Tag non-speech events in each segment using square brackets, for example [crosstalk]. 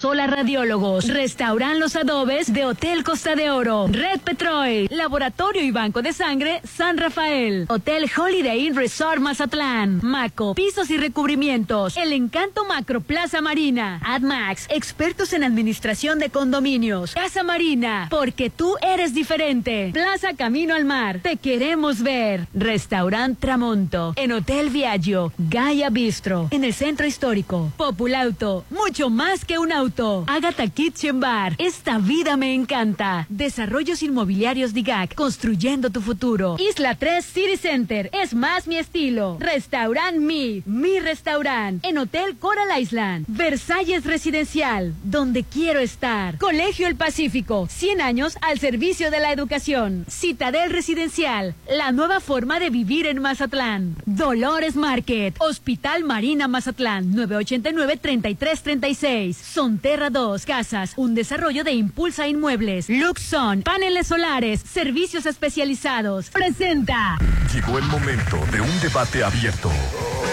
Sola Radiólogos, Restauran Los Adobes de Hotel Costa de Oro, Red Petrol, Laboratorio y Banco de Sangre San Rafael, Hotel Holiday Inn Resort Mazatlán, Maco, Pisos y Recubrimientos, El Encanto Macro Plaza Marina, AdMax, expertos en administración de condominios, Casa Marina, porque tú eres diferente, Plaza Camino al Mar, te queremos ver, Restaurant Tramonto, en Hotel Viaggio, Gaia Bistro, en el Centro Histórico, Populauto, mucho más que un auto Agatha Kitchen Bar. Esta vida me encanta. Desarrollos inmobiliarios DIGAC. Construyendo tu futuro. Isla 3 City Center. Es más mi estilo. Restaurant Mi. Mi restaurant. En Hotel Coral Island. Versalles Residencial. Donde quiero estar. Colegio El Pacífico. 100 años al servicio de la educación. Citadel Residencial. La nueva forma de vivir en Mazatlán. Dolores Market. Hospital Marina Mazatlán. 989-3336. Son Terra 2 Casas, un desarrollo de Impulsa Inmuebles. Luxon, paneles solares, servicios especializados. Presenta. Llegó el momento de un debate abierto.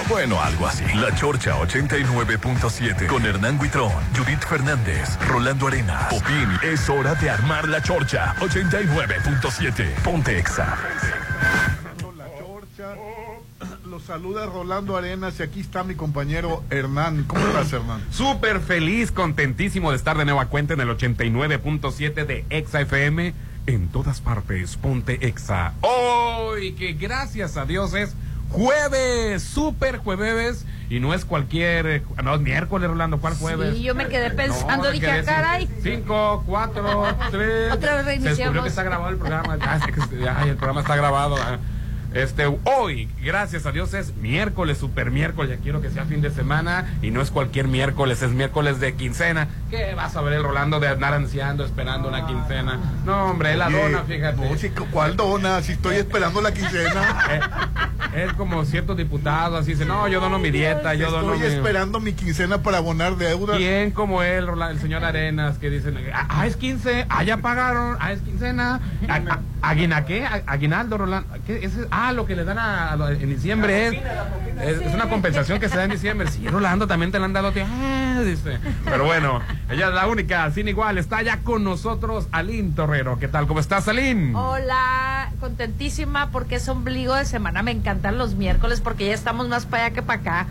Bueno, algo así. La Chorcha 89.7 con Hernán Guitrón, Judith Fernández, Rolando Arenas. Popín, es hora de armar la Chorcha 89.7. Ponte Exa. Los saluda Rolando Arenas y aquí está mi compañero Hernán. ¿Cómo estás, Hernán? [clears throat] Súper feliz, contentísimo de estar de nueva cuenta en el 89.7 de Exa FM. En todas partes, ponte Exa. Hoy, que gracias a Dios es jueves, súper jueves. Y no es cualquier. No, es miércoles, Rolando. ¿Cuál jueves? Sí, yo me quedé pensando, No, me dije, quedé "Ah, sin- caray". Cinco, cuatro, [laughs] tres. Otra vez Se reiniciamos. descubrió que está grabado el programa. Ay, el programa está grabado. Este, hoy, gracias a Dios, es miércoles, super miércoles. Ya quiero que sea fin de semana y no es cualquier miércoles, es miércoles de quincena. ¿Qué vas a ver el Rolando de andar ansiando, esperando una quincena? No, hombre, la Oye, dona, fíjate. No, ¿cuál dona? Si estoy esperando la quincena. Eh, es como ciertos diputados, así dice, no, yo dono mi dieta, yo dono Estoy esperando mi quincena para abonar deudas. ¿Quién como él, Rola- el señor Arenas, que dicen, ah, ah, es 15, ah, ya pagaron, ah, es quincena, [laughs] ah, ah, ¿aguina qué? Aguinaldo, Rolando, ¿qué? Ese- ah, lo que le dan a, en diciembre es, es, es una compensación que se da en diciembre. Sí, Rolando, también te la han dado, tío. Ah, dice. Pero bueno, ella es la única, sin igual, está ya con nosotros Aline Torrero. ¿Qué tal? ¿Cómo estás, Aline? Hola, contentísima porque es ombligo de semana. Me encantan los miércoles porque ya estamos más para allá que para acá.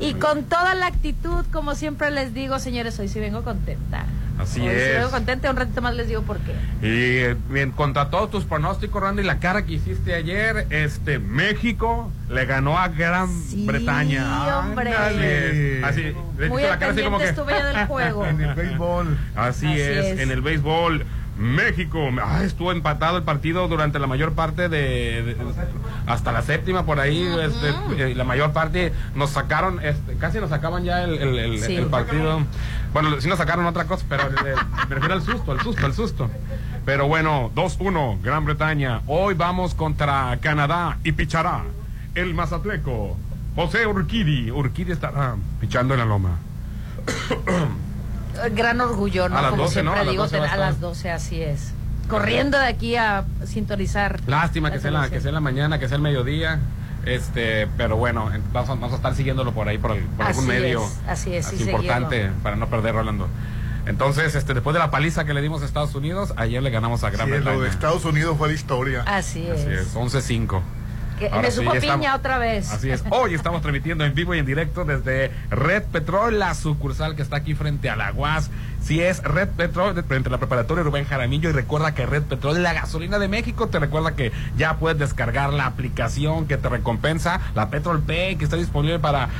Y con toda la actitud, como siempre les digo, señores, hoy sí vengo contenta. Así Hoy es. vengo contenta. Un ratito más les digo por qué. Y eh, bien, contra todos tus pronósticos, Randy, la cara que hiciste ayer, este México le ganó a Gran Sí, Bretaña. hombre. Ándale. Así, le Muy hiciste al pendiente estuve yo del [laughs] juego. En el béisbol. Así, Así es, es. en el béisbol. México, ah, estuvo empatado el partido durante la mayor parte de, de- hasta la séptima por ahí, este, eh, la mayor parte nos sacaron, este, casi nos sacaban ya el, el- el- Sí. el partido. Bueno, sí nos sacaron otra cosa, pero eh, me refiero al susto, al susto, al susto. Pero bueno, 2-1, Gran Bretaña. Hoy vamos contra Canadá y pichará el mazatleco. José Urquidi. Urquidi estará pichando en la loma. [coughs] Gran orgullo, ¿no? A las como 12, ¿no? siempre A las digo, 12 va a a estar. las 12, así es. Corriendo de aquí a sintonizar. Lástima que sea, la, que sea la mañana, que sea el mediodía. Este, pero bueno, en- vamos a, vamos a estar siguiéndolo por ahí, por, el- por algún medio. es, así es, sí, importante seguirlo. para no perder, Rolando. Entonces, este, después de la paliza que le dimos a Estados Unidos, ayer le ganamos a Gran Sí, lo Bretaña. de Estados Unidos fue la historia. Así es. Así es, 11-5. Que Ahora me sí, supo piña estamos- otra vez. Así es. Hoy estamos [laughs] transmitiendo en vivo y en directo desde Red Petrol, la sucursal que está aquí frente a la UAS. Si es Red Petrol, a la preparatoria Rubén Jaramillo. Y recuerda que Red Petrol la gasolina de México. Te recuerda que ya puedes descargar la aplicación que te recompensa, la Petrol Pay, que está disponible para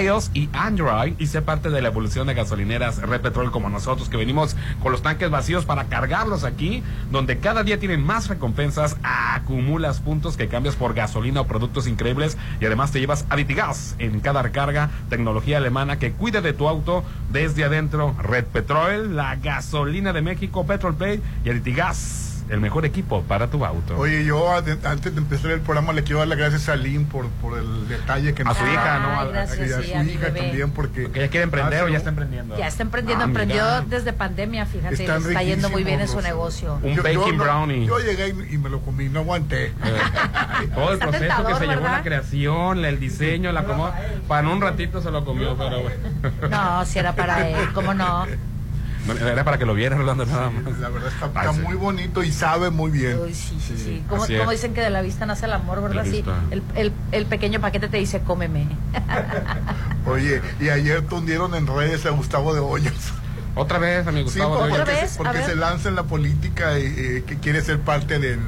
iOS y Android. Y sé parte de la evolución de gasolineras Red Petrol como nosotros, que venimos con los tanques vacíos para cargarlos aquí, donde cada día tienen más recompensas. Acumulas puntos que cambias por gasolina o productos increíbles y además te llevas Aditigas en cada recarga, tecnología alemana que cuida de tu auto desde adentro. Red Petrol, la gasolina de México, Petrol Pay y Aditigas, el mejor equipo para tu auto. Oye, yo antes de empezar el programa le quiero dar las gracias a Lynn por, por el detalle que A nos su da. hija, ¿no? A- gracias, y a sí, su a hija bebé. también porque Porque ella quiere emprender o ya está emprendiendo. Ya está emprendiendo, Ah, emprendió mira. desde pandemia, fíjate, Están está yendo muy bien en su negocio. Un Yo- yo baking no- brownie. Yo llegué y, y me lo comí, no aguanté. Eh, todo el proceso que se llevó la creación, el diseño, la como para en un ratito se lo comió, pero bueno. No, si era para él, ¿cómo no? Era para que lo vieran, Rolando, nada más. La verdad está, sí. muy bonito y sabe muy bien. Uy, sí, sí, sí. Como, dicen que de la vista nace el amor, ¿verdad? Sí. El, el, el pequeño paquete te dice, cómeme. [laughs] Oye, y ayer tundieron en redes a Gustavo de Hoyos. Otra vez, amigo Sí, Gustavo. por- de Hoyos. ¿Otra porque, vez? porque se lanza en la política y eh, que quiere ser parte del,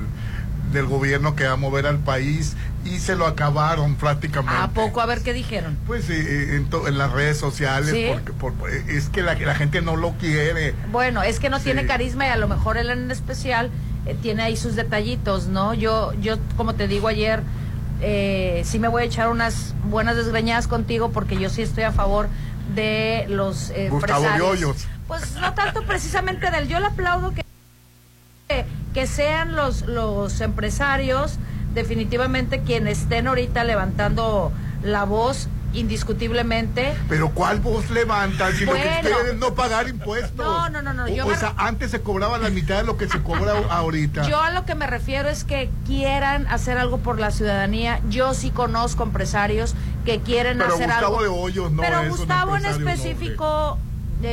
del gobierno que va a mover al país y se lo acabaron prácticamente. ¿A poco? A ver qué dijeron. Pues eh, eh, en, las redes sociales, ¿Sí? porque por- es que la, la gente no lo quiere. Bueno, es que no Sí. tiene carisma y a lo mejor él en especial eh, tiene ahí sus detallitos, ¿no? Yo, yo como te digo ayer, eh, sí me voy a echar unas buenas desgreñadas contigo porque yo sí estoy a favor de los eh, Gustavo de empresarios. Hoyos. Pues no tanto precisamente del, yo le aplaudo que que sean los los empresarios definitivamente quienes estén ahorita levantando la voz indiscutiblemente Pero ¿cuál voz levantan si lo que Bueno. quieren es no pagar impuestos? No, no, no, no, yo o sea, antes se cobraba la mitad de lo que se cobra [laughs] ahorita. Yo a lo que me refiero es que quieran hacer algo por la ciudadanía. Yo sí conozco empresarios que quieren Pero hacer Gustavo algo. de Hoyos no Pero es un Gustavo en específico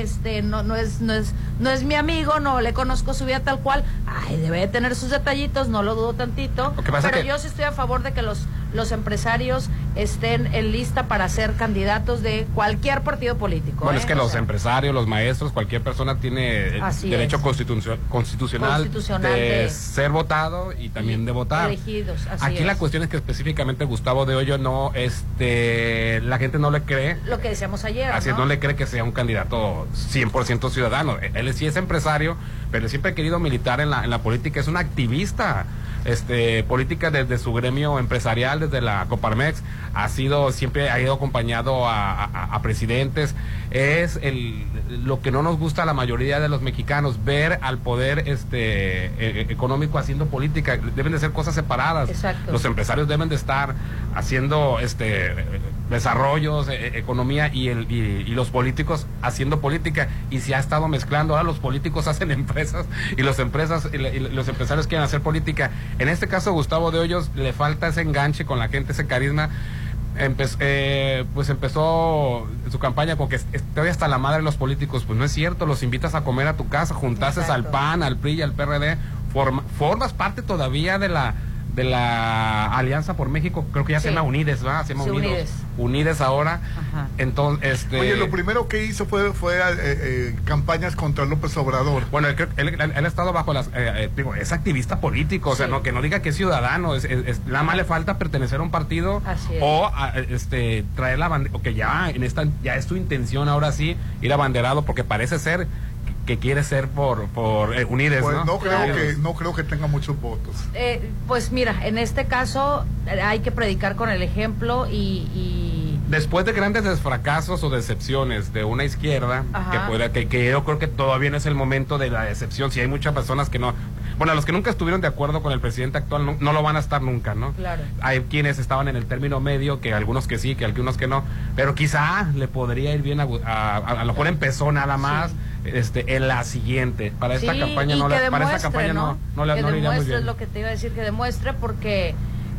este no no es no es no es mi amigo, no le conozco su vida tal cual. Ay, debe de tener sus detallitos, no lo dudo tantito. Pero que- yo sí estoy a favor de que los los empresarios estén en lista para ser candidatos de cualquier partido político. Bueno, ¿eh? es que O los sea, empresarios, los maestros, cualquier persona tiene Así derecho constitucional, Constitucional de, de- ser votado y también de votar. elegidos, así Aquí la es. cuestión es que específicamente Gustavo de Hoyo no, este, la gente no le cree, lo que decíamos ayer. así es, no le cree que sea un candidato 100% ciudadano. Él sí es empresario, pero siempre ha querido militar en la, en la política, es un activista. Este, política desde su gremio empresarial, desde la Coparmex, ha sido, siempre ha ido acompañado a, a- a presidentes. Es el, lo que no nos gusta a la mayoría de los mexicanos, ver al poder este, eh, económico haciendo política. Deben de ser cosas separadas. Exacto. Los empresarios deben de estar haciendo este desarrollos, eh, eh, economía y, el, y, y los políticos haciendo política y se ha estado mezclando. Ahora los políticos [laughs] hacen empresas y los empresas y, y los empresarios quieren hacer política. En este caso Gustavo de Hoyos le falta ese enganche con la gente, ese carisma. Empe- eh, pues empezó su campaña con que est- estoy hasta la madre de los políticos. Pues no es cierto, los invitas a comer a tu casa, juntases al. PAN, al PRI y al PRD, forma- formas parte todavía de la de la Alianza por México, creo que ya se llama Unides, ¿verdad? Se llama Sí, Unidos. Unides. Unides ahora. Ajá. Entonces, este Oye, lo primero que hizo fue, fue eh, eh, campañas contra López Obrador. Bueno, él, creo- él- él- él ha estado bajo las... eh, eh, digo, es activista político, o sea, no, que no diga que es ciudadano, es, es- es- nada más le falta pertenecer a un partido Así es. o a, este, traer la bandera, o que ya, en esta, ya es tu intención ahora sí ir abanderado, porque parece ser que, quiere ser por, por eh, Unides, Pues ¿no? no creo Claro. que no creo que tenga muchos votos. Eh, pues mira, en este caso eh, hay que predicar con el ejemplo y, y- Después de grandes desfracasos o decepciones de una izquierda, Ajá. que, pueda- que, que yo creo que todavía no es el momento de la decepción, si hay muchas personas que no... Bueno, los que nunca estuvieron de acuerdo con el presidente actual no, no lo van a estar nunca, ¿no? Claro. Hay quienes estaban en el término medio, que algunos que sí, que algunos que no, pero quizá le podría ir bien a, a, a- a lo mejor empezó nada más este, en la siguiente. Para esta sí, campaña no le, para esta campaña no, no, le, que no le iría muy demuestre es bien. lo que te iba a decir, que demuestre porque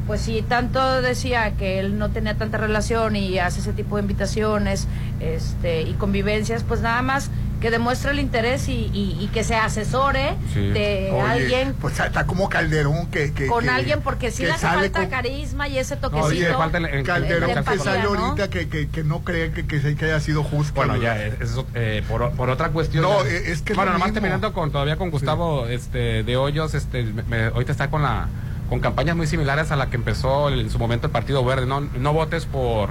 pues si tanto decía que él no tenía tanta relación y hace ese tipo de invitaciones este y convivencias, pues nada más que demuestre el interés y, y- y que se asesore Sí. de Oye, alguien pues está como Calderón que, que con que- alguien porque sí le hace falta con- carisma y ese No, toquecito. sí, le falta el- el- Calderón de que empatía, sale ¿no? ahorita que, que, que no cree que, que, haya sido justo. Bueno, ya, es- eso, eh, por, por otra cuestión. No, ya- eh, es que Bueno, nomás mismo. terminando con, todavía con Gustavo este, de Hoyos, este, me- me- ahorita está con la con campañas muy similares a la que empezó el- en su momento el Partido Verde. No, no votes por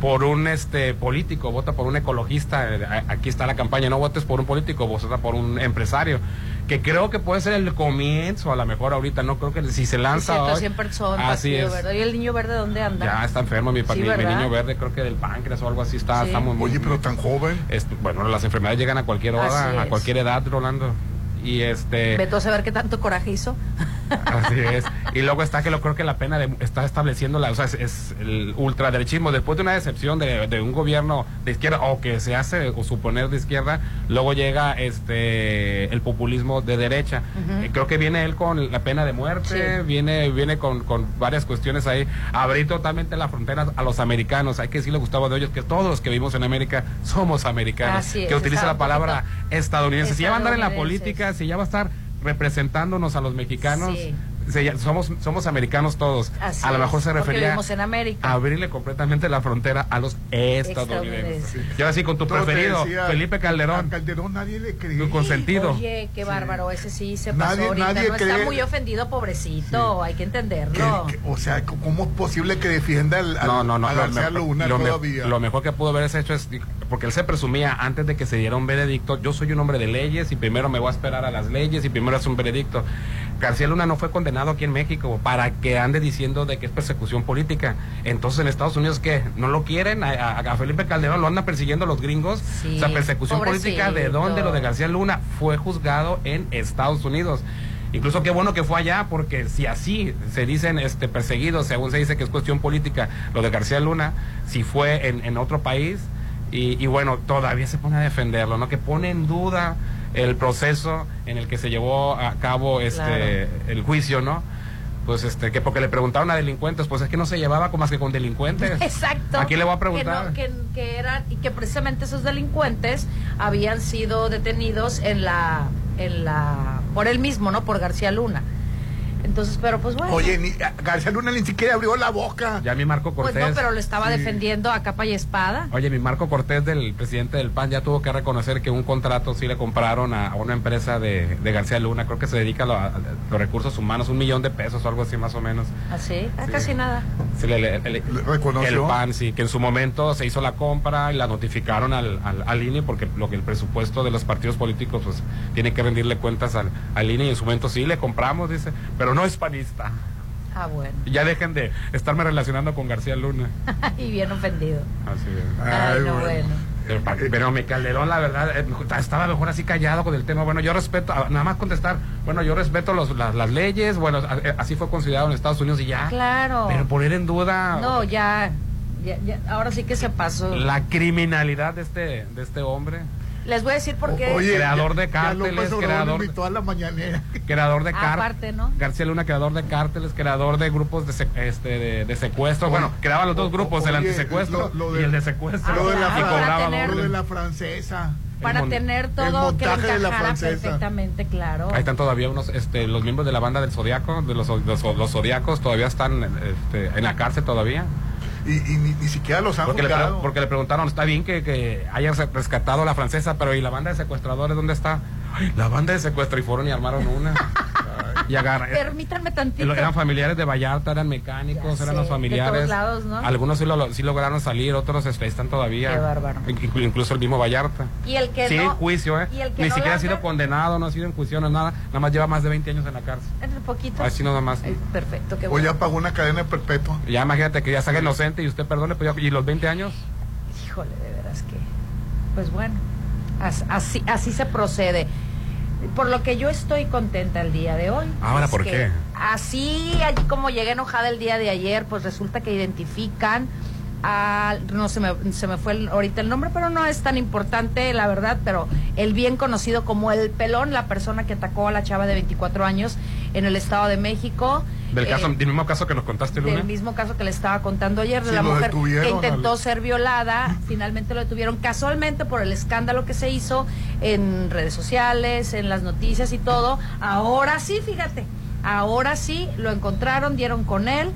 por un este político, vota por un ecologista. Eh, Aquí está la campaña, no votes por un político, vota por un empresario. Que creo que puede ser el comienzo, a lo mejor ahorita, no creo que si se lanza hoy. 100 personas, así es. Verde. ¿Y el niño verde dónde anda? Ya está enfermo mi, Sí, mi- mi niño verde, creo que del páncreas o algo así está, Sí. está muy, muy- Oye, pero tan joven. es- bueno, las enfermedades llegan a cualquier Así hora, a es. cualquier edad, Rolando. Y este. Vete a saber qué tanto coraje hizo. Así es. Y luego está que lo creo que la pena de, está estableciendo la, o sea, es, es el ultraderechismo. Después de una decepción de, de un gobierno de izquierda o que se hace o suponer de izquierda, luego llega este el populismo de derecha. Eh, creo que viene él con la pena de muerte, Sí. viene viene con, con varias cuestiones ahí. Abrir totalmente la frontera a los americanos. Hay que decirle Gustavo de Hoyos que todos los que vivimos en América somos americanos. Así es, que utiliza la palabra estadounidense. Si ya va a andar en la política, si ya va a estar representándonos a los mexicanos. Se somos, somos americanos todos. Así a lo mejor es, se refería vivimos en América. a abrirle completamente la frontera a los estadounidenses. Y ahora sí, con tu Todo preferido, decía, Felipe A Calderón, Calderón nadie le cree. tu consentido. Oye, qué bárbaro, ese sí se Nadie- pasó ahorita. nadie no cree- está muy ofendido, pobrecito, hay que entenderlo. que- o sea, ¿cómo es posible que defienda al, al- No, no, no. a Lo, todavía? lo mejor que pudo haber hecho es, porque él se presumía antes de que se diera un veredicto, yo soy un hombre de leyes y primero me voy a esperar a las leyes y primero es un veredicto. García Luna no fue condenado aquí en México para que ande diciendo de que es persecución política. Entonces en Estados Unidos, ¿qué? ¿No lo quieren? A, Felipe Calderón lo andan persiguiendo los gringos. Sí, o sea, persecución política, ¿de dónde? Lo de García Luna fue juzgado en Estados Unidos. Incluso qué bueno que fue allá, porque si así se dicen este, perseguidos, según se dice que es cuestión política, lo de García Luna, si fue en, en otro país, y, y bueno, todavía se pone a defenderlo, ¿no? Que pone en duda el proceso en el que se llevó a cabo este el juicio, ¿no? Pues este, que porque le preguntaron a delincuentes, pues es que no se llevaba como más que con delincuentes. [laughs] Exacto. ¿A quién le voy a Que, preguntar? no- que- que eran y que precisamente esos delincuentes habían sido detenidos en la en la por él mismo, ¿no? Por García Luna. Entonces, pero pues bueno. Oye, ni- García Luna ni siquiera abrió la boca. Ya mi Marco pues Cortés. no, pero lo estaba Sí. defendiendo a capa y espada. Oye, mi Marco Cortés, del presidente del PAN, ya tuvo que reconocer que un contrato sí le compraron a, a una empresa de, de García Luna, creo que se dedica a, lo- a los recursos humanos, un millón de pesos o algo así más o menos. Así, ah, Sí. casi nada. Sí, le- le- le- ¿Le reconoció? El PAN, sí, que en su momento se hizo la compra y la notificaron al, al, al INE porque lo que el presupuesto de los partidos políticos pues tiene que rendirle cuentas al, al INE y en su momento sí le compramos, dice, pero no es panista. Ah, bueno. Y ya dejen de estarme relacionando con García Luna. [laughs] y bien ofendido. Así es. Ay, Ay, no, bueno. bueno. Pero, mi Calderón, la verdad, eh, estaba mejor así callado con el tema. Bueno, yo respeto, ah, nada más contestar, bueno, yo respeto los, las, las leyes, bueno, eh, así fue considerado en Estados Unidos y ya. Claro. Pero poner en duda No, ya, ya, ya, ahora sí que se pasó. la criminalidad de este, de este hombre, Les voy a decir por qué. Oye, Creador de cárteles, creador- invitó a la mañanera. [laughs] creador de Ah, cárteles. ¿no? García Luna, creador de cárteles, creador de grupos de, sec- este, de, de secuestro. Bueno, creaba los dos O- grupos, o- el oye, antisecuestro lo- lo de- y el de secuestro. Ah, lo, de la, y para cobraba tener- lo de la francesa. Para tener el todo que encajara perfectamente, claro. Ahí están todavía unos, este, los miembros de la banda del Zodiaco, de los, los, los Zodiacos, todavía están este, en la cárcel todavía. Y, y ni, ni siquiera los han Porque le, porque le preguntaron, está bien que, que hayan rescatado a la francesa, pero ¿y la banda de secuestradores dónde está? Ay, la banda de secuestro y fueron y armaron una. [laughs] y agarraron. Permítanme tantito. Eran familiares de Vallarta, eran mecánicos, Ya eran sé, los de familiares. todos lados, ¿no? Algunos sí, lo, sí lograron salir, otros están todavía. Qué bárbaro. Inclu- Incluso el mismo Vallarta. Y el que sí, no. juicio, ¿eh? y el que Ni no siquiera ha sido condenado, no ha sido en juicio, no nada. Nada más lleva más de 20 años en la cárcel. Un poquito. Así nada más. Ay, perfecto, qué O bueno. ya pagó una cadena perpetua. Ya imagínate que ya salga inocente y usted perdone, pues ya- y los 20 años. Híjole, de veras que. Pues bueno, as- así, así se procede. Por lo que yo estoy contenta el día de hoy. Ahora, ¿por qué? Así allí como llegué enojada el día de ayer, pues resulta que identifican al. No se me, se me fue el- ahorita el nombre, pero no es tan importante, la verdad. Pero el bien conocido como el pelón, la persona que atacó a la chava de 24 años en el Estado de México. Del, caso, Eh, del mismo caso que nos contaste, Luna. del mismo caso que le estaba contando ayer de Sí, la mujer que intentó al- ser violada, [laughs] finalmente lo detuvieron casualmente por el escándalo que se hizo en redes sociales, en las noticias y todo. Ahora sí, fíjate, ahora sí lo encontraron, dieron con él,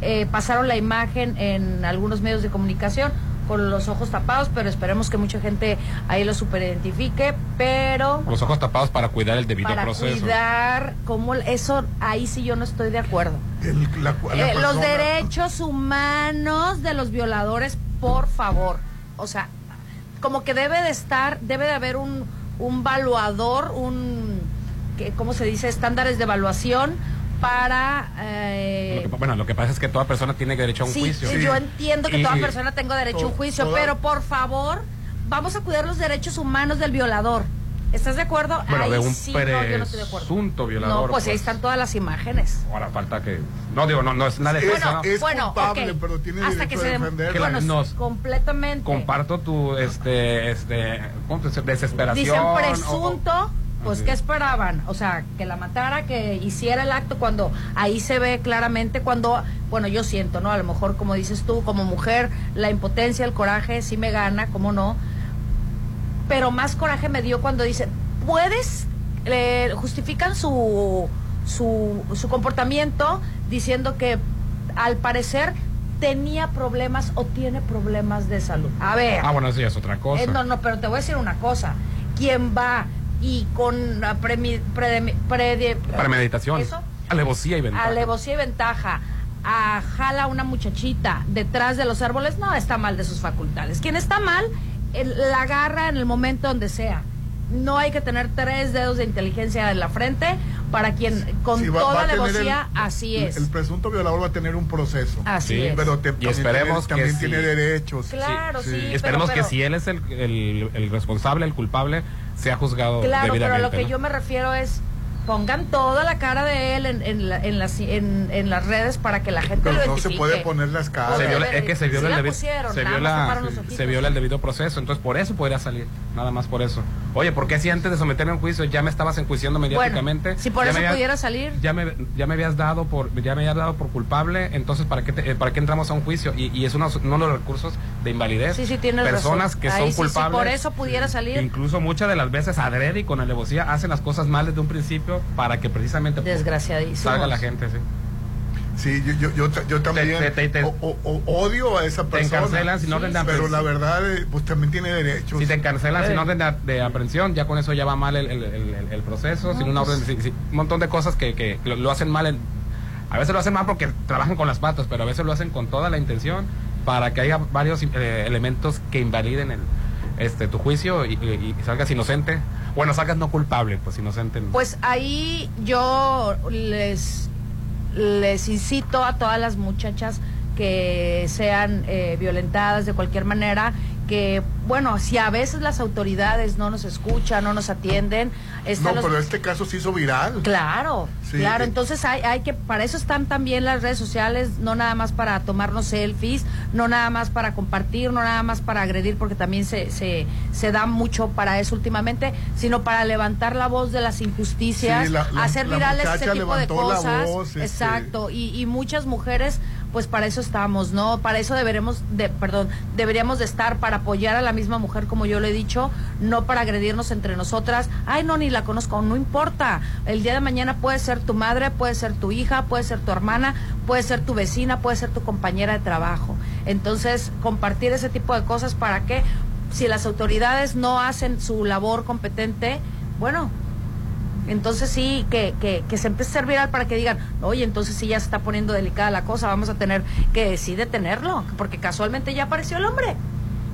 eh, pasaron la imagen en algunos medios de comunicación con los ojos tapados, pero esperemos que mucha gente ahí lo superidentifique, pero Con los ojos tapados para cuidar el debido para proceso. cuidar cómo eso ahí sí yo no estoy de acuerdo. El- la- la Eh, los derechos humanos de los violadores, por favor. O sea, como que debe de estar, debe de haber un, un valuador, un, que, ¿cómo se dice? Estándares de evaluación para... eh, Lo que- bueno, lo que pasa es que toda persona tiene derecho a un sí, juicio. yo entiendo que Y- toda persona tenga derecho a un to- juicio, toda- pero por favor, vamos a cuidar los derechos humanos del violador. ¿Estás de acuerdo? Bueno, Ahí de un sí, no, yo no estoy de acuerdo. presunto violador, No, pues, ahí pues. están todas las imágenes. Ahora falta que. No, digo, no, no es nada de Es- eso, ¿no? es bueno, culpable, ok. pero tiene Hasta derecho que a se. Que Bueno, nos- completamente. Comparto tu este, este, ¿cómo se dice? desesperación. Dicen o- presunto, pues ¿qué es. esperaban? O sea, que la matara, que hiciera el acto cuando ahí se ve claramente cuando, bueno, yo siento, ¿no? A lo mejor como dices tú, como mujer, la impotencia, el coraje sí me gana, ¿cómo no? Pero más coraje me dio cuando dice, puedes, eh, justifican su, su, su comportamiento diciendo que al parecer tenía problemas o tiene problemas de salud. A ver. Ah, bueno, eso ya es otra cosa. Eh, no, no, pero te voy a decir una cosa. Quien va y con la premi- Premeditación. Eso, Alevosía y ventaja. alevosía y ventaja. A jala a una muchachita detrás de los árboles, no está mal de sus facultades. Quien está mal, el- la agarra en el momento donde sea. No hay que tener tres dedos de inteligencia en la frente para quien con Sí, va- toda alevosía, así es. El presunto violador va a tener un proceso. así Sí, es. Pero te- Y también esperemos tiene, que también sí. tiene derechos. Claro, sí. Sí. pero- Y esperemos pero- que si él es el, el, el responsable, el culpable, sea juzgado Claro, pero a lo que yo me refiero es pongan toda la cara de él en, en, la- en las, en, en las redes para que la gente Pero lo no se puede poner las caras. se viola, es que se viola, la el, debi- pusieron, se, nada más viola, taparon los ojitos. se viola el debido proceso, entonces por eso podría salir, nada más por eso. Oye, ¿por qué si antes de someterme a un juicio ya me estabas enjuiciando mediáticamente? Bueno, si por Ya eso me había- pudiera salir. Ya me, ya me habías dado por ya me habías dado por culpable, entonces ¿para qué, te- eh, ¿para qué entramos a un juicio? Y, y es uno, uno de los recursos de invalidez. Sí, sí, tienes Personas razón. que Ahí son sí, sí, culpables. por eso pudiera salir. Incluso muchas de las veces adrede y con alevosía hacen las cosas mal desde un principio para que precisamente pues, Desgraciadísimo. salga la gente, sí. Sí, yo, yo, yo, yo también te- te- te- o- o- odio a esa Te persona. encarcelan sin orden de Pero la verdad, eh, pues también tiene derechos. Si te encarcelan sin Eh. orden de, de aprehensión, ya con eso ya va mal el, el- el- el- el proceso, sin una pues orden, sí, sí, un montón de cosas que, que lo, lo hacen mal. en- a veces lo hacen mal porque trabajan con las patas, pero a veces lo hacen con toda la intención para que haya varios eh, elementos que invaliden el, este tu juicio y, salgas inocente. Bueno, salgas no culpable, pues inocente. Pues ahí yo les, les incito a todas las muchachas que sean eh, violentadas de cualquier manera, que bueno, si a veces las autoridades no nos escuchan, no nos atienden, No, los- pero este caso se hizo viral. Claro, Sí. claro. Entonces hay, hay que, para eso están también las redes sociales, no nada más para tomarnos selfies, no nada más para compartir, no nada más para agredir, porque también se, se, se da mucho para eso últimamente, sino para levantar la voz de las injusticias, Sí, la- la- hacer virales ese tipo de cosas. voz, este- Exacto. Y, y muchas mujeres, pues para eso estamos, ¿no? Para eso deberemos, de, perdón, deberíamos de estar para apoyar a la misma mujer, como yo le he dicho, no para agredirnos entre nosotras. Ay, no, ni la conozco, no importa. El día de mañana puede ser tu madre, puede ser tu hija, puede ser tu hermana, puede ser tu vecina, puede ser tu compañera de trabajo. Entonces, compartir ese tipo de cosas para que, si las autoridades no hacen su labor competente, bueno, entonces sí, que, que, que se empiece a ser viral para que digan, oye, entonces sí ya se está poniendo delicada la cosa, vamos a tener que sí detenerlo, porque casualmente ya apareció el hombre.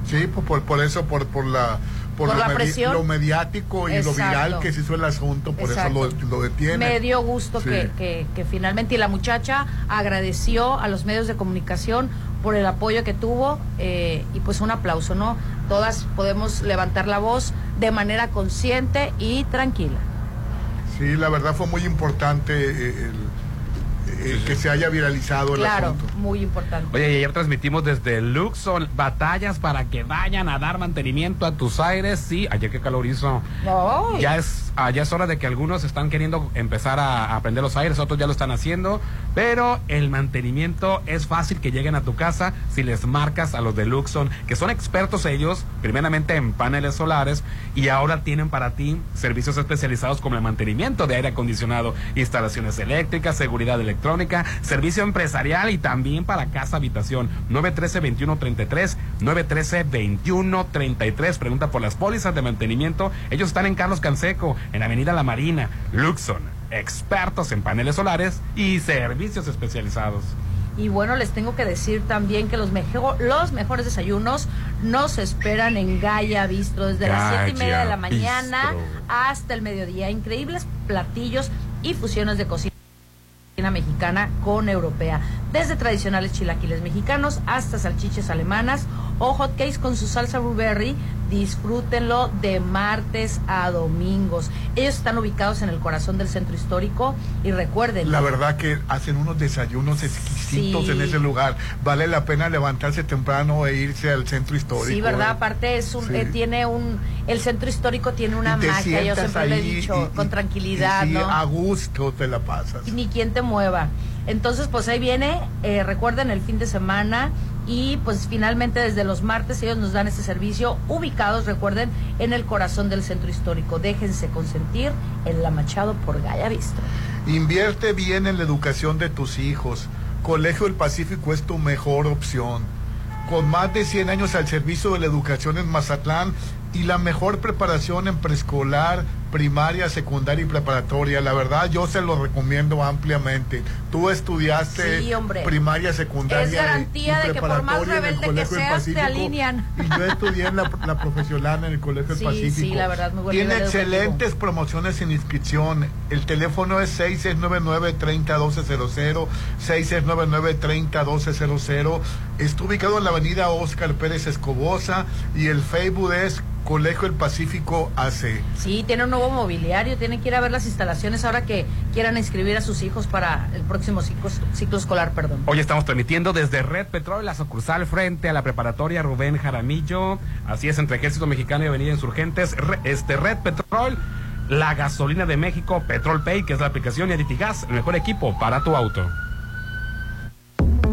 Sí, por, por, por eso, por, por la por, Por lo, la presión. lo mediático y lo viral que se hizo el asunto, por Exacto. eso lo, lo detiene. Me dio gusto Sí. que, que, que finalmente, y la muchacha agradeció a los medios de comunicación por el apoyo que tuvo, eh, y pues un aplauso, ¿no? Todas podemos levantar la voz de manera consciente y tranquila. Sí, la verdad fue muy importante eh, el, eh, que se haya viralizado el Claro, asunto. muy importante. Oye, y ayer transmitimos desde Luxor batallas para que vayan a dar mantenimiento a tus aires. Sí, ayer qué calor hizo. Ay. Ya es, ah, ya es hora de que algunos están queriendo empezar a, a aprender los aires, otros ya lo están haciendo, pero el mantenimiento es fácil que lleguen a tu casa si les marcas a los de Luxon, que son expertos ellos, primeramente en paneles solares, y ahora tienen para ti servicios especializados como el mantenimiento de aire acondicionado, instalaciones eléctricas, seguridad electrónica, servicio empresarial y también para casa habitación. 913-2133, 913-2133. Pregunta por las pólizas de mantenimiento. Ellos están en Carlos Canseco, en Avenida La Marina, Luxon. Expertos en paneles solares y servicios especializados. Y bueno, les tengo que decir también que los, mejo- los mejores desayunos nos esperan en Gaya Bistro desde las siete y media de la Gaya mañana Bistro. hasta el mediodía. Increíbles platillos y fusiones de cocina mexicana con europea. Desde tradicionales chilaquiles mexicanos hasta salchiches alemanas o hot cakes con su salsa blueberry. Disfrútenlo de martes a domingos. Ellos están ubicados en el corazón del centro histórico y recuerden. La verdad que hacen unos desayunos exquisitos Sí. en ese lugar. Vale la pena levantarse temprano e irse al centro histórico. Sí, verdad. ¿eh? Aparte es un, Sí. eh, tiene un, el centro histórico tiene una magia. Yo siempre le he ahí dicho, y- con tranquilidad, y. A gusto te la pasas. y ni quien te mueva. Entonces, pues ahí viene, eh, recuerden el fin de semana y pues finalmente desde los martes ellos nos dan este servicio ubicados, recuerden, en el corazón del centro histórico. Déjense consentir en la Machado por Gaya Vista. Invierte bien en la educación de tus hijos. Colegio del Pacífico es tu mejor opción. Con más de 100 años al servicio de la educación en Mazatlán y la mejor preparación en preescolar, primaria, secundaria y preparatoria. La verdad, yo se lo recomiendo ampliamente. Tú estudiaste Sí, primaria, secundaria. Es garantía y de que por más preparatoria en el rebelde que seas, te Pacífico. alinean. Y yo estudié en la, la profesional en el Colegio Sí, del Pacífico. sí, la verdad, muy buen Tiene educativo. excelentes promociones sin inscripción. El teléfono es 6699-301200, 6699-301200. Está ubicado en la avenida Oscar Pérez Escobosa y el Facebook es Colegio del Pacífico AC. Sí, tiene un nuevo mobiliario, tienen que ir a ver las instalaciones ahora que quieran inscribir a sus hijos para el próximo ciclo, ciclo escolar, perdón. Hoy estamos transmitiendo desde Red Petrol, la sucursal frente a la preparatoria Rubén Jaramillo. Así es, entre Ejército Mexicano y Avenida Insurgentes. Re- este Red Petrol, la gasolina de México, Petrol Pay, que es la aplicación, y Aditigas, el mejor equipo para tu auto.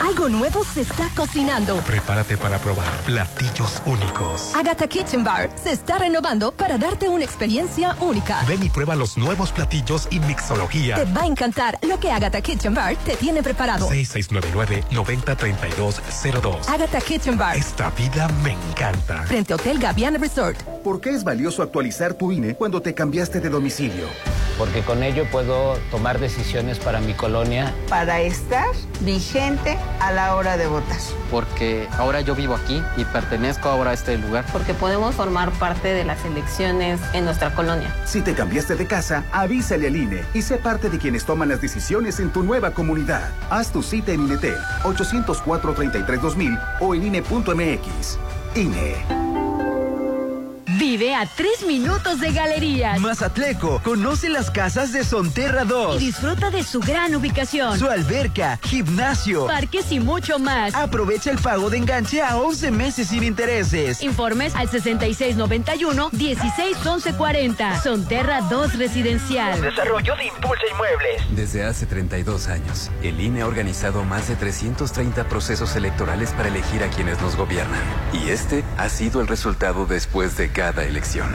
Algo nuevo se está cocinando. Prepárate para probar platillos únicos. Agatha Kitchen Bar se está renovando para darte una experiencia única. Ven y prueba los nuevos platillos y mixología. Te va a encantar lo que Agatha Kitchen Bar te tiene preparado. 6699-903202. Agatha Kitchen Bar, Esta vida me encanta. frente a Hotel Gaviana Resort. ¿Por qué es valioso actualizar tu INE cuando te cambiaste de domicilio? porque con ello puedo tomar decisiones para mi colonia, para estar vigente a la hora de votar. porque ahora yo vivo aquí y pertenezco ahora a este lugar. porque podemos formar parte de las elecciones en nuestra colonia. Si te cambiaste de casa, avísale al INE y sé parte de quienes toman las decisiones en tu nueva comunidad. Haz tu cita en INETEL 804-33-2000 o en INE.mx. INE. Vive a tres minutos de galerías. Mazatleco, conoce las casas de Sonterra Y 2, disfruta de su gran ubicación. su alberca, gimnasio. Parques y mucho más. Aprovecha el pago de enganche a 11 meses sin intereses. Informes al 6691-161140. Sonterra 2 Residencial. Desarrollo de Impulsa Inmuebles. Desde hace 32 años, el INE ha organizado más de 330 procesos electorales para elegir a quienes nos gobiernan. Y este ha sido el resultado después de cada elección.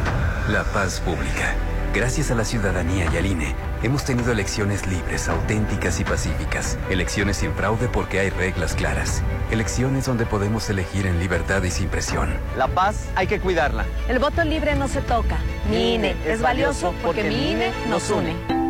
La paz pública. Gracias a la ciudadanía y al INE, hemos tenido elecciones libres, auténticas y pacíficas. Elecciones sin fraude porque hay reglas claras. Elecciones donde podemos elegir en libertad y sin presión. La paz hay que cuidarla. El voto libre no se toca. Mi INE es valioso porque mi INE nos une.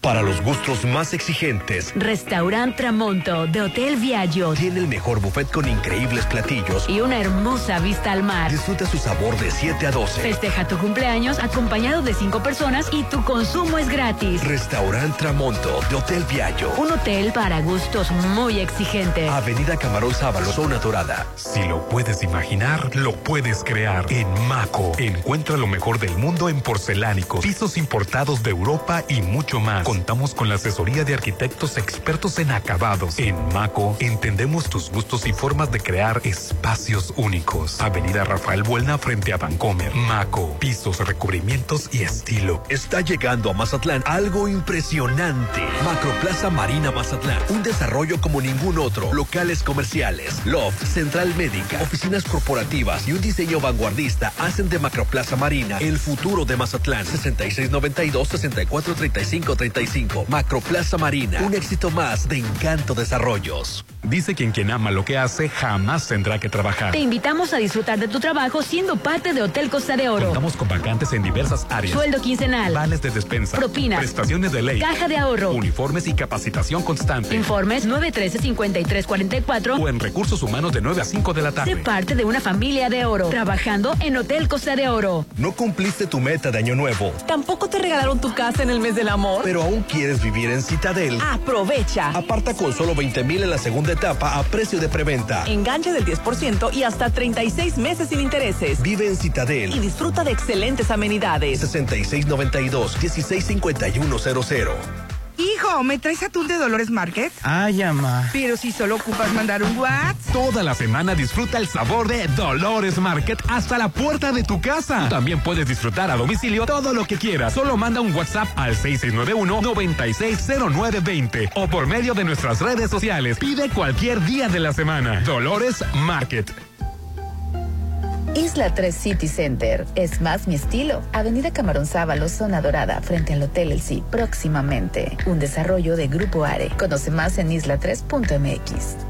Para los gustos más exigentes, Restaurant Tramonto de Hotel Viaggio. tiene el mejor buffet con increíbles platillos. Y una hermosa vista al mar. Disfruta su sabor de 7 a 12. Festeja tu cumpleaños acompañado de cinco personas y tu consumo es gratis. Restaurant Tramonto de Hotel Viallo. Un hotel para gustos muy exigentes. Avenida Camarón Sábalo, zona dorada. Si lo puedes imaginar, lo puedes crear. En Maco, encuentra lo mejor del mundo en porcelánicos, pisos importados de Europa y mucho más. Contamos con la asesoría de arquitectos expertos en acabados. En Maco, entendemos tus gustos y formas de crear espacios únicos. Avenida Rafael Buelna frente a Vancomer. Maco, pisos, recubrimientos y estilo. Está llegando a Mazatlán algo impresionante. Macroplaza Marina Mazatlán. Un desarrollo como ningún otro. Locales comerciales, loft, central médica, oficinas corporativas y un diseño vanguardista hacen de Macroplaza Marina el futuro de Mazatlán. 6692-643535. 55, Macroplaza Marina. Un éxito más de Encanto Desarrollos. Dice quien quien ama lo que hace jamás tendrá que trabajar. Te invitamos a disfrutar de tu trabajo siendo parte de Hotel Costa de Oro. Contamos con vacantes en diversas áreas. Sueldo quincenal. Vales de despensa. Propinas. Prestaciones de ley. Caja de ahorro. Uniformes y capacitación constante. Informes 913-5344 o en recursos humanos de 9 a 5 de la tarde. Sé parte de una familia de oro. Trabajando en Hotel Costa de Oro. No cumpliste tu meta de año nuevo. Tampoco te regalaron tu casa en el mes del amor. Pero aún quieres vivir en Citadel. Aprovecha. Aparta con solo 20 mil en la segunda etapa a precio de preventa. Enganche del 10% y hasta 36 meses sin intereses. Vive en Citadel. Y disfruta de excelentes amenidades. 6692-165100. Hijo, ¿me traes atún de Dolores Market? Ay, ama. Pero si solo ocupas mandar un WhatsApp. Toda la semana disfruta el sabor de Dolores Market hasta la puerta de tu casa. También puedes disfrutar a domicilio todo lo que quieras. Solo manda un WhatsApp al 6691-960920 o por medio de nuestras redes sociales. Pide cualquier día de la semana. Dolores Market. Isla 3 City Center. Es más mi estilo. Avenida Camarón Sábalo, zona dorada, frente al Hotel El. Próximamente. Un desarrollo de Grupo Are. Conoce más en isla3.mx.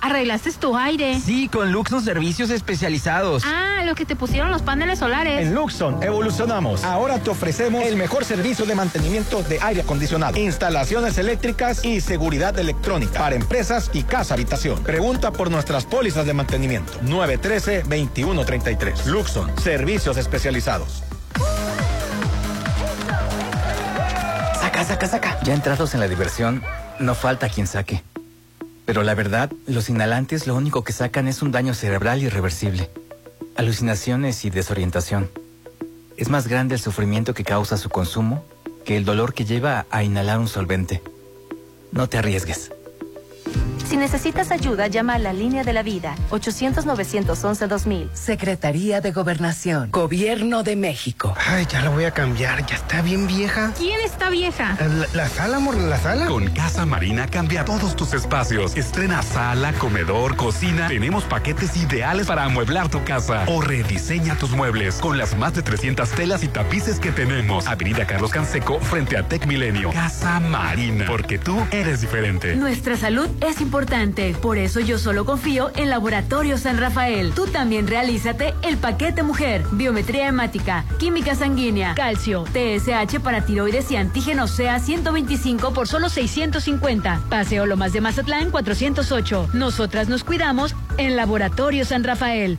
¿Arreglaste tu aire? Sí, con Luxon Servicios Especializados. Ah, lo que te pusieron los paneles solares. En Luxon evolucionamos. Ahora te ofrecemos el mejor servicio de mantenimiento de aire acondicionado, instalaciones eléctricas y seguridad electrónica para empresas y casa habitación. Pregunta por nuestras pólizas de mantenimiento. 913-2133. Luxon, servicios especializados. Saca, saca, saca. Ya entrados en la diversión, no falta quien saque. Pero la verdad, los inhalantes lo único que sacan es un daño cerebral irreversible, alucinaciones y desorientación. Es más grande el sufrimiento que causa su consumo que el dolor que lleva a inhalar un solvente. No te arriesgues. Si necesitas ayuda, llama a la línea de la vida, 800-911-2000. Secretaría de Gobernación, Gobierno de México. Ay, ya la voy a cambiar, ya está bien vieja. ¿Quién está vieja? La, la sala, amor, la sala. Con Casa Marina cambia todos tus espacios. Estrena sala, comedor, cocina. Tenemos paquetes ideales para amueblar tu casa. O rediseña tus muebles con las más de 300 telas y tapices que tenemos. Avenida Carlos Canseco frente a Tech Milenio. Casa Marina, porque tú eres diferente. Nuestra salud es importante. Por eso yo solo confío en Laboratorio San Rafael. Tú también realízate el paquete mujer, biometría hemática, química sanguínea, calcio, TSH para tiroides y antígeno SEA 125 por solo 650. Paseo Lomas de Mazatlán 408. Nosotras nos cuidamos en Laboratorio San Rafael.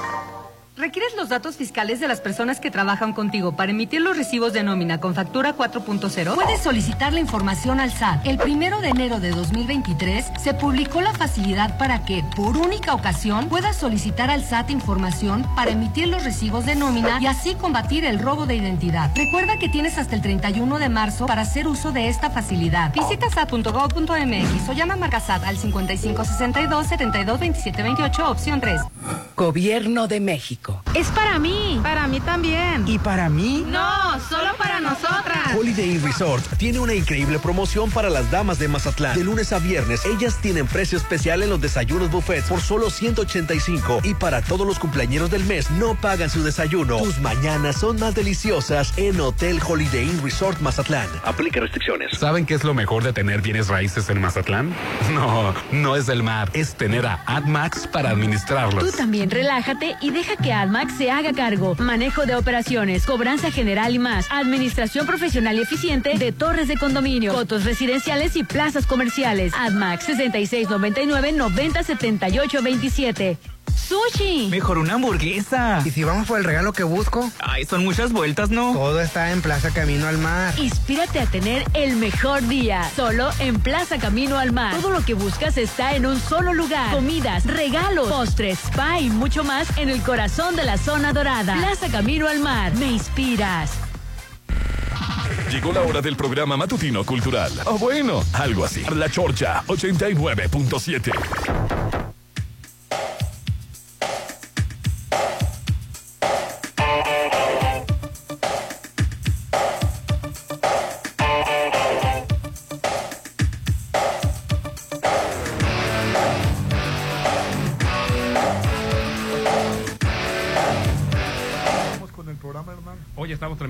¿Requieres los datos fiscales de las personas que trabajan contigo para emitir los recibos de nómina con factura 4.0? Puedes solicitar la información al SAT. El primero de enero de 2023 se publicó la facilidad para que, por única ocasión, puedas solicitar al SAT información para emitir los recibos de nómina y así combatir el robo de identidad. Recuerda que tienes hasta el 31 de marzo para hacer uso de esta facilidad. Visita sat.gov.mx o llama a Marca SAT al 5562 72 27 28 opción 3. Gobierno de México. Es para mí. Para mí también. ¿Y para mí? No, solo para nosotras. Holiday Inn Resort tiene una increíble promoción para las damas de Mazatlán. De lunes a viernes, ellas tienen precio especial en los desayunos buffets por solo 185 y para todos los cumpleaños del mes no pagan su desayuno. Tus mañanas son más deliciosas en Hotel Holiday Inn Resort Mazatlán. Aplica restricciones. ¿Saben qué es lo mejor de tener bienes raíces en Mazatlán? [laughs] No, no es el mar, es tener a AdMax para administrarlos. Tú también relájate y deja que AdMax se haga cargo. Manejo de operaciones, cobranza general y más. Administración profesional y eficiente de torres de condominio, fotos residenciales y plazas comerciales. AdMax 6699 9078 27. ¡Sushi! Mejor una hamburguesa. ¿Y si vamos por el regalo que busco? Ay, son muchas vueltas, ¿no? Todo está en Plaza Camino al Mar. Inspírate a tener el mejor día. Solo en Plaza Camino al Mar. Todo lo que buscas está en un solo lugar. Comidas, regalos, postres, spa y mucho más en el corazón de la zona dorada. Plaza Camino al Mar. Me inspiras. Llegó la hora del programa matutino cultural. O bueno, algo así. La Chorcha 89.7.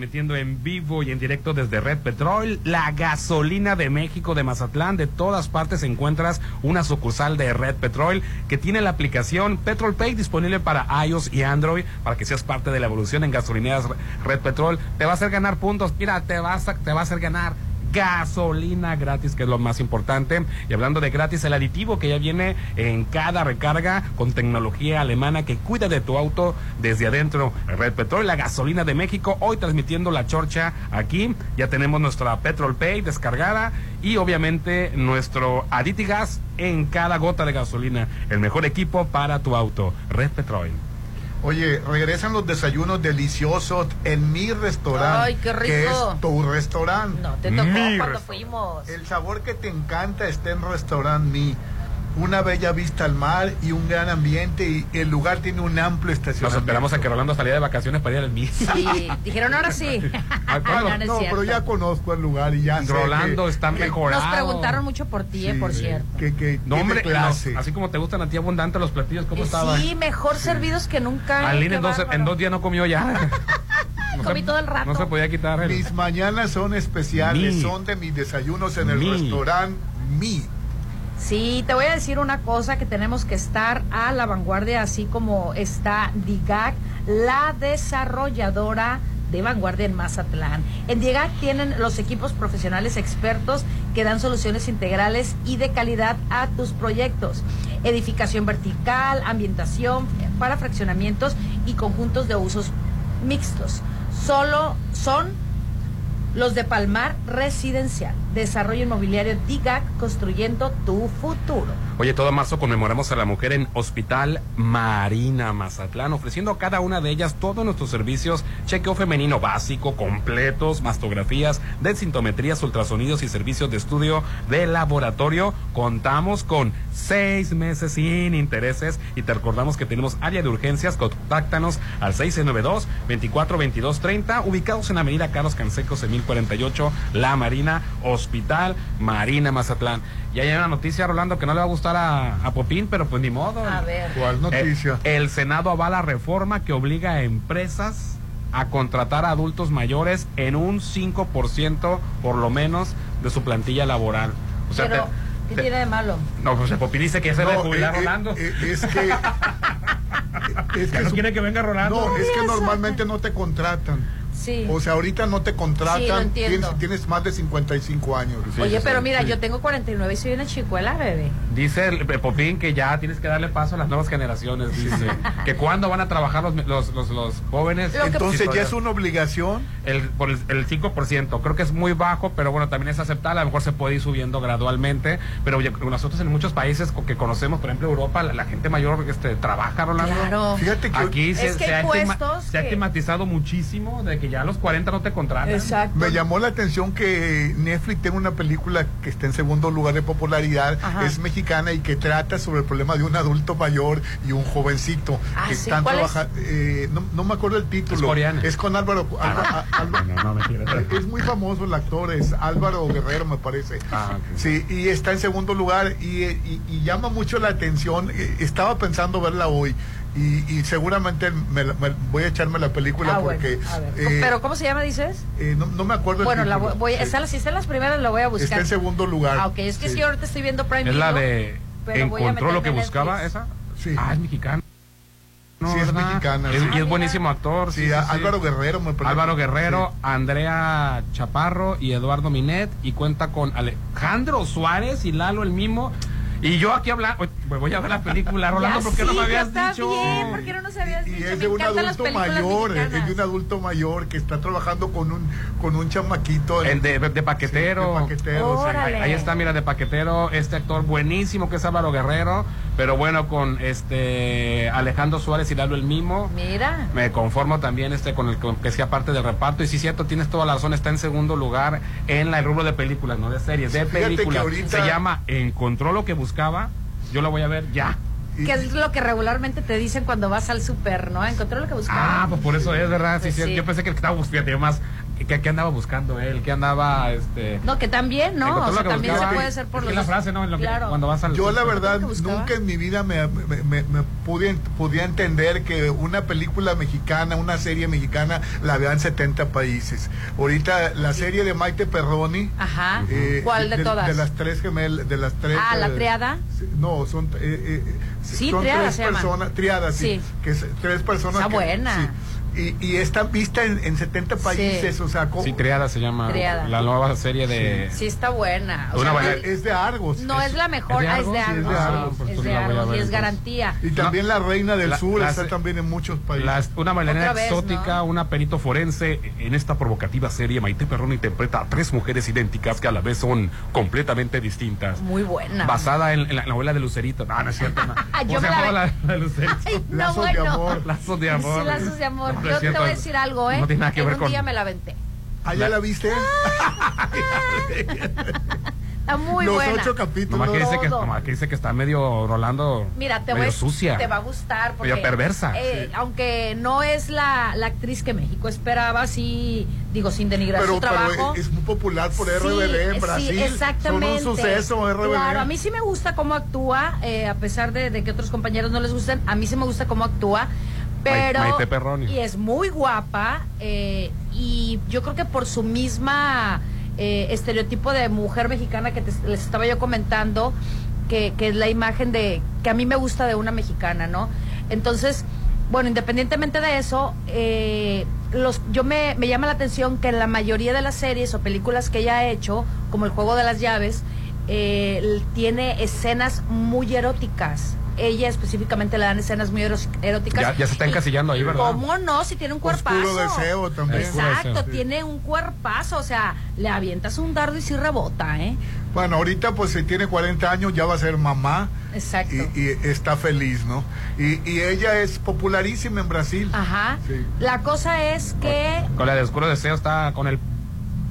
transmitiendo en vivo y en directo desde Red Petrol, la gasolina de México, de Mazatlán. De todas partes encuentras una sucursal de Red Petrol que tiene la aplicación Petrol Pay disponible para iOS y Android para que seas parte de la evolución en gasolineras Red Petrol. Te va a hacer ganar puntos. Mira, te, vas a, te va a hacer ganar gasolina gratis, que es lo más importante. Y hablando de gratis, el aditivo que ya viene en cada recarga con tecnología alemana que cuida de tu auto desde adentro. Red Petrol, la gasolina de México, hoy transmitiendo la chorcha aquí. Ya tenemos nuestra Petrol Pay descargada y obviamente nuestro Aditigas en cada gota de gasolina. El mejor equipo para tu auto. Red Petrol. Oye, regresan los desayunos deliciosos en mi restaurante. Ay, qué rico. Que es tu restaurante. No, te tocó cuando fuimos. El sabor que te encanta está en Restaurant Mi. Una bella vista al mar y un gran ambiente y el lugar tiene un amplio estacionamiento. Nos esperamos a que Rolando saliera de vacaciones para ir al MI. Sí, dijeron ahora sí. [laughs] [laughs] no, no, no pero ya conozco el lugar y ya Rolando sé está mejorado. Nos preguntaron mucho por ti, eh, por cierto. Que, que no, hombre, clase. No, así como te gustan a ti abundante los platillos, ¿cómo estaban? Sí, mejor servidos que nunca. Aline en dos, en dos días no comió ya. [laughs] No Comí se, todo el rato. No se podía quitar. El... Mis mañanas son especiales, Mi. son de mis desayunos en el Mi. restaurante Mi. Sí, te voy a decir una cosa que tenemos que estar a la vanguardia, así como está DIGAC, la desarrolladora de vanguardia en Mazatlán. En DIGAC tienen los equipos profesionales expertos que dan soluciones integrales y de calidad a tus proyectos. Edificación vertical, ambientación para fraccionamientos y conjuntos de usos mixtos. Solo son los de Palmar Residencial. Desarrollo inmobiliario DIGAC, construyendo tu futuro. Oye, todo marzo conmemoramos a la mujer en Hospital Marina Mazatlán, ofreciendo a cada una de ellas todos nuestros servicios, chequeo femenino básico, completos, mastografías, densitometrías, ultrasonidos y servicios de estudio de laboratorio. Contamos con seis meses sin intereses y te recordamos que tenemos área de urgencias. Contáctanos al 692-242230, ubicados en Avenida Carlos Cansecos en 1048, La Marina, Hospital Marina Mazatlán. Y hay una noticia, Rolando, que no le va a gustar a, a Popín, pero pues ni modo. A ver. ¿Cuál noticia? El, el Senado avala reforma que obliga a empresas a contratar a adultos mayores en un 5% por lo menos de su plantilla laboral. O sea, Pero, te- ¿qué te- tiene de malo? no, pues el Popín dice que se debe No, jubilar eh, eh, Rolando. eh, es que. [laughs] es Ya no su- quiere que venga Rolando. No, es que normalmente no te contratan. Sí. O sea, ahorita no te Sí, contratan, entiendo. tienes, tienes más de 55 años. Oye, Sí, pero sí, mira, sí. yo tengo 49 y soy una chicuela, bebé. Dice el el Popín que ya tienes que darle paso a las nuevas generaciones. Dice que cuándo van a trabajar los, los, los, los jóvenes. Lo que- Entonces, ¿ya es una obligación? El, por el, el 5%. Creo que es muy bajo, pero bueno, también es aceptable. A lo mejor se puede ir subiendo gradualmente. Pero nosotros en muchos países que conocemos, por ejemplo, Europa, la, la gente mayor este, trabaja, Rolando. Claro. Fíjate que aquí se, Es que se hay ha, se ha que- estigmatizado muchísimo de que ya a los 40 no te contratan. Me llamó la atención que Netflix tiene una película que está en segundo lugar de popularidad, Ajá. es mexicana y que trata sobre el problema de un adulto mayor y un jovencito Ah, que sí. están ¿Cuál es? trabajando. no, no me acuerdo el título. Es coreana. Es con Álvaro. Álvaro- Álvaro- No, no, mentira. es muy famoso el actor, es Álvaro Guerrero, me parece. Ah. Sí, y está en segundo lugar y, y- y llama mucho la atención. Eh, Estaba pensando verla hoy. Y, y seguramente me la- me- voy a echarme la película Ah, bueno, porque ver. eh, pero ¿cómo se llama, dices? eh, no, no me acuerdo el Bueno, la título. voy, voy- Sí. está- si está en las primeras, la voy a buscar. Está en segundo lugar. Ah, ok, es que Sí. sí, ahorita estoy viendo Prime Es la de Encontró lo que buscaba, esa. Sí. Ah, es mexicano. Sí, es ¿verdad? mexicana, Es- sí. y es buenísimo actor. Sí, a- Álvaro Guerrero me parece. Álvaro Guerrero, Andrea Chaparro y Eduardo Minet. Y cuenta con Alejandro Suárez y Lalo el mismo. Y yo aquí hablando, me voy a ver la película, Rolando, Ya ¿por qué no me habías está dicho? bien, ¿por qué no nos habías Y dicho? es Me de un adulto mayor, es de un adulto mayor que está trabajando con un con un chamaquito. El de, de paquetero. Sí, de paquetero, sí. Órale. Ahí, ahí está, mira, de paquetero, este actor buenísimo que es Álvaro Guerrero, pero bueno, con este Alejandro Suárez y Lalo el Mimo. Mira. Me conformo también este con el con que sea parte del reparto. Y sí, cierto, tienes toda la razón, está en segundo lugar en la el rubro de películas, no de series, de películas. ahorita- Se llama Encontró lo que buscaba. Yo la voy a ver ya. Que es lo que regularmente te dicen cuando vas al súper, ¿no? Encontró lo que buscaba. Ah, pues por eso es, ¿verdad? Sí, Pues sí, sí. Yo pensé que el que estaba buscando, más, que, que andaba buscando él, que andaba, este... No, que también, ¿no? O sea, también se buscaba. puede ser por Es los la frase, ¿no? En lo que- Claro. cuando vas al... Yo la verdad nunca en mi vida me, me, me- me pude, podía entender que una película mexicana, una serie mexicana, la vean 70 países. Ahorita la serie de Maite Perroni. Ajá. eh, ¿Cuál de todas? De las tres gemelas, de las tres. Ah, ¿la eh, triada? No, son, eh, eh, Sí, son triada tres se personas, triadas, sí, Sí. que es tres personas. Está que- buena. sí. Y, y está vista en, en 70 países, o sea, ¿cómo? Sí, Triada se llama. Triada. La nueva serie de... Sí, está buena. O Una sea, no- es de Argos. No es la mejor, ¿Es de ah, es de Argos? Sí, es Argos. de sí, Argos, es de Argos y es garantía. Y también la Reina del La- Sur las- está también en muchos países. Las- una bailarina exótica, ¿no? una perito forense. En esta provocativa serie, Maite Perrón interpreta a tres mujeres idénticas que a la vez son completamente distintas. Muy buena. Basada en, en la novela de Lucerito. No, no es cierto. No. [laughs] Ah, ¿Cómo yo me la la, la de Lucerito? Ay, [laughs] no, Lazos de bueno. amor. Lazos de amor. Sí, lazos de amor. No, Yo es te voy cierto. a decir algo, ¿eh? No tiene nada que en ver un con- día me la aventé. ¿Ah, ya la viste? Está muy Los buena. ocho capítulos. Nomás que, dice que, nomás que dice que está medio Rolando. Mira, te, medio voy, a- sucia. te va a gustar. Porque, Medio perversa. eh, Aunque no es la, la actriz que México esperaba, sí, digo, sin denigrar Pero, su pero trabajo. es muy popular por Sí, RBD en sí, Brasil. exactamente. Son un suceso RBD. Claro, a mí sí me gusta cómo actúa, eh, a pesar de, de que otros compañeros no les gusten, a mí sí me gusta cómo actúa. Pero, Maite Perroni. y es muy guapa, eh, y yo creo que por su misma eh, estereotipo de mujer mexicana que te- les estaba yo comentando, que, que es la imagen de, que a mí me gusta de una mexicana, ¿no? Entonces, bueno, independientemente de eso, eh, los, yo me, me llama la atención que en la mayoría de las series o películas que ella ha hecho, como El Juego de las Llaves, eh, tiene escenas muy eróticas. Ella específicamente le dan escenas muy eróticas. Ya, ya se está encasillando ahí, ¿verdad? ¿Cómo no? Si tiene un cuerpazo. Oscuro deseo también. Exacto, deseo, sí. tiene un cuerpazo. O sea, le avientas un dardo y sí rebota, ¿eh? Bueno, ahorita pues si tiene 40 años ya va a ser mamá Exacto. y, y está feliz, ¿no? Y, y ella es popularísima en Brasil. Ajá. Sí. La cosa es que. Con la de Oscuro Deseo está con el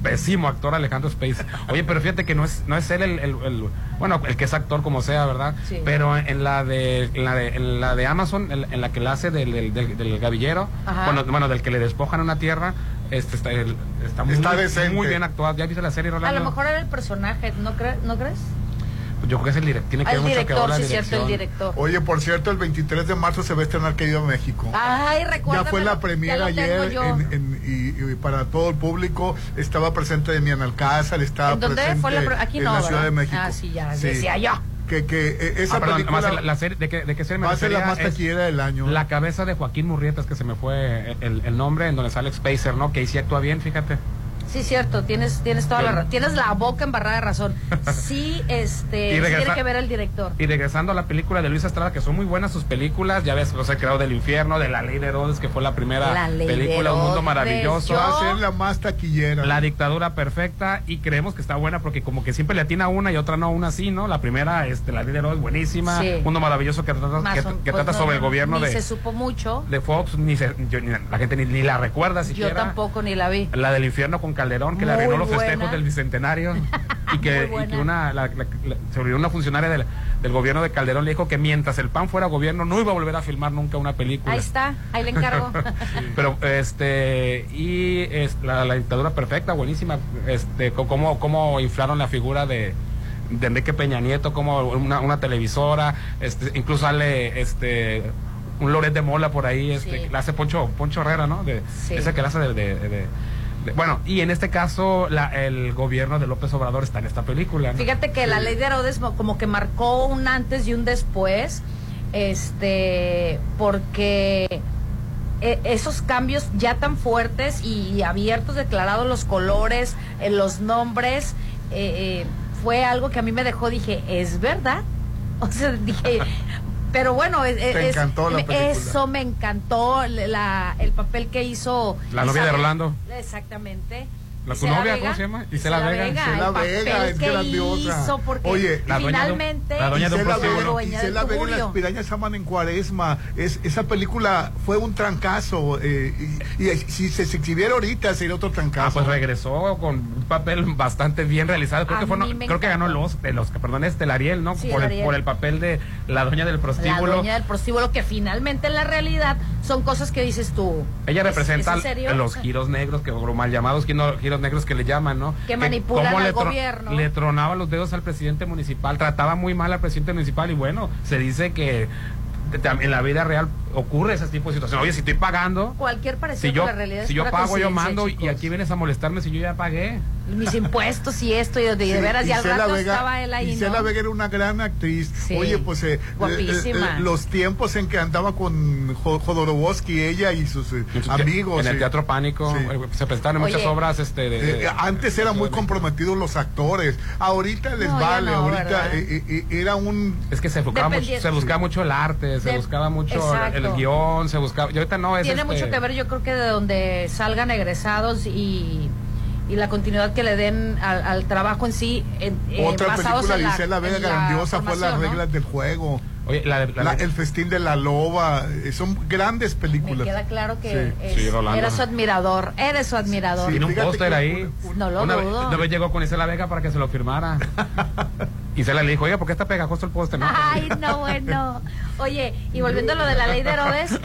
pésimo actor Alejandro Space. Oye, pero fíjate que no es no es él el, el- el- bueno, el que es actor como sea, ¿verdad? Sí. Pero en la de en la de, en la de Amazon, en, en la que la hace del, del, del- del gavillero, Ajá. bueno, bueno, del que le despojan una tierra, este está, el- está muy, Está muy bien actuado. ¿Ya viste la serie, A Rolando? lo mejor era el personaje, ¿no, cre- ¿no crees? Yo creo que es el director, tiene que ver el mucho que ver director, la sí, cierto, el director. Oye, por cierto, el 23 de marzo se va a estrenar Querido México. Ay, recuerda. ya fue la premiera ayer en- en- y, y para todo el público. Estaba presente Demian Alcázar, estaba ¿En dónde presente fue la Aquí en no, la ¿verdad? Ciudad de México. Ah, sí, ya, Sí. decía yo. que, que eh, esa Ah, perdón, película va a ser la, la serie, ¿de, qué, ¿De qué serie me va a ser la más taquillera del año. La cabeza de Joaquín Murrieta, es que se me fue el, el nombre, en donde sale Spacer, ¿no? Que ahí sí actúa bien, fíjate. Sí, cierto, tienes, tienes toda la tienes la boca embarrada de razón. [laughs] Sí, este, Y sí regresa- tiene que ver el director. Y regresando a la película de Luis Estrada, que son muy buenas sus películas, ya ves, los he creado del infierno, de La Ley de Herodes, que fue la primera La Ley de película, Un Mundo Maravilloso. yo- Va a ser la más taquillera. La dictadura perfecta y creemos que está buena porque como que siempre le atina una y otra no, una sí, ¿no? La primera, este, La Ley de Herodes, buenísima. Sí. Mundo Maravilloso que trata, Más que, o- que pues trata no, sobre el no, gobierno ni de, se supo mucho. de Fox, ni, se- yo- ni la gente ni, ni la recuerda siquiera. Yo tampoco ni la vi. La del infierno con Calderón, que le arruinó los buena. festejos del bicentenario. [laughs] y que, y que una, la, la- la- se olvidó una funcionaria del, del gobierno de Calderón le dijo que mientras el PAN fuera gobierno no iba a volver a filmar nunca una película. Ahí está, ahí le encargo. [laughs] Pero, este, y es la, la dictadura perfecta, buenísima. Este, cómo, cómo inflaron la figura de, de Enrique Peña Nieto, como una, una televisora, este, incluso sale, este, un Loret de Mola por ahí, este, Sí. que la hace Poncho, Poncho Herrera, ¿no? De, Sí. Esa que la hace de, de- de- de- bueno, y en este caso, la, el gobierno de López Obrador está en esta película. ¿no? Fíjate que la ley de Herodes mo- como que marcó un antes y un después, este, porque eh, esos cambios ya tan fuertes y abiertos, declarados los colores, eh, los nombres, eh, eh, fue algo que a mí me dejó, dije, ¿es verdad? [laughs] O sea, dije, pero bueno, es, Te es- encantó la película. eso me encantó, la, el papel que hizo. La novia de Rolando. Exactamente. ¿La tu novia, cómo se llama? Isela Vega. Isela Vega, es grandiosa. Oye, La finalmente la de un Isela prostíbulo. Vega, y las pirañas aman en cuaresma. Es, esa película fue un trancazo. eh, y, y si se, exhibiera ahorita sería otro trancazo. Ah, pues regresó con un papel bastante bien realizado. Creo A que fue, no- mí me creo que ganó los, el Oscar, perdón, este, el Ariel, ¿no? Sí, por, el Ariel. por el papel de la dueña del la prostíbulo. dueña del prostíbulo que finalmente en la realidad son cosas que dices tú. Ella ¿es- representa es los giros negros, que o mal llamados giros, giros negros que le llaman, ¿no? Que manipulan al le, gobierno. le tronaba los dedos al presidente municipal, trataba muy mal al presidente municipal y bueno, se dice que en la vida real ocurre ese tipo de situaciones. Oye, si estoy pagando, Cualquier parecido si yo, con la realidad si yo pago, yo mando y aquí vienes a molestarme si yo ya pagué. Mis impuestos y esto y de, Sí, veras, y al rato Vega- estaba él ahí, Isela ¿no? Vega era una gran actriz. Sí, Oye, pues eh, guapísima. eh, eh, los tiempos en que andaba con Jo- Jodorowsky, ella y sus eh, amigos. En el eh, Teatro Pánico Sí. eh, se presentaron Oye. muchas obras este, de, de- Eh, antes eran muy comprometidos los actores. Ahorita les No, vale. no, ahorita eh, eh, eh, era un. Es que se buscaba, mucho, se buscaba mucho el arte, se De- buscaba mucho Exacto. el guion, se buscaba... Y ahorita no es... Tiene este, mucho que ver, yo creo que de donde salgan egresados y, y la continuidad que le den al, al trabajo en sí. en- eh, Otra película de la- Isela Vega grandiosa fue Las ¿no? reglas del juego. Oye, la, de- la La- el festín de la loba. eh, son grandes Me películas. queda claro que Sí. es- Sí, Rolando. era su admirador, eres su admirador. Sí, Tiene un póster ahí. No lo una, dudo. una vez llegó con Isela Vega para que se lo firmara. [laughs] y se le dijo, oye, ¿por qué está pegajoso el póster? No, Ay, [laughs] no, bueno. Oye, y volviendo a lo de la ley de Herodes,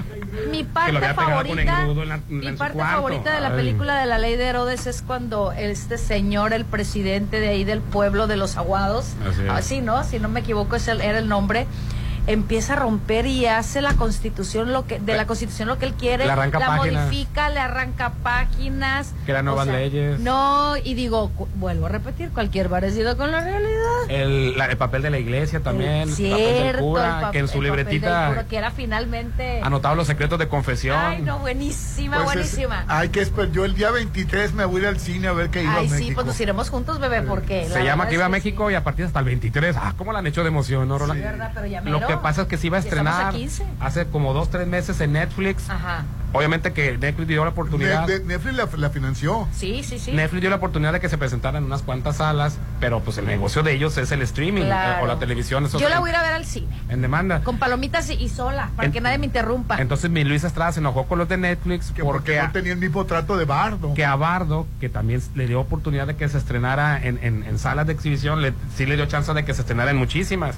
mi parte favorita, la- mi parte favorita de la Ay. película de la ley de Herodes es cuando este señor, el presidente de ahí del pueblo de los aguados, así, ¿no? Si no me equivoco, ese era el nombre. Empieza a romper y hace la constitución lo que de la constitución lo que él quiere, Le arranca la páginas. modifica, le arranca páginas, Crea o nuevas sea, leyes. No, y digo, vuelvo a repetir, cualquier parecido con la realidad. El, la- el papel de la iglesia también, el papel del Cierto, cura, el pa- que en su el papel del libretita cura, que era finalmente. anotaba los secretos de confesión. Ay, no, buenísima, Pues es- buenísima. hay que esperar. Yo el día 23 me voy a ir al cine a ver qué iba a Ay, sí, México. pues nos iremos juntos, bebé, porque. Se la llama que iba a es México y a partir hasta el 23. Ah, ¿cómo la han hecho de emoción, no, Roland? Sí, verdad, pero ya Lo mero. Que pasa es que se iba a estrenar 15. hace como dos, tres meses en Netflix. Ajá. Obviamente que Netflix dio la oportunidad. Ne- ne- Netflix la, la financió. Sí, sí, sí. Netflix dio la oportunidad de que se presentaran en unas cuantas salas, pero pues el negocio de ellos es el streaming Claro. eh, o la televisión. Eso Yo la voy a ir a ver al cine. En demanda. Con palomitas y, sola, para En- que nadie me interrumpa. Entonces mi Luis Estrada se enojó con los de Netflix Que porque porque no tenía el mismo trato de Bardo. que a Bardo, que también le dio oportunidad de que se estrenara en, en- en salas de exhibición, le, sí le dio chance de que se estrenara en muchísimas.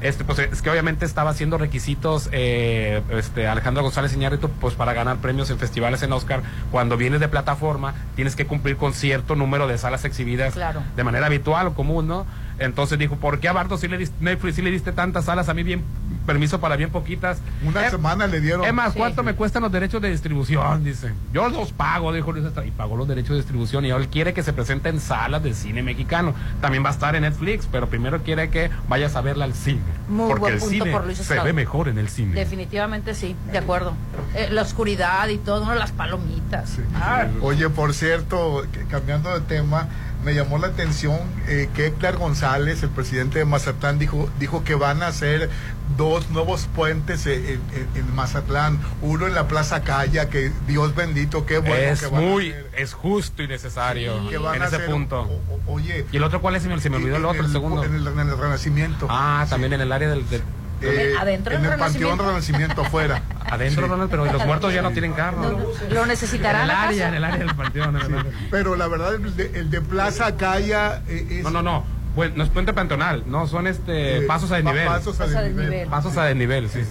Este, pues es que obviamente estaba haciendo requisitos eh, este, Alejandro González Iñárritu pues para ganar premios en festivales en Oscar. Cuando vienes de plataforma, tienes que cumplir con cierto número de salas exhibidas Claro. de manera habitual o común, ¿no? Entonces dijo, ¿por qué a Bardo sí le diste, Netflix sí le diste tantas salas? A mí bien permiso para bien poquitas. Una Eh, semana le dieron. Es más, Sí. ¿cuánto me cuestan los derechos de distribución? Dice. Yo los pago, dijo Luis Estrada, y pagó los derechos de distribución. Y ahora él quiere que se presente en salas de cine mexicano. También va a estar en Netflix, pero primero quiere que vayas a verla al cine. Muy porque buen el punto cine por Luis se ve mejor en el cine. Definitivamente sí, de acuerdo. Eh, la oscuridad y todo, ¿no? las palomitas. Ah, Oye, por cierto, que- cambiando de tema, me llamó la atención eh, que Héctor González, el presidente de Mazatlán, dijo, dijo que van a hacer dos nuevos puentes en, en- en Mazatlán. Uno en la Plaza Calla, que Dios bendito, qué bueno es que van a muy, hacer. es justo y necesario Sí, que van en a ese hacer, punto. o- o- oye, ¿Y el otro cuál es? Se me, se me olvidó el otro, el el- segundo. En el, en el Renacimiento. Ah, también en el área del... del- Eh, Adentro en el Panteón Renacimiento. Renacimiento afuera. [laughs] Adentro, Sí. Ronald, pero los muertos ya no tienen carro. Lo necesitarán. En el área, en el área del panteón. área. Pero la verdad, el de, el de Plaza Calla eh, es... No, no, no. Pues, no es puente pantonal, no, son este Eh, pasos a desnivel. pasos a desnivel. desnivel. Pasos a desnivel, sí. Sí,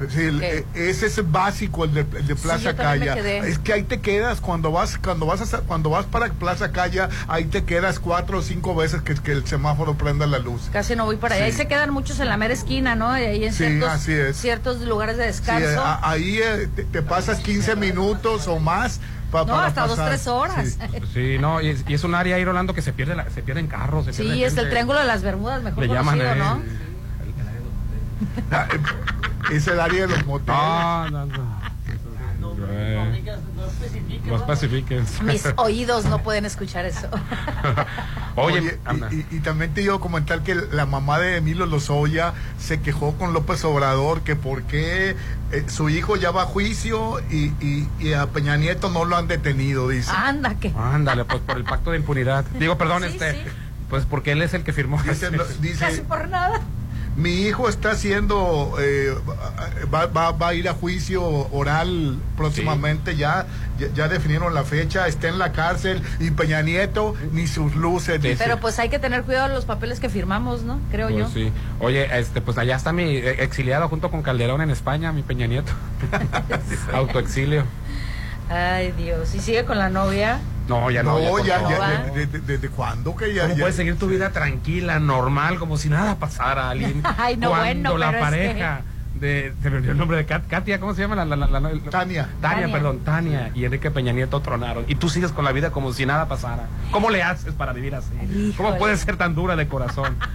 el- eh, ese es básico el de, el de Plaza me Calla. Es que ahí te quedas cuando vas cuando vas a, cuando vas para Plaza Calla, ahí te quedas cuatro o cinco veces que, que el semáforo prenda la luz. Casi no voy para allá. Sí. Ahí se quedan muchos en la mera esquina, ¿no? Y ahí en Sí, así ciertos, es. ciertos lugares de Sí, descanso. a- ahí eh, te, te pasas 15 minutos o más pa- no, para hasta dos, pasar. tres horas. Sí. [laughs] Sí, no, y es, y es un área ahí, Rolando, que se pierde la- se pierden carros. Se Sí, pierde es el. Triángulo de las Bermudas, mejor Le llaman, conocido, eh, ¿no? Eh, [laughs] Es el área de los moteles. No, no, no. No especifiques. Mis [laughs] oídos no pueden escuchar eso. [laughs] Oye, Oye, y, y- y también te iba a comentar que la mamá de Emilio Lozoya se quejó con López Obrador que por qué eh, su hijo ya va a juicio y, y- y a Peña Nieto no lo han detenido, dice. Anda, que. Ándale, pues por el pacto de impunidad. Digo, perdón, Sí, este. sí. Pues porque él es el que firmó. Dice, dice, Casi por nada. Mi hijo está haciendo, eh, va, va- va a ir a juicio oral próximamente, ya, ya, ya definieron la fecha, está en la cárcel y Peña Nieto ni sus luces. dice. Pero pues hay que tener cuidado de los papeles que firmamos, ¿no? Creo Pues yo. sí. Oye, este, pues allá está mi eh, exiliado junto con Calderón en España, mi Peña Nieto. [laughs] Autoexilio. Ay, Dios. ¿Y sigue con la novia? No, ya no. no, ya, ya, de- de- ¿desde cuándo que ya? ¿Cómo ya- puedes seguir tu vida tranquila, normal, como si nada pasara, [laughs] Aline? Ay, no, Cuando bueno, la pero es pareja de. Se me olvidó el nombre de Kat- Katia, ¿cómo se llama? La, la- la- la- la- Tania. Tania, Tania. perdón, Tania y Enrique Peña Nieto tronaron. Y tú sigues con la vida como si nada pasara. ¿Cómo le haces para vivir así? ¿Cómo puedes ser tan dura de corazón? [laughs]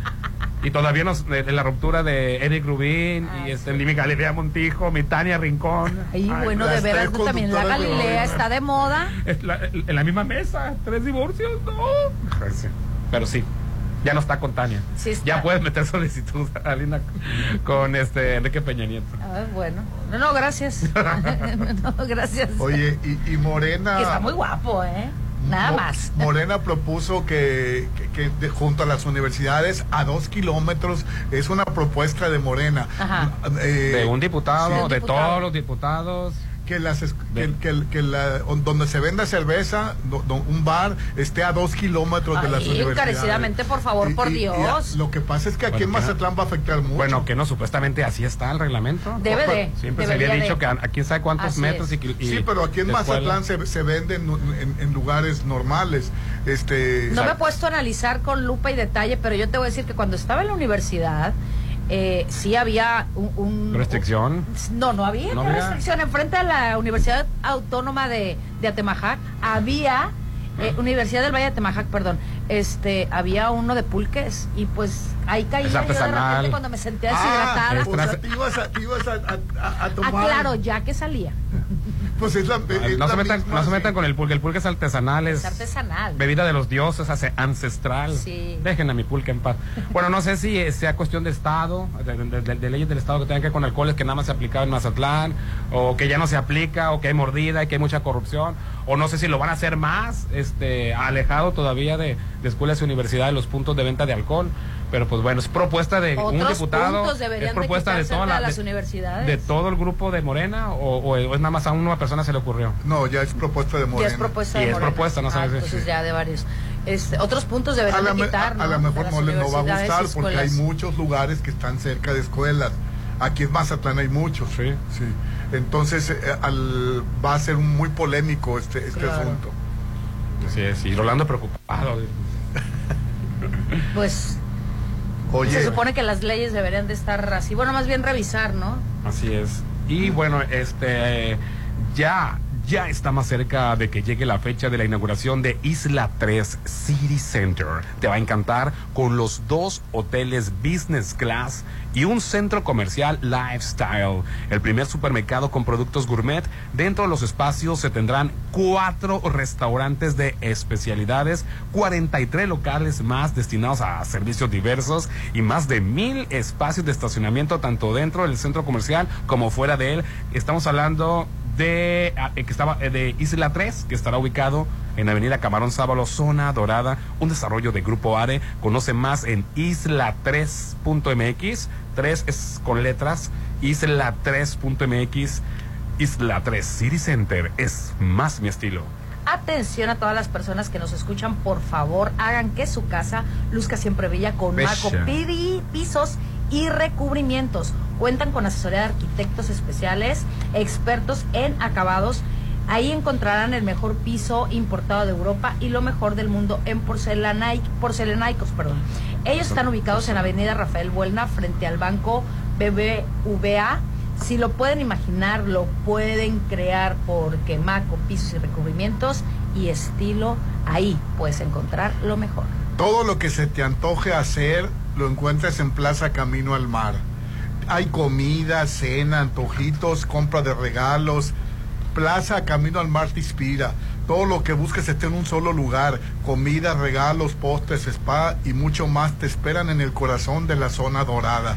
Y todavía nos, de, de la ruptura de Eric Rubín y este, mi Galilea Montijo, mi Tania Rincón. Ay, Ay, bueno, de veras, también la Galilea está de moda. Es la- en la misma mesa, tres divorcios, no. Pero sí, ya no está con Tania. Sí está. Ya puedes meter solicitud, Alina, con este Enrique Peña Nieto. Ah, bueno. No, no, gracias. [laughs] [laughs] no, gracias. Oye, y, y Morena. Que está muy guapo, ¿eh? Nada Mo- más. Morena propuso que, que- que de- junto a las universidades a dos kilómetros es una propuesta de Morena. Ajá. Eh, De un diputado, Sí, un de todos los diputados. Que las que, que- que la- donde se venda cerveza, do- do- un bar esté a dos kilómetros de las Ay, universidades. encarecidamente, por favor, Y- por y- y Dios. lo que pasa es que aquí Bueno, en no- Mazatlán va a afectar mucho. Bueno, que no, supuestamente así está el reglamento. Debe de. Siempre se había dicho de. que a- aquí sabe cuántos Así metros es. y, y- sí, pero aquí en. Mazatlán se, se vende en, en- en lugares normales. Este, No me he puesto a analizar con lupa y detalle, pero yo te voy a decir que cuando estaba en la universidad, eh, sí había un... un- Restricción. no, no había No una había. restricción. Enfrente de la Universidad Autónoma de, de Atemajac había, eh, Universidad del Valle de Atemajac, perdón, este, había uno de pulques y pues ahí caía Es yo de repente cuando me senté ah, deshidratada. o sea, te ibas a, te ibas a, a- a- a Ah, tomar. claro, ya que salía. [laughs] Pues es la, es No la se, metan, misma, no se sí. metan con el pulque. El pulque es artesanal, es Es artesanal. bebida de los dioses, hace ancestral. Sí. Dejen a mi pulque en paz. Bueno, no sé si eh, sea cuestión de Estado, de, de- de- de leyes del Estado que tengan que ver con alcoholes que nada más se aplicaba en Mazatlán, o que ya no se aplica, o que hay mordida y que hay mucha corrupción, o no sé si lo van a hacer más, este, alejado todavía de, de escuelas y universidades los puntos de venta de alcohol. Pero pues bueno, es propuesta de un Otros diputado, puntos es de propuesta de, de la, las de- universidades. de todo el grupo de Morena, o, o es nada más a una persona se le ocurrió. No, ya es propuesta de Ya Morena. es propuesta Y de es Morena. propuesta, no Ah, sabes entonces sí. ya de varios. Este, otros puntos a deberían de me- quitar, a- a ¿no? lo De mejor no les no va a y gustar porque hay muchos lugares que están cerca de escuelas. Aquí en Mazatlán hay muchos. Sí. Sí. Entonces eh, al- va a ser muy polémico este, este Claro. asunto. Así es, y Rolando preocupado. [laughs] Pues Oye. Se supone que las leyes deberían de estar así, bueno, más bien revisar, ¿no? Así es. Y bueno, este ya ya está más cerca de que llegue la fecha de la inauguración de Isla 3 City Center. Te va a encantar con los dos hoteles business class y un centro comercial lifestyle. El primer supermercado con productos gourmet. Dentro de los espacios se tendrán cuatro restaurantes de especialidades, 43 locales más destinados a servicios diversos y más de mil espacios de estacionamiento tanto dentro del centro comercial como fuera de él. Estamos hablando de ah, eh, que estaba eh, de Isla 3, que estará ubicado en Avenida Camarón Sábalo, zona dorada, un desarrollo de Grupo ARE. Conoce más en isla3.mx, 3 es con letras, isla3.mx, Isla 3 City Center es más mi estilo. Atención a todas las personas que nos escuchan, por favor, hagan que su casa luzca siempre bella con Maco Pidi, pisos y recubrimientos. Cuentan con asesoría de arquitectos especiales, expertos en acabados. Ahí encontrarán el mejor piso importado de Europa y lo mejor del mundo en porcelanicos. Perdón. Ellos están ubicados en Avenida Rafael Buelna, frente al banco BBVA. Si lo pueden imaginar, lo pueden crear porque Maco, pisos y recubrimientos y estilo, ahí puedes encontrar lo mejor. Todo lo que se te antoje hacer lo encuentras en Plaza Camino al Mar hay comida, cena, antojitos, compra de regalos. Plaza Camino al Mar te inspira. Todo lo que busques está en un solo lugar. Comida, regalos, postres, spa y mucho más te esperan en el corazón de la zona dorada.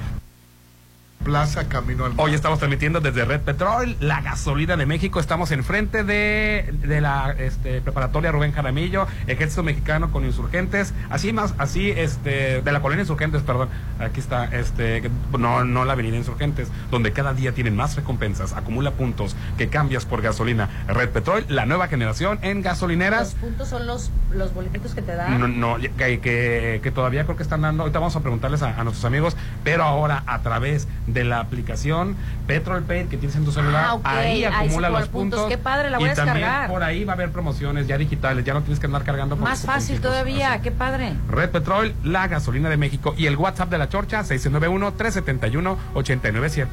Plaza Camino al Mar. Hoy estamos transmitiendo desde Red Petrol, la gasolina de México. Estamos enfrente de, de la este, preparatoria Rubén Jaramillo, Ejército Mexicano con insurgentes, así más, así, este, de la colonia Insurgentes, perdón. Aquí está, este, no, no la avenida Insurgentes, donde cada día tienen más recompensas, acumula puntos que cambias por gasolina. Red Petrol, la nueva generación en gasolineras. Los puntos son los, los boletitos que te dan. No, no que, que, todavía creo que están dando, ahorita vamos a preguntarles a, a nuestros amigos, pero ahora a través de la aplicación Petrol Pay que tienes en tu celular. Ah, ahí acumula los puntos. Qué padre, la voy y a también por ahí va a haber promociones ya digitales, ya no tienes que andar cargando. Más fácil todavía, qué padre. Red Petrol, la gasolina de México y el WhatsApp de la Chorcha 691-371-897.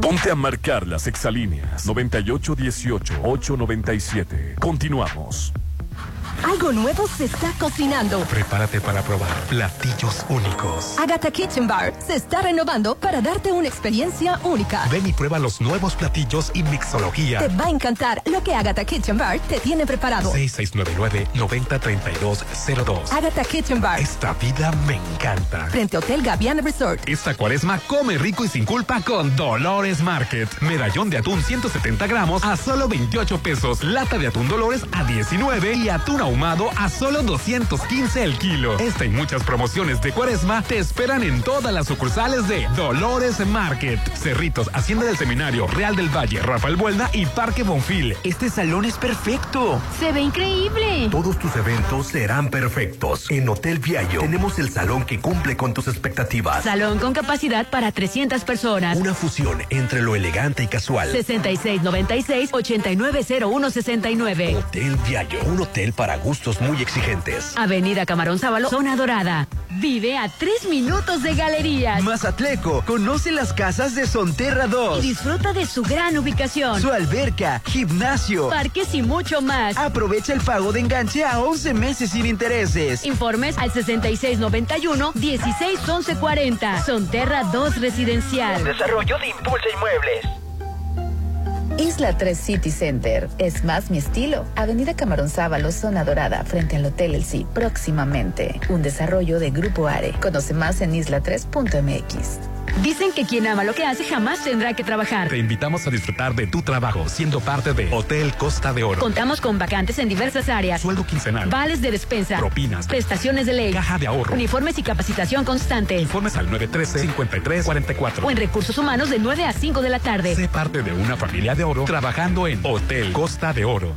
Ponte a marcar las exalíneas 9818-897. Continuamos. Algo nuevo se está cocinando. Prepárate para probar platillos únicos. Agatha Kitchen Bar se está renovando para darte una experiencia única. Ven y prueba los nuevos platillos y mixología. Te va a encantar lo que Agatha Kitchen Bar te tiene preparado. 6699-903202. Agatha Kitchen Bar. Esta vida me encanta. Frente Hotel Gaviana Resort. Esta cuaresma come rico y sin culpa con Dolores Market. Medallón de atún 170 gramos a solo 28 pesos. Lata de atún Dolores a 19 y atún ahumado a solo 215 el kilo. Esta y muchas promociones de cuaresma te esperan en todas las sucursales de Dolores Market, Cerritos, Hacienda del Seminario, Real del Valle, Rafael Buelna y Parque Bonfil. Este salón es perfecto. Se ve increíble. Todos tus eventos serán perfectos. En Hotel Viallo tenemos el salón que cumple con tus expectativas. Salón con capacidad para 300 personas. Una fusión entre lo elegante y casual. 6696-890169. Hotel Viallo, un hotel para gustos muy exigentes. Avenida Camarón Sábalo, zona dorada. Vive a tres minutos de galerías. Mazatleco, conoce las casas de Sonterra 2. Y disfruta de su gran ubicación. Su alberca, gimnasio, parques y mucho más. Aprovecha el pago de enganche a 11 meses sin intereses. Informes al 6691-161140. Sonterra 2 Residencial. Desarrollo de Impulsa Inmuebles. Isla 3 City Center. Es más mi estilo. Avenida Camarón Sábalo, zona dorada, frente al Hotel El Sí, próximamente. Un desarrollo de Grupo Are. Conoce más en isla3.mx. Dicen que quien ama lo que hace jamás tendrá que trabajar. Te invitamos a disfrutar de tu trabajo siendo parte de Hotel Costa de Oro. Contamos con vacantes en diversas áreas. Sueldo quincenal. Vales de despensa. Propinas. Prestaciones de ley. Caja de ahorro. Uniformes y capacitación constante. Informes al 913-5344. O en recursos humanos de 9 a 5 de la tarde. Sé parte de una familia de oro trabajando en Hotel Costa de Oro.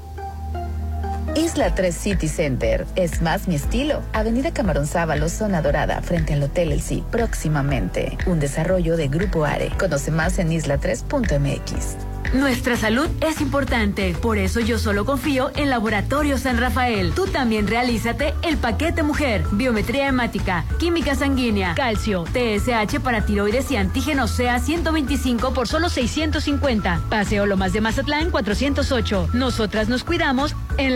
Isla 3 City Center. Es más mi estilo. Avenida Camarón Sábalo, zona dorada, frente al Hotel El próximamente. Un desarrollo de Grupo Are. Conoce más en isla3.mx. Nuestra salud es importante, por eso yo solo confío en Laboratorio San Rafael. Tú también realízate el paquete mujer, biometría hemática, química sanguínea, calcio, TSH para tiroides y antígeno sea 125 por solo 650. Paseo Lomas de Mazatlán 408. Nosotras nos cuidamos en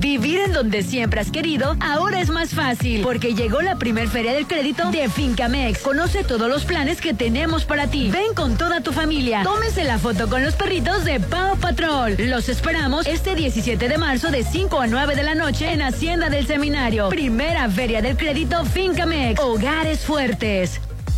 Vivir en donde siempre has querido ahora es más fácil porque llegó la primer feria del crédito de Fincamex. Conoce todos los planes que tenemos para ti. Ven con toda tu familia. Tómese la foto con los perritos de Pau Patrol. Los esperamos este 17 de marzo de 5 a 9 de la noche en Hacienda del Seminario. Primera feria del crédito Fincamex. Hogares fuertes.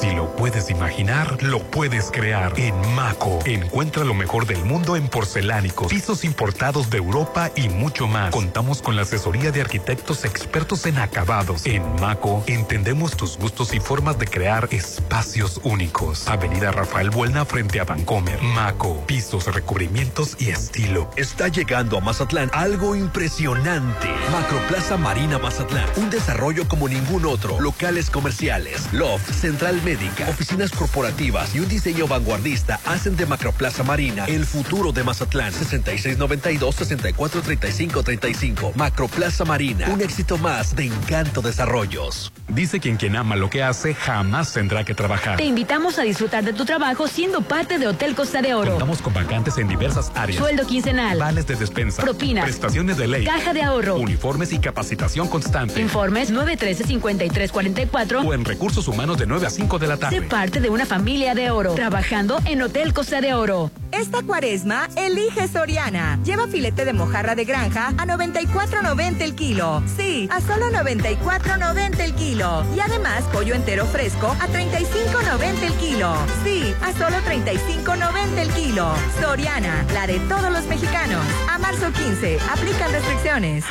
Si lo puedes imaginar, lo puedes crear. En Maco, encuentra lo mejor del mundo en porcelánicos, pisos importados de Europa y mucho más. Contamos con la asesoría de arquitectos expertos en acabados. En Maco, entendemos tus gustos y formas de crear espacios únicos. Avenida Rafael Buelna frente a Vancomer. Maco, pisos, recubrimientos y estilo. Está llegando a Mazatlán algo impresionante. Macroplaza Marina Mazatlán, un desarrollo como ningún otro. Locales comerciales, loft, central médica, oficinas corporativas y un diseño vanguardista hacen de Macroplaza Marina el futuro de Mazatlán. 6692-643535. Macroplaza Marina, un éxito más de Encanto Desarrollos. Dice quien quien ama lo que hace jamás tendrá que trabajar. Te invitamos a disfrutar de tu trabajo siendo parte de Hotel Costa de Oro. Contamos con vacantes en diversas áreas. Sueldo quincenal. Vales de despensa. Propinas. Prestaciones de ley. Caja de ahorro. Uniformes y capacitación constante. Informes 913-5344 o en recursos humanos de 9 a 5 5 de la tarde. Sé parte de una familia de oro, trabajando en Hotel Costa de Oro. Esta cuaresma, elige Soriana. Lleva filete de mojarra de granja a 94.90 el kilo. Sí, a solo 94.90 el kilo. Y además, pollo entero fresco a 35.90 el kilo. Sí, a solo 35.90 el kilo. Soriana, la de todos los mexicanos. A marzo 15, aplican restricciones.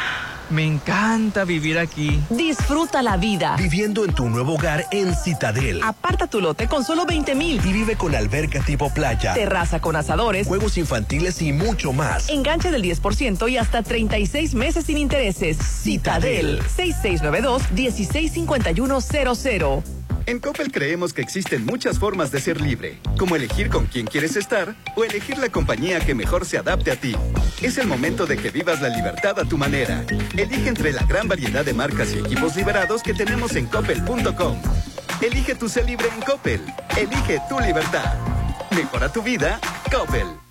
Me encanta vivir aquí. Disfruta la vida. Viviendo en tu nuevo hogar en Citadel. Aparta tu lote con solo 20 mil. Y vive con alberca tipo playa. Terraza con asadores. Juegos infantiles y mucho más. Enganche del 10% y hasta 36 meses sin intereses. Citadel. 6692-165100. En Coppel creemos que existen muchas formas de ser libre, como elegir con quién quieres estar o elegir la compañía que mejor se adapte a ti. Es el momento de que vivas la libertad a tu manera. Elige entre la gran variedad de marcas y equipos liberados que tenemos en coppel.com. Elige tu ser libre en Coppel. Elige tu libertad. Mejora tu vida, Coppel.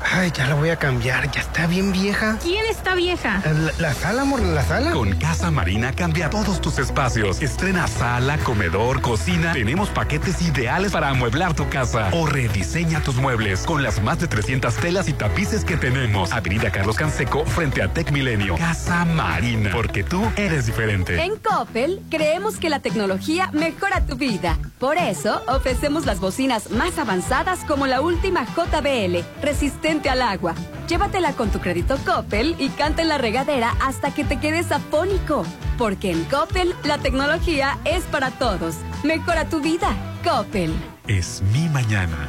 Ay, ya la voy a cambiar, ya está bien vieja. ¿Quién está vieja? La, la, sala, amor, la sala. Con Casa Marina cambia todos tus espacios. Estrena sala, comedor, cocina. Tenemos paquetes ideales para amueblar tu casa. O rediseña tus muebles con las más de 300 telas y tapices que tenemos. Avenida Carlos Canseco frente a Tec Milenio. Casa Marina, porque tú eres diferente. En Coppel creemos que la tecnología mejora tu vida. Por eso ofrecemos las bocinas más avanzadas como la última JBL, resistente al agua. Llévatela con tu crédito Coppel y canta en la regadera hasta que te quedes afónico. Porque en Coppel la tecnología es para todos. Mejora tu vida. Coppel. Es mi mañana,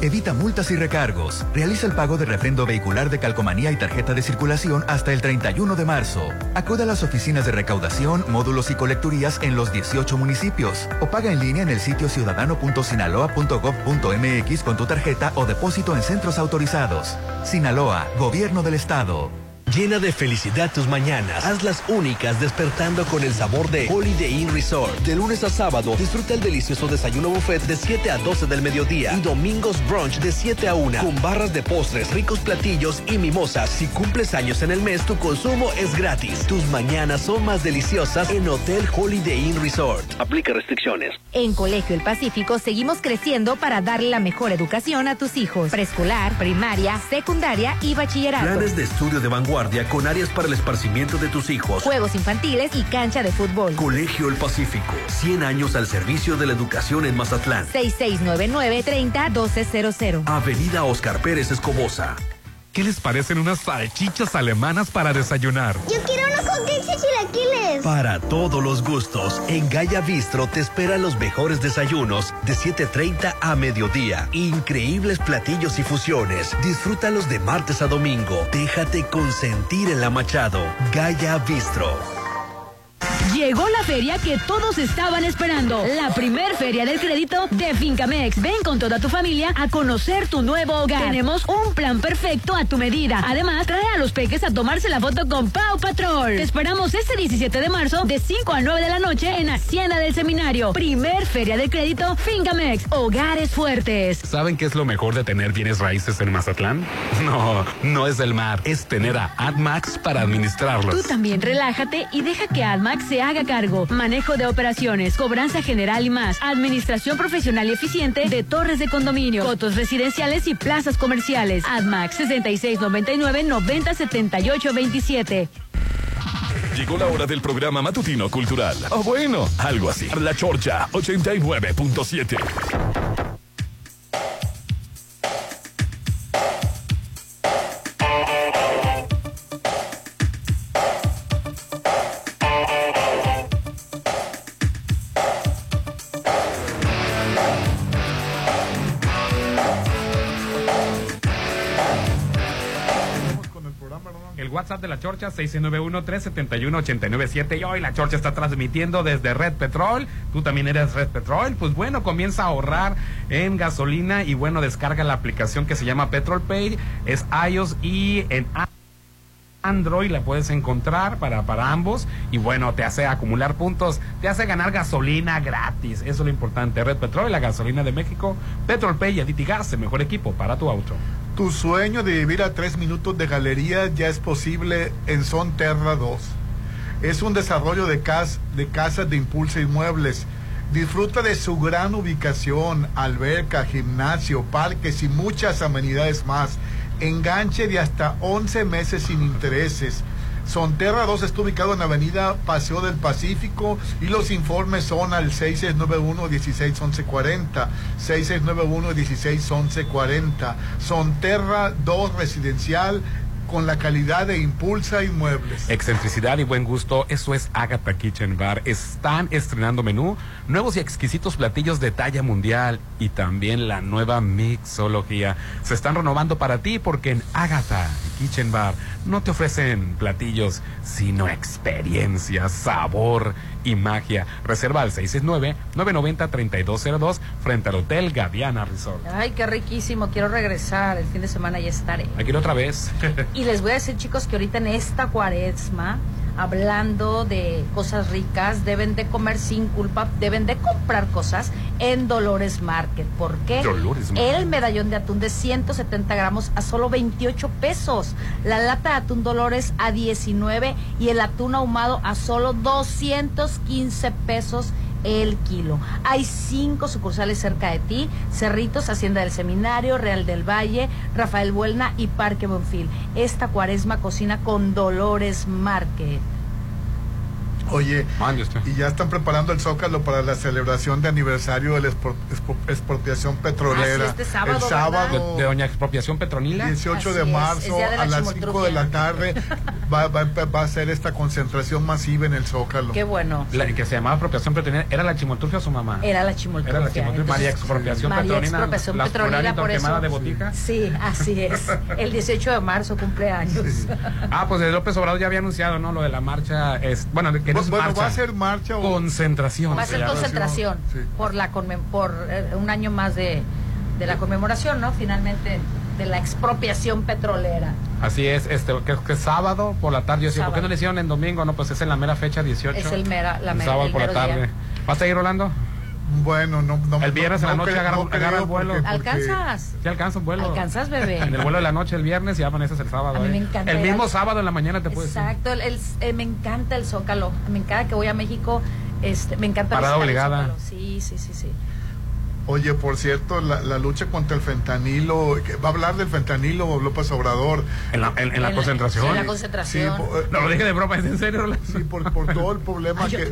Evita multas y recargos. Realiza el pago de refrendo vehicular de calcomanía y tarjeta de circulación hasta el 31 de marzo. Acude a las oficinas de recaudación, módulos y colecturías en los 18 municipios o paga en línea en el sitio ciudadano.sinaloa.gov.mx con tu tarjeta o depósito en centros autorizados. Sinaloa, Gobierno del Estado. Llena de felicidad tus mañanas. Hazlas únicas despertando con el sabor de Holiday Inn Resort. De lunes a sábado, disfruta el delicioso desayuno buffet de 7 a 12 del mediodía y domingos brunch de 7 a 1 con barras de postres, ricos platillos y mimosas. Si cumples años en el mes, tu consumo es gratis. Tus mañanas son más deliciosas en Hotel Holiday Inn Resort. Aplica restricciones. En Colegio El Pacífico seguimos creciendo para darle la mejor educación a tus hijos. Preescolar, primaria, secundaria y bachillerato. Planes de estudio de vanguardia con áreas para el esparcimiento de tus hijos. Juegos infantiles y cancha de fútbol. Colegio El Pacífico. 100 años al servicio de la educación en Mazatlán. 6699-301200. Avenida Oscar Pérez Escobosa. ¿Qué les parecen unas salchichas alemanas para desayunar? Yo quiero unos con queso y chilaquiles. Para todos los gustos, en Gaya Bistro te esperan los mejores desayunos de 7.30 a mediodía. Increíbles platillos y fusiones. Disfrútalos de martes a domingo. Déjate consentir en la Machado. Gaya Bistro. Llegó la feria que todos estaban esperando. La primer feria del crédito de Fincamex. Ven con toda tu familia a conocer tu nuevo hogar. Tenemos un plan perfecto a tu medida. Además, trae a los peques a tomarse la foto con Pau Patrol. Te esperamos este 17 de marzo de 5 a 9 de la noche en Hacienda del Seminario. Primer feria del crédito Fincamex. Hogares fuertes. ¿Saben qué es lo mejor de tener bienes raíces en Mazatlán? [laughs] No, no es el mar. Es tener a AdMax para administrarlos. Tú también relájate y deja que AdMax se haga cargo. Manejo de operaciones, cobranza general y más. Administración profesional y eficiente de torres de condominio, fotos residenciales y plazas comerciales. AdMax 6699 9078 27. Llegó la hora del programa matutino cultural. O bueno, algo así. La Chorcha 89.7. De la Chorcha 691-371-897 y hoy la Chorcha está transmitiendo desde Red Petrol. Tú también eres Red Petrol. Pues bueno, comienza a ahorrar en gasolina y bueno, descarga la aplicación que se llama Petrol Pay. Es iOS y en Android la puedes encontrar para, para ambos y bueno, te hace acumular puntos, te hace ganar gasolina gratis. Eso es lo importante. Red Petrol, la gasolina de México, Petrol Pay y Aditi Gas, el mejor equipo para tu auto. Tu sueño de vivir a tres minutos de galería ya es posible en Son Terra 2. Es un desarrollo de, cas de casas de impulso inmuebles. Disfruta de su gran ubicación, alberca, gimnasio, parques y muchas amenidades más. Enganche de hasta 11 meses sin intereses. Sonterra 2 está ubicado en Avenida Paseo del Pacífico y los informes son al 6691-161140. 6691-161140. Sonterra 2 Residencial con la calidad de Impulsa Inmuebles. Excentricidad y buen gusto, eso es Agatha Kitchen Bar. Están estrenando menú, nuevos y exquisitos platillos de talla mundial y también la nueva mixología. Se están renovando para ti porque en Agatha Kitchen Bar no te ofrecen platillos, sino experiencia, sabor y magia. Reserva al 669-990-3202 frente al Hotel Gaviana Resort. Ay, qué riquísimo. Quiero regresar. El fin de semana ya estaré. Aquí otra vez. y les voy a decir, chicos, que ahorita en esta cuaresma, hablando de cosas ricas, deben de comer sin culpa, deben de comprar cosas en Dolores Market. ¿Por qué? Dolores Market. El medallón de atún de 170 gramos a solo 28 pesos. La lata de atún Dolores a 19 y el atún ahumado a solo 215 pesos el kilo. Hay cinco sucursales cerca de ti, Cerritos, Hacienda del Seminario, Real del Valle, Rafael Buelna y Parque Bonfil. Esta cuaresma cocina con Dolores Market. Oye, y ya están preparando el Zócalo para la celebración de aniversario de la expropiación petrolera. Ah, sí, este sábado, el sábado, De, de Doña Expropiación Petronila. 18 de Así marzo de la a las 5 chimoltrufia. de la tarde [laughs] va, va a empe- va a ser esta concentración masiva en el Zócalo. Qué bueno. La que se llamaba apropiación petronila. ¿Era la chimoltrufia o su mamá? Era la chimoltrufia. Era la chimoltrufia. María Expropiación María Petronila. Expropiación la Petronila, por quemada eso. de botica. Sí, así es. El 18 de marzo cumpleaños. Ah, pues de López Obrador ya había anunciado, ¿no? Lo de la marcha. Es, bueno, que es Bueno, marcha. va a ser marcha o Concentración. Va a se ser concentración por la conmem- por eh, un año más de, de la conmemoración, ¿no? Finalmente de la expropiación petrolera. Así es, este, que, que sábado por la tarde. Yo decía, ¿por qué no le hicieron en domingo? No, pues es en la mera fecha 18. Es el mera- la El mera- sábado el por la mero día. tarde. ¿Vas a ir, Rolando? Bueno, no, no El viernes en la no noche agarra, no agarra el vuelo. porque- ¿Alcanzas? Sí, alcanza un vuelo. ¿Alcanzas, bebé? En el vuelo de la noche el viernes y amaneces el sábado. A mí ¿eh? me encanta El mismo al- sábado en la mañana te puedes. Exacto, el- el- eh, me encanta el Zócalo, me encanta que voy a México, este, me encanta Parada el obligada. Zócalo. Sí, sí, sí, sí. Oye, por cierto, la, la lucha contra el fentanilo, va a hablar del fentanilo López Obrador. En la, en, en la concentración. en la concentración. Sí, por- No lo dije de broma, es en serio. Sí, por, por todo el problema [laughs] que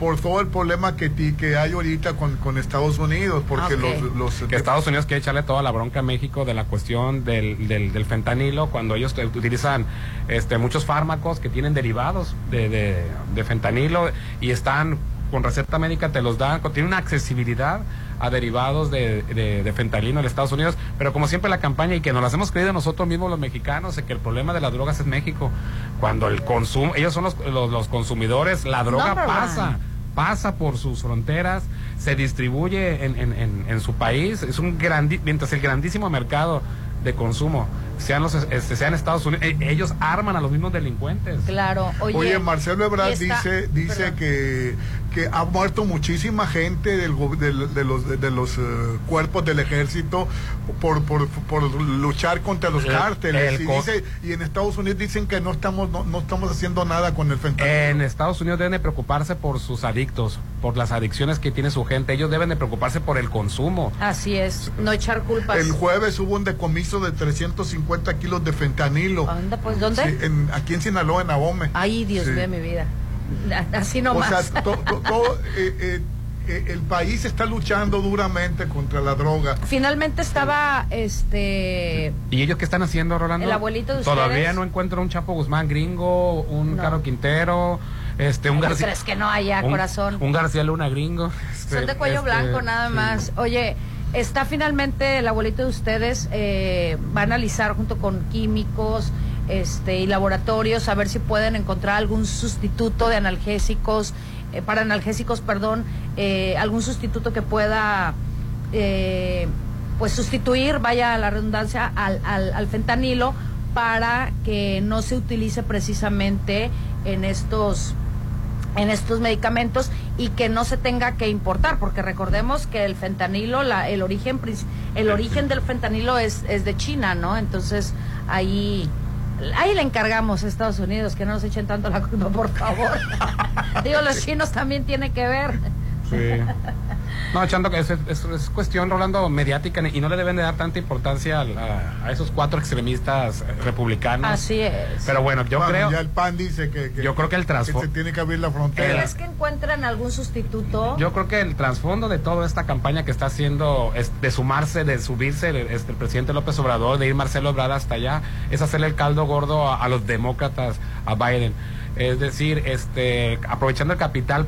por todo el problema que ti- que hay ahorita con, con Estados Unidos, porque Ah, los, los que Estados Unidos quiere echarle toda la bronca a México de la cuestión del, del, del fentanilo cuando ellos te- utilizan este, muchos fármacos que tienen derivados de, de, de fentanilo y están con receta médica, te los dan, tienen una accesibilidad a derivados de, de, de fentanilo en Estados Unidos, pero como siempre la campaña y que nos las hemos creído nosotros mismos los mexicanos, de que el problema de las drogas es México, cuando el consumo, ellos son los, los, los consumidores, la droga Number pasa one. pasa por sus fronteras, se distribuye en, en, en, en su país, es un grandi mientras el grandísimo mercado de consumo sean los este, sean Estados Unidos, e- ellos arman a los mismos delincuentes. Claro, oye. Oye, Marcelo Ebrard esta- dice, dice perdón. que, que ha muerto muchísima gente del del- de, los, de los eh, cuerpos del ejército por, por, por luchar contra los El- cárteles. el y, dice- y en Estados Unidos dicen que no estamos, no, no estamos haciendo nada con el fentanilo. En Estados Unidos deben de preocuparse por sus adictos, por las adicciones que tiene su gente. Ellos deben de preocuparse por el consumo. Así es, no echar culpas. El jueves hubo un decomiso de 350 kilos de fentanilo. ¿Dónde, pues, dónde? Sí, en- aquí en Sinaloa, en Ahome. Ay, Dios Sí. mío, mi vida. Así O nomás. sea, to- to- todo, eh, eh, eh, el país está luchando duramente contra la droga. Finalmente estaba este ¿Y ellos qué están haciendo, Rolando? El abuelito de Todavía ustedes. no encuentro un Chapo Guzmán gringo, un No. Caro Quintero, este, un ¿Tú García. crees que no haya un- corazón? Un García Luna gringo. este, Son de cuello este, blanco nada sí. más. Oye, está finalmente el abuelito de ustedes eh, va a analizar junto con químicos este y laboratorios a ver si pueden encontrar algún sustituto de analgésicos eh, para analgésicos, perdón, eh, algún sustituto que pueda eh, pues sustituir, vaya la redundancia, al, al, al fentanilo para que no se utilice precisamente en estos en estos medicamentos y que no se tenga que importar, porque recordemos que el fentanilo, la, el origen el origen del fentanilo es, es de China, ¿no? Entonces ahí ahí le encargamos a Estados Unidos que no nos echen tanto la culpa, por favor. [laughs] Digo, los chinos también tienen que ver. Sí. No, echando que es, es- es cuestión, Rolando, mediática y no le deben de dar tanta importancia a, a esos cuatro extremistas eh, republicanos. Así es. Pero bueno, yo Bueno, creo. Ya el PAN dice que, que- Yo creo que el que trasfo- se tiene que abrir la frontera. ¿Crees que encuentran algún sustituto? Yo creo que el trasfondo de toda esta campaña que está haciendo es de sumarse, de subirse el, este, el presidente López Obrador, de ir Marcelo Ebrard hasta allá, es hacerle el caldo gordo a, a los demócratas, a Biden. Es decir, este, aprovechando el capital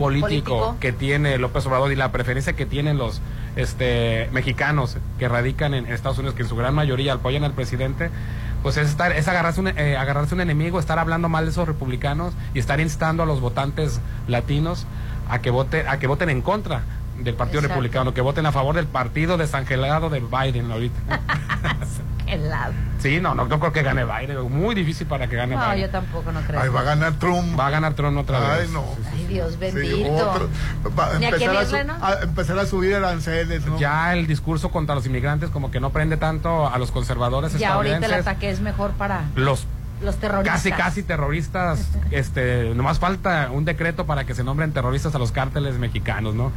político, Político. que tiene López Obrador y la preferencia que tienen los este, mexicanos que radican en Estados Unidos, que en su gran mayoría apoyan al presidente, pues es, estar, es agarrarse, un, eh, agarrarse un enemigo, estar hablando mal de esos republicanos y estar instando a los votantes latinos a que, vote, a que voten en contra del Partido Exacto. Republicano, que voten a favor del partido desangelado de Biden ahorita. [laughs] Helado. sí, no, no, no creo que gane Biden, muy difícil para que gane No, Biden. yo tampoco no creo. Ahí va a ganar Trump. Va a ganar Trump otra Ay, vez. no. Ay, Dios Sí, bendito. otro. Va a Ni a empezar, a, su- irle, ¿no? a empezar a subir aranceles, ¿no? Ya el discurso contra los inmigrantes como que no prende tanto a los conservadores Ya ahorita el ataque es mejor para Los los terroristas. casi casi terroristas, [laughs] este, nomás falta un decreto para que se nombren terroristas a los cárteles mexicanos, ¿no?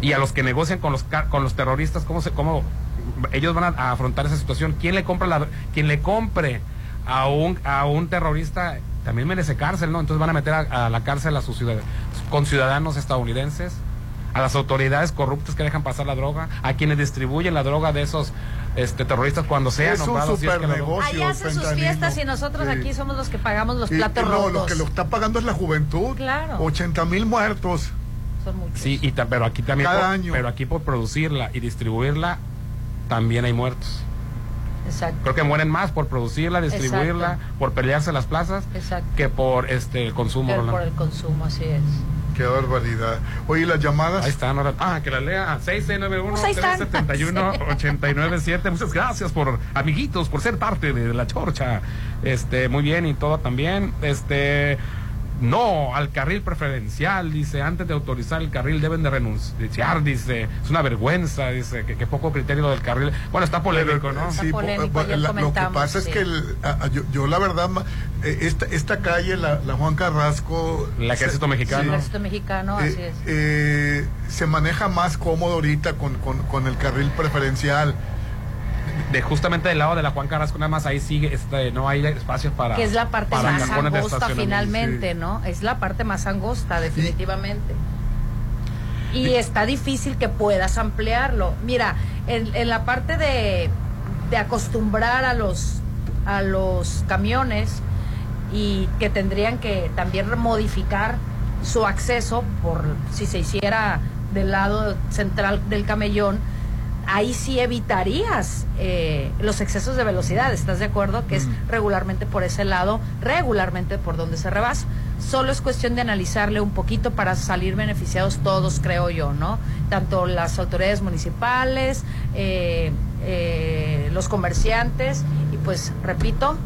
Y a los que negocian con los con los terroristas, cómo se cómo ellos van a, a afrontar esa situación? ¿Quién le compra la quien le compre a un a un terrorista también merece cárcel, ¿no? Entonces van a meter a, a la cárcel a sus ciudadanos, con ciudadanos estadounidenses, a las autoridades corruptas que dejan pasar la droga, a quienes distribuyen la droga de esos este, terroristas cuando sean Es un nombrados. si es que. Allá hacen sus fiestas y nosotros Sí. aquí somos los que pagamos los Y- platos y no, rotos. lo que lo está pagando es la juventud. Claro. 80 mil muertos. Son muchos. Sí, y ta- pero aquí también Cada por, año. pero aquí por producirla y distribuirla también hay muertos. Exacto. Creo que mueren más por producirla, distribuirla, Exacto. por pelearse las plazas Exacto. que por este el consumo. Rolando. por el consumo, así es. Qué barbaridad. Oye, las llamadas. Ahí están, ahora- ah, que la lea 6691 Pues ahí están. 371 897. [laughs] Muchas gracias por amiguitos por ser parte de la chorcha. Este, muy bien y todo también. Este no al carril preferencial, dice, antes de autorizar el carril deben de renunciar, dice, es una vergüenza, dice, que, que poco criterio del carril. Bueno, está polémico, ¿no? Sí, polémico, la- lo que pasa es que el- a- yo, yo la verdad, eh, esta, esta calle, la, la Juan Carrasco... El ejército se- mexicano. El ejército mexicano, eh, así es. eh, se maneja más cómodo ahorita con, con, con el carril preferencial. De justamente del lado de la Juan Carrasco, nada más ahí sigue, este, no hay espacio para. que es la parte más angosta finalmente, ¿no? Es la parte más angosta, definitivamente. Y está difícil que puedas ampliarlo. Mira, en, en la parte de, de acostumbrar a los, a los camiones y que tendrían que también modificar su acceso por si se hiciera del lado central del camellón, ahí sí evitarías eh, los excesos de velocidad, ¿estás de acuerdo? Que es regularmente por ese lado, regularmente por donde se rebasa. Solo es cuestión de analizarle un poquito para salir beneficiados todos, creo yo, ¿no? Tanto las autoridades municipales, eh, eh, los comerciantes y pues, repito,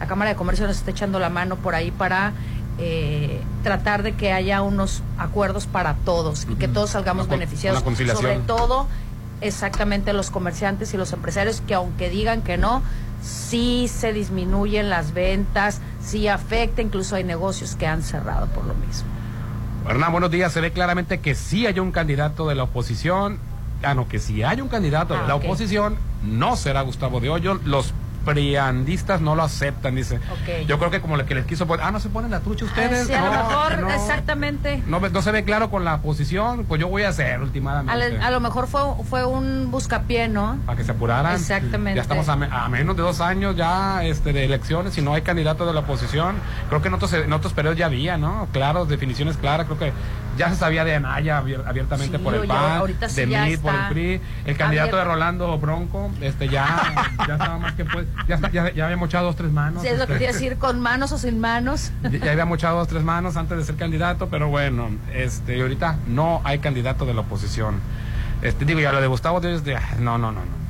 la Cámara de Comercio nos está echando la mano por ahí para eh, tratar de que haya unos acuerdos para todos y que todos salgamos con- beneficiados, sobre todo exactamente los comerciantes y los empresarios que aunque digan que no, sí se disminuyen las ventas, sí afecta, incluso hay negocios que han cerrado por lo mismo. Hernán, buenos días. Se ve claramente que sí hay un candidato de la oposición. Ah, no, que si hay un candidato Ah, de la ok. oposición, no será Gustavo de Hoyo. Los priandistas no lo aceptan, dice. Yo creo que como le que les quiso poner, ah, no se ponen la trucha ustedes. Sí, a lo No, mejor, no. exactamente. No, se ve claro con la posición, pues yo voy a hacer últimamente. a lo mejor fue, fue un buscapié, ¿no? para que se apuraran. Exactamente. Ya estamos a, me- a menos de dos años ya este, de elecciones y no hay candidato de la oposición. Creo que en otros, en otros periodos ya había, ¿no? Claro, definiciones claras. Creo que ya se sabía de Anaya abier- abiertamente Sí, por el PAN, sí de MIT por el PRI. El candidato de. Rolando Bronco, este ya, ya estaba más que pues, ya, está- ya, ya había mochado dos, tres manos. Sí, es lo que este. quería decir, con manos o sin manos. [laughs] Ya ya había mochado dos, tres manos antes de ser candidato, pero bueno, este, ahorita no hay candidato de la oposición. Este, digo, ya lo de Gustavo Díaz, de, ah, no, no, no, no.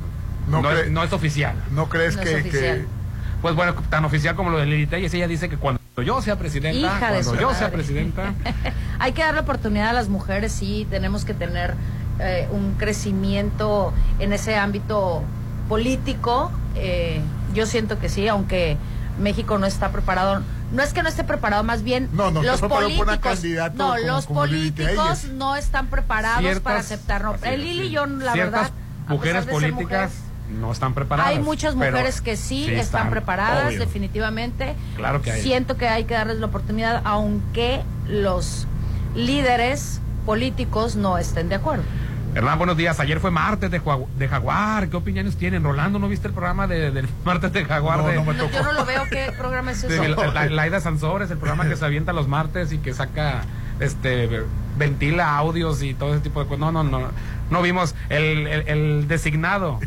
No No, es, no es oficial. ¿No crees No que- Pues bueno, tan oficial como lo de Lili Telles, ella dice que cuando yo sea presidenta, Hija de cuando su yo madre. sea presidenta, [laughs] Hay que darle oportunidad a las mujeres, sí, tenemos que tener eh, un crecimiento en ese ámbito político. eh, yo siento que sí, aunque México no está preparado. No es que no esté preparado, más bien No, no los políticos. No, como- los como políticos no están preparados Ciertas- para aceptar. No, así el Lili, sí. yo la ciertas verdad. a mujeres pesar de ser políticas mujer, no están preparadas. hay muchas mujeres que sí, están, preparadas, obvio. definitivamente. Claro que hay. Siento que hay que darles la oportunidad, aunque los líderes políticos no estén de acuerdo. Hernán, buenos días. Ayer fue martes de, Jaguar. ¿Qué opiniones tienen? Rolando, ¿no viste el programa de, del [laughs] martes de Jaguar? No, de, no me No, yo no lo veo, ¿qué programa es [laughs] eso? Laida Sansores, el programa que se avienta los martes y que saca, este, ventila audios y todo ese tipo de cosas. No, no, no. No vimos el, el, el designado.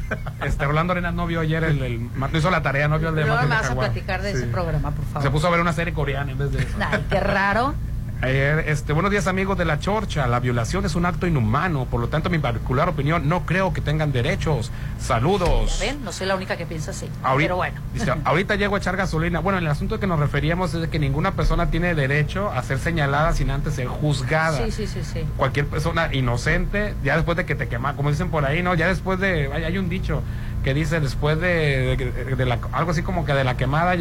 Este, Rolando Arenas no vio ayer el, el no hizo la tarea, no vio el de Luego me vas a platicar de ese Sí. programa, por favor. Se puso a ver una serie coreana en vez de eso. Ay, qué raro. Este, buenos días amigos de la Chorcha. La violación es un acto inhumano, por lo tanto, mi particular opinión, no creo que tengan derechos. Saludos. Ven, no soy la única que piensa así. Ahorita, Pero bueno. dice, [laughs] ahorita llego a echar gasolina. Bueno, el asunto que nos referíamos es de que ninguna persona tiene derecho a ser señalada sin antes ser juzgada. Sí, sí, sí, sí. Cualquier persona inocente, ya después de que te quema, como dicen por ahí, ¿no? Ya después de, hay, hay un dicho que dice después de, de- de la, algo así como que de la quemada,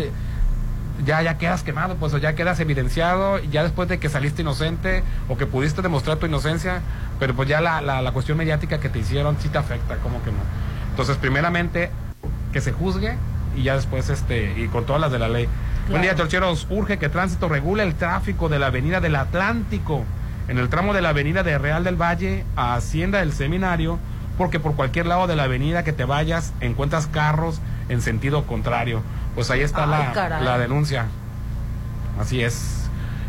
ya, ya quedas quemado, pues o ya quedas evidenciado, ya después de que saliste inocente o que pudiste demostrar tu inocencia, pero pues ya la, la, la cuestión mediática que te hicieron sí te afecta, como que no. Entonces, primeramente, que se juzgue y ya después, este, y con todas las de la ley. Buen día, Torcheros. Urge que tránsito regule el tráfico de la avenida del Atlántico en el tramo de la avenida de Real del Valle a Hacienda del Seminario, porque por cualquier lado de la avenida que te vayas encuentras carros en sentido contrario. Pues ahí está Ay, la, la denuncia. Así es.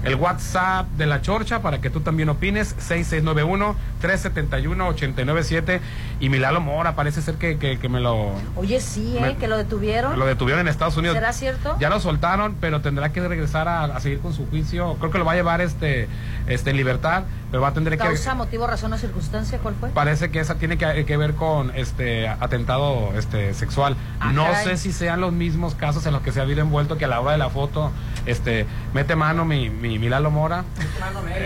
El WhatsApp de la Chorcha para que tú también opines, 6691-371-897. Y Milalo Mora, parece ser que, que, que me lo, Oye, sí, ¿eh? Que lo detuvieron. lo detuvieron en Estados Unidos. ¿Será cierto? Ya lo soltaron, pero tendrá que regresar a, a seguir con su juicio. Creo que lo va a llevar este, este en libertad, pero va a tener que... Causa, motivo, razón o circunstancia, ¿cuál fue? Parece que esa tiene que, que ver con este atentado este sexual. Ah, no sé si sean los mismos casos en los que se ha habido envuelto que a la hora de la foto este mete mano mi, mi, mi Lalo Mora.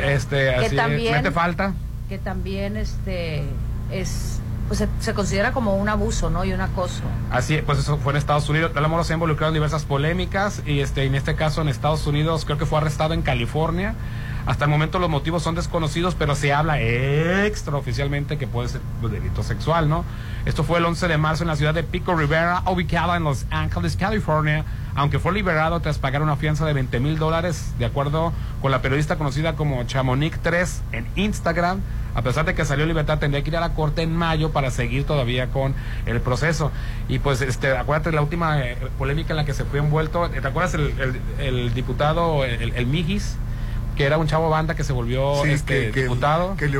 Este, Que así, también- mete falta. Que también este es pues se, se considera como un abuso, ¿no? Y un acoso. Así, pues eso fue en Estados Unidos. Lalo Mora se ha involucrado en diversas polémicas y este en este caso en Estados Unidos creo que fue arrestado en California. Hasta el momento los motivos son desconocidos, pero se habla extraoficialmente que puede ser delito sexual, ¿no? Esto fue el 11 de marzo en la ciudad de Pico Rivera, ubicada en Los Ángeles, California, aunque fue liberado tras pagar una fianza de 20 mil dólares, de acuerdo con la periodista conocida como Chamonix 3 en Instagram. A pesar de que salió libertad, tendría que ir a la corte en mayo para seguir todavía con el proceso. Y pues, este, acuérdate la última eh, polémica en la que se fue envuelto. ¿Te acuerdas el, el- diputado, el, el? Que era un chavo banda que se volvió Sí, este, que, que- diputado. que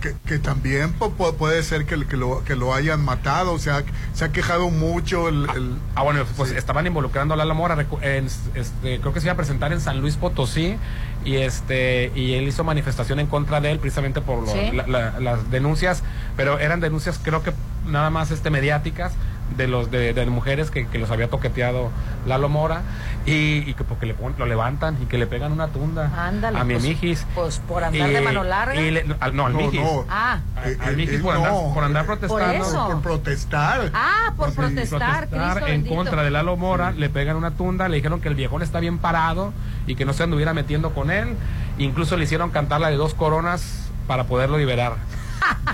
que- que también puede ser que, que lo, que lo hayan matado, o sea, se ha quejado mucho el... el- Ah, bueno, pues estaban involucrando a Lalo Mora. en, este, creo que se iba a presentar en San Luis Potosí y este y él hizo manifestación en contra de él precisamente por lo- Sí. la- la- las denuncias, pero eran denuncias creo que nada más este mediáticas de los de, de mujeres que, que los había toqueteado Lalo Mora y, y que porque le pon- lo levantan y que le pegan una tunda Ándale, a mi pues, Mijis. Pues por andar Y- de mano larga. y le- no, al- no, al No, Mijis. no. Ah, Al- al Eh, Mijis eh, por, andar, por andar protestando. eso. Por protestar. ah, por Sí, protestar, protestar Cristo en bendito. contra de Lalo Mora, le pegan una tunda, le dijeron que el viejón está bien parado y que no se anduviera metiendo con él. Incluso le hicieron cantar la de dos coronas para poderlo liberar.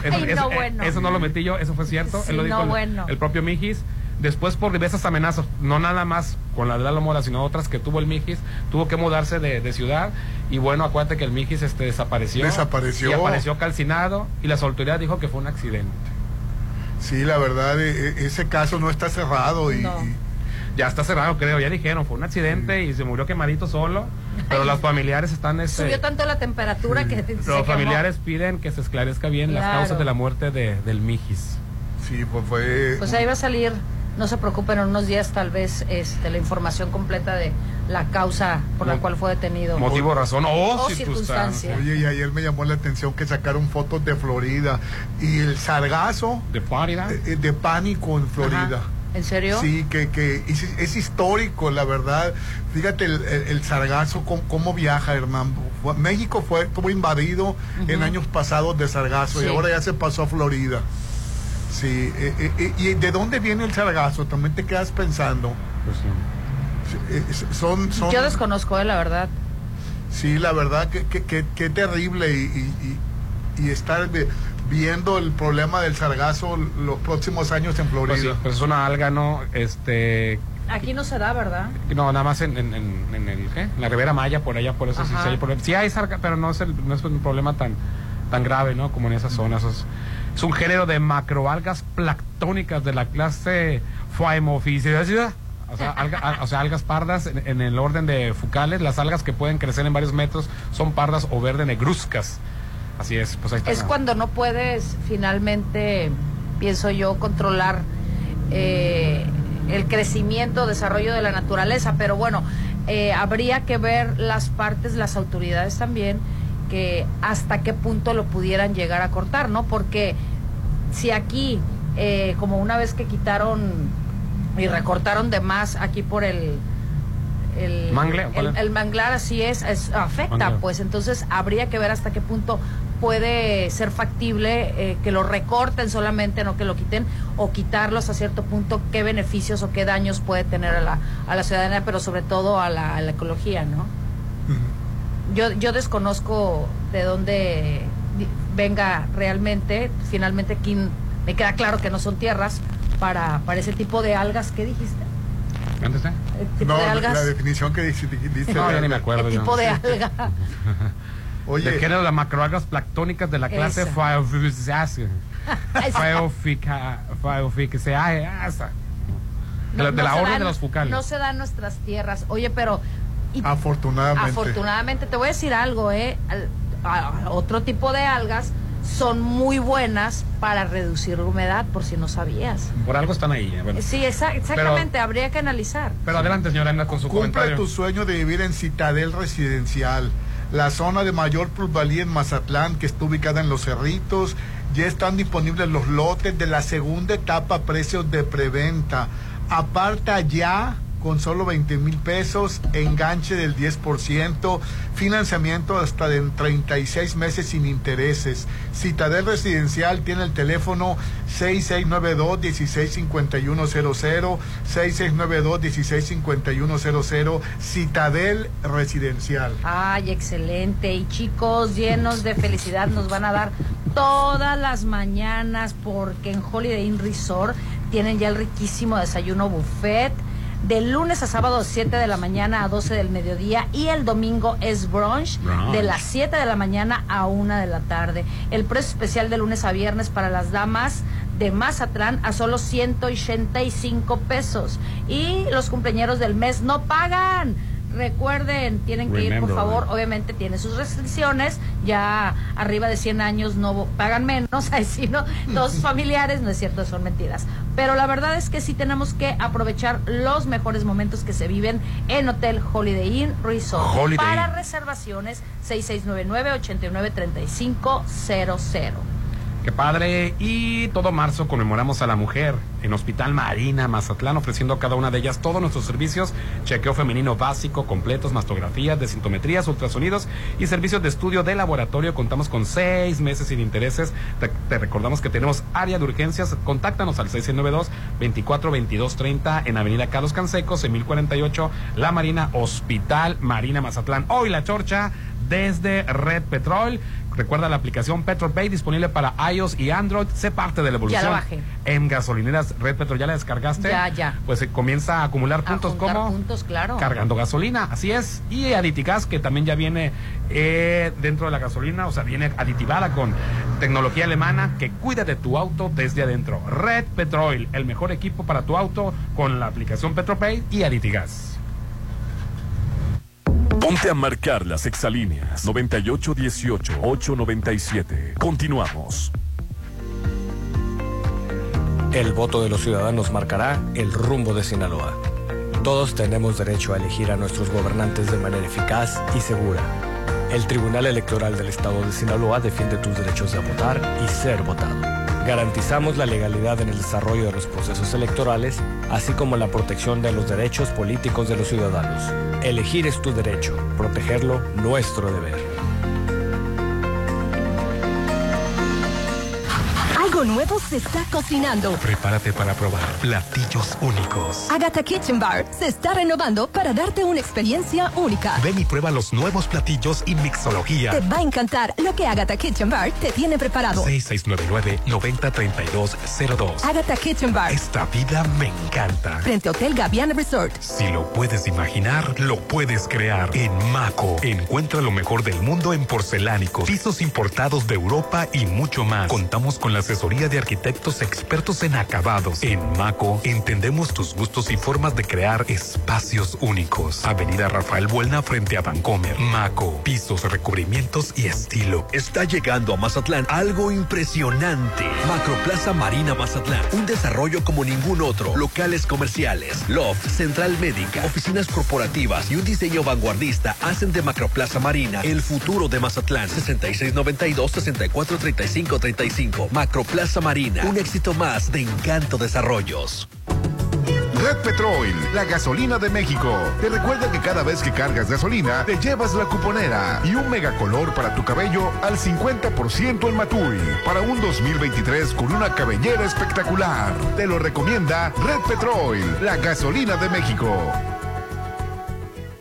Eso, Ay, no, eso- eh, bueno. eso no lo metí yo, eso fue cierto. Sí, Él lo dijo no, el, bueno. el propio Mijis. Después, por diversas amenazas, no nada más con la de Lalo Mora, sino otras que tuvo el Mijis, tuvo que mudarse de, de ciudad. Y bueno, acuérdate que el Mijis este, desapareció. Desapareció. Y apareció calcinado. Y la autoridad dijo que fue un accidente. Sí, la verdad, e- e- ese caso no está cerrado y, No. y- Ya está cerrado, creo. Ya dijeron, fue un accidente y se murió quemadito solo. Pero los familiares están. Este, Subió tanto la temperatura que se los quemó. familiares piden que se esclarezca bien las Claro. causas de la muerte de, del Mijis. sí, pues fue... Pues ahí va a salir, no se preocupen, en unos días tal vez este, la información completa de la causa por la Mo- cual fue detenido. Motivo, razón o, O circunstancia. circunstancia. Oye, y ayer me llamó la atención que sacaron fotos de Florida y el sargazo De Florida. eh, de pánico en Florida. Ajá. ¿En serio? Sí, que, que es, es histórico, la verdad. Fíjate el, el- el sargazo, cómo, cómo viaja, hermano. Fue- México fue, estuvo invadido en años pasados de sargazo Sí. y ahora ya se pasó a Florida. Sí, eh, eh, eh, ¿y de dónde viene el sargazo? También te quedas pensando. Pues sí. Son, son, Yo desconozco, eh, la verdad. Sí, la verdad que, que, que- que terrible y, y- y- y estar vi- viendo el problema del sargazo los próximos años en Pues sí, Florida. pues es una alga, ¿no? Este. Aquí no se da, ¿verdad? No, nada más en, en, en- en el, ¿qué? En la Ribera Maya, por allá, por eso sí, Ajá. sí hay problema. Sí hay sarga, pero no es, el- no es un problema tan, tan grave, ¿no? Como en esas zonas. Es, es un género de macroalgas planctónicas de la clase Phaeophyceaceae. O sea, alga- o sea, algas pardas en, en el orden de fucales. Las algas que pueden crecer en varios metros son pardas o verde negruzcas. Así es, pues ahí está. Es cuando no puedes finalmente, pienso yo, controlar eh, el crecimiento, desarrollo de la naturaleza. Pero bueno, eh, habría que ver las partes, las autoridades también, que hasta qué punto lo pudieran llegar a cortar, ¿no? Porque si aquí, eh, como una vez que quitaron y recortaron de más aquí por el... El, manglar así es, es- afecta, Manglar. pues entonces habría que ver hasta qué punto puede ser factible eh, que lo recorten solamente, no que lo quiten, o quitarlos a cierto punto, qué beneficios o qué daños puede tener a la, a la ciudadanía, pero sobre todo a la, a la ecología, ¿no? Yo, yo desconozco de dónde venga realmente, finalmente aquí me queda claro que no son tierras para, para ese tipo de algas que dijiste. Antes, tipo No, de la, algas. la definición que dice, dice- No, ya ni me acuerdo. ¿Qué tipo de alga? [laughs] Oye, de género de macroalgas planctónicas de la clase Phaeophyceaceae, esa. [laughs] De la, de la orden dan- de los fucales. No se dan nuestras tierras. Oye, pero y- afortunadamente. afortunadamente te voy a decir algo, ¿eh? Al- a- a- otro tipo de algas son muy buenas para reducir la humedad, por si no sabías. Por algo están ahí. eh, bueno. Sí, exa- exactamente, habría que analizar. Pero adelante, señora Ana, con su Cumple comentario. tu sueño de vivir en Citadel Residencial, la zona de mayor plusvalía en Mazatlán, que está ubicada en Los Cerritos. Ya están disponibles los lotes de la segunda etapa a precios de preventa. Aparta ya con solo 20 mil pesos, enganche del 10%, financiamiento hasta de 36 meses sin intereses. Citadel Residencial tiene el teléfono 6692-165100, 6692-165100, Citadel Residencial. Ay, excelente. Y chicos, llenos de felicidad, nos van a dar todas las mañanas porque en Holiday Inn Resort tienen ya el riquísimo desayuno buffet. De lunes a sábado, 7 de la mañana a 12 del mediodía. Y el domingo es brunch, Brunch. de las 7 de la mañana a 1 de la tarde. El precio especial de lunes a viernes para las damas de Mazatlán a solo 185 pesos. Y los cumpleaños del mes no pagan. Recuerden, tienen que ir, por favor. Obviamente tiene sus restricciones. Ya arriba de 100 años no pagan menos. [laughs] Ahí sí, ¿no? Todos sus familiares, no es cierto, son mentiras. Pero la verdad es que sí tenemos que aprovechar los mejores momentos que se viven en Hotel Holiday Inn Resort. Holiday Para reservaciones, 6699-893500. Qué padre. Y todo marzo conmemoramos a la mujer en Hospital Marina Mazatlán, ofreciendo a cada una de ellas todos nuestros servicios: chequeo femenino básico, completos, mastografías, desintometrías, ultrasonidos y servicios de estudio de laboratorio. Contamos con seis meses sin intereses. Te, recordamos que tenemos área de urgencias. Contáctanos al 692 24 22 30 en Avenida Carlos Cansecos, en 1048, La Marina, Hospital Marina Mazatlán. Hoy la chorcha desde Red Petrol. Recuerda la aplicación PetrolPay disponible para iOS y Android. Sé parte de la evolución. Ya la bajé. En gasolineras Red Petrol, ¿ya la descargaste? Ya, ya. Pues se comienza a acumular puntos juntar como puntos, claro. cargando gasolina, así es. Y Aditigas, que también ya viene eh, dentro de la gasolina, o sea, viene aditivada con tecnología alemana que cuida de tu auto desde adentro. Red Petrol, el mejor equipo para tu auto con la aplicación PetroPay y Aditigas. Ponte a marcar las exalíneas 9818-897. Continuamos. El voto de los ciudadanos marcará el rumbo de Sinaloa. Todos tenemos derecho a elegir a nuestros gobernantes de manera eficaz y segura. El Tribunal Electoral del Estado de Sinaloa defiende tus derechos de votar y ser votado. Garantizamos la legalidad en el desarrollo de los procesos electorales, así como la protección de los derechos políticos de los ciudadanos. Elegir es tu derecho, protegerlo nuestro deber. Algo nuevo se está cocinando. Prepárate para probar platillos únicos. Agatha Kitchen Bar se está renovando para darte una experiencia única. Ven y prueba los nuevos platillos y mixología. Te va a encantar lo que Agatha Kitchen Bar te tiene preparado. 6699-903202. Agatha Kitchen Bar. Esta vida me encanta. Frente a Hotel Gaviana Resort. Si lo puedes imaginar, lo puedes crear. En Maco, encuentra lo mejor del mundo en porcelánicos, pisos importados de Europa y mucho más. Contamos con la asesoría de arquitectos expertos en acabados. En Maco, entendemos tus gustos y formas de crear espacios únicos. Avenida Rafael Buelna frente a Vancomer. Maco, pisos, recubrimientos y estilo. Está llegando a Mazatlán algo impresionante. Macroplaza Marina Mazatlán. Un desarrollo como ningún otro. Locales comerciales, loft, central médica, oficinas corporativas y un diseño vanguardista hacen de Macroplaza Marina el futuro de Mazatlán. 6692-643535. Macroplaza Marina. Un éxito más de Encanto Desarrollos. Red Petrol, la gasolina de México. Te recuerda que cada vez que cargas gasolina, te llevas la cuponera y un megacolor para tu cabello al 50% en Matui. Para un 2023 con una cabellera espectacular. Te lo recomienda Red Petrol, la gasolina de México.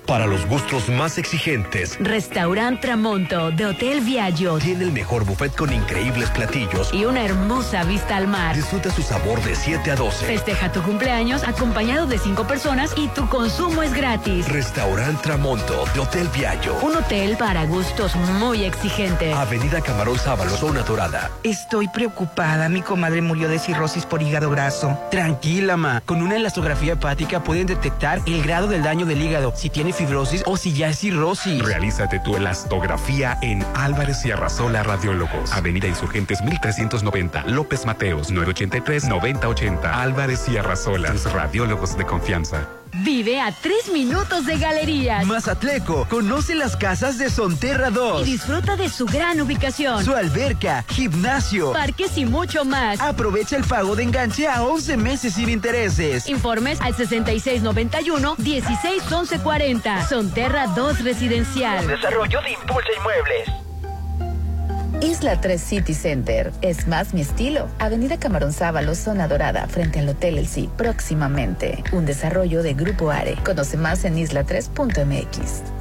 Para los gustos más exigentes, Restaurant Tramonto de Hotel Viaggio tiene el mejor buffet con increíbles platillos. y una hermosa vista al mar. Disfruta su sabor de 7 a 12. Festeja tu cumpleaños acompañado de cinco personas y tu consumo es gratis. Restaurant Tramonto de Hotel Viallo. Un hotel para gustos muy exigentes. Avenida Camarón Sábalo, zona dorada. Estoy preocupada. Mi comadre murió de cirrosis por hígado graso. Tranquila, ma. Con una elastografía hepática pueden detectar el grado del daño del hígado, si tiene fibrosis o si ya es cirrosis. Realízate tu elastografía en Álvarez y Arrasola Radiólogos. Avenida Insurgentes 1390, López Mateos 983-9080. Álvarez y Arrasola, tus radiólogos de confianza. Vive a tres minutos de galerías. Mazatleco, conoce las casas de Sonterra Y 2. disfruta de su gran ubicación. Su alberca, gimnasio. Parques y mucho más. Aprovecha el pago de enganche a 11 meses sin intereses. Informes al 6691-161140. Sonterra 2 Residencial. Desarrollo de Impulsa Inmuebles. Isla 3 City Center. Es más mi estilo. Avenida Camarón Sábalo, zona dorada, frente al Hotel El. Próximamente. Un desarrollo de Grupo Are. Conoce más en isla3.mx.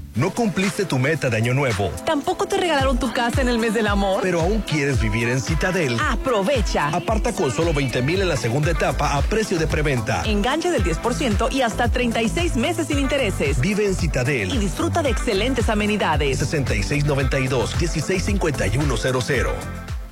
No cumpliste tu meta de año nuevo, Tampoco te regalaron tu casa en el mes del amor. pero aún quieres vivir en Citadel. Aprovecha. Aparta con solo 20 mil en la segunda etapa a precio de preventa. Enganche del 10% y hasta 36 meses sin intereses. Vive en Y Citadel. disfruta de excelentes amenidades. 6692-165100.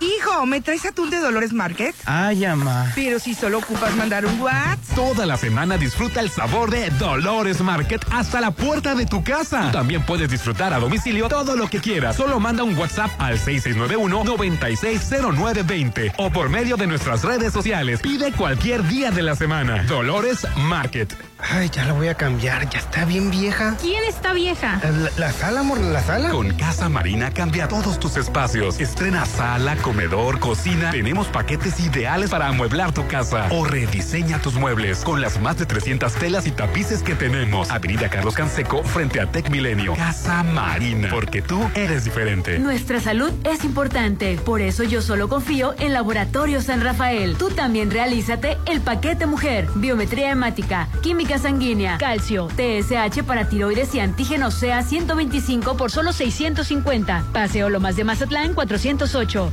Hijo, ¿me traes atún de Dolores Market? Ay, ama. Pero si solo ocupas mandar un WhatsApp. Toda la semana disfruta el sabor de Dolores Market hasta la puerta de tu casa. Tú también puedes disfrutar a domicilio todo lo que quieras. Solo manda un WhatsApp al 6691-960920 o por medio de nuestras redes sociales. Pide cualquier día de la semana. Dolores Market. Ay, ya la voy a cambiar, ya está bien vieja. ¿Quién está vieja? La, la sala, amor, la sala. Con Casa Marina cambia todos tus espacios. Estrena sala, comedor, cocina. Tenemos paquetes ideales para amueblar tu casa o rediseña tus muebles con las más de 300 telas y tapices que tenemos. Avenida Carlos Canseco frente a Tech Milenio. Casa Marina, porque tú eres diferente. Nuestra salud es importante, por eso yo solo confío en Laboratorio San Rafael. Tú también realízate el paquete mujer, biometría hemática, química sanguínea, calcio, TSH para tiroides y antígeno SEA 125 por solo 650. Paseo Lomas de Mazatlán 408.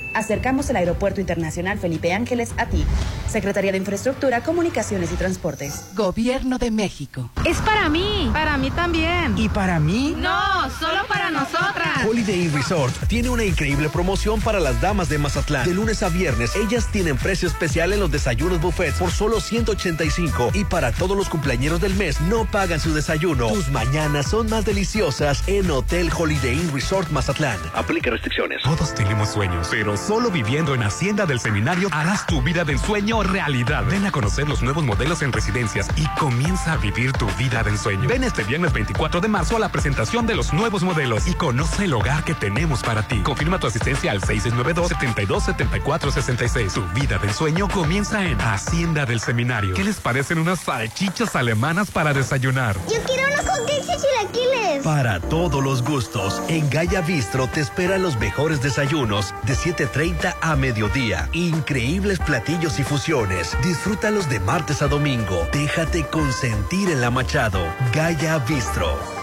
Acercamos el Aeropuerto Internacional Felipe Ángeles a ti. Secretaría de Infraestructura, Comunicaciones y Transportes. Gobierno de México. Es para mí. Para mí también. ¿Y para mí? No, solo para nosotras. Holiday Inn Resort tiene una increíble promoción para las damas de Mazatlán. De lunes a viernes, ellas tienen precio especial en los desayunos buffets por solo 185 y para todos los cumpleaños del mes no pagan su desayuno. Tus mañanas son más deliciosas en Hotel Holiday Inn Resort Mazatlán. Aplica restricciones. Todos tenemos sueños, pero solo viviendo en Hacienda del Seminario harás tu vida del sueño realidad. Ven a conocer los nuevos modelos en residencias y comienza a vivir tu vida del sueño. Ven este viernes 24 de marzo a la presentación de los nuevos modelos y conoce el hogar que tenemos para ti. Confirma tu asistencia al 6692-727466. Tu vida del sueño comienza en Hacienda del Seminario. ¿Qué les parecen unas salchichas alemanas para desayunar? Yo quiero unos hotcakes y chilaquiles. Para todos los gustos, en Gaya Bistro te esperan los mejores desayunos de 7.30 a mediodía. Increíbles platillos y fusiones. Disfrútalos de martes a domingo. Déjate consentir en la Machado. Gaya Bistro.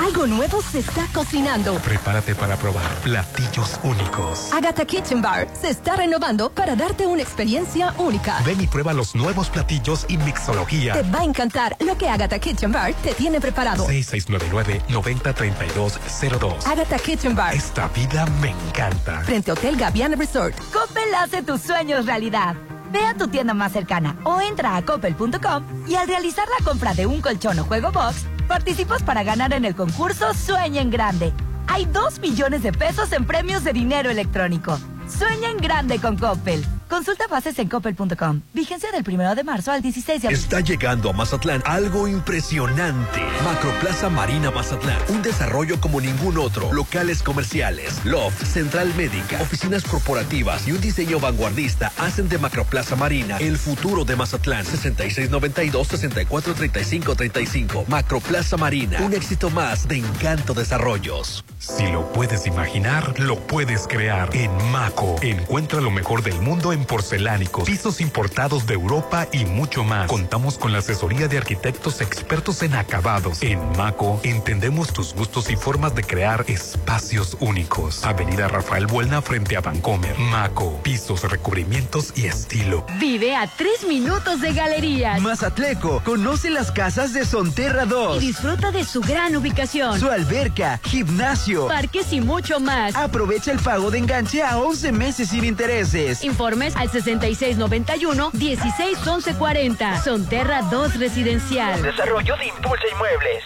Algo nuevo se está cocinando. Prepárate para probar platillos únicos. Agatha Kitchen Bar se está renovando para darte una experiencia única. Ven y prueba los nuevos platillos y mixología. Te va a encantar lo que Agatha Kitchen Bar te tiene preparado. 6699-903202. Agatha Kitchen Bar. Esta vida me encanta. Frente a Hotel Gaviana Resort. Coppel hace tus sueños realidad. Ve a tu tienda más cercana o entra a coppel.com y al realizar la compra de un colchón o juego box, participas para ganar en el concurso Sueña en Grande. Hay 2 millones de pesos en premios de dinero electrónico. Sueña en grande con Coppel. Consulta bases en coppel.com. Vigencia del 1 de marzo al 16 de abril. Está llegando a Mazatlán algo impresionante. Macroplaza Marina Mazatlán. Un desarrollo como ningún otro. Locales comerciales, loft, central médica, oficinas corporativas y un diseño vanguardista hacen de Macroplaza Marina el futuro de Mazatlán. 6692-643535. Macroplaza Marina. Un éxito más de Encanto Desarrollos. Si lo puedes imaginar, lo puedes crear. En Maco, encuentra lo mejor del mundo en en porcelánicos, pisos importados de Europa y mucho más. Contamos con la asesoría de arquitectos expertos en acabados. En Maco entendemos tus gustos y formas de crear espacios únicos. Avenida Rafael Buelna frente a Vancomer. Maco, pisos, recubrimientos y estilo. Vive a tres minutos de galerías. Mazatleco, conoce las casas de Sonterra 2. Y disfruta de su gran ubicación. Su alberca, gimnasio, parques y mucho más. Aprovecha el pago de enganche a 11 meses sin intereses. Informes al 6691-161140. Sonterra 2 Residencial. Desarrollo de Impulsa Inmuebles.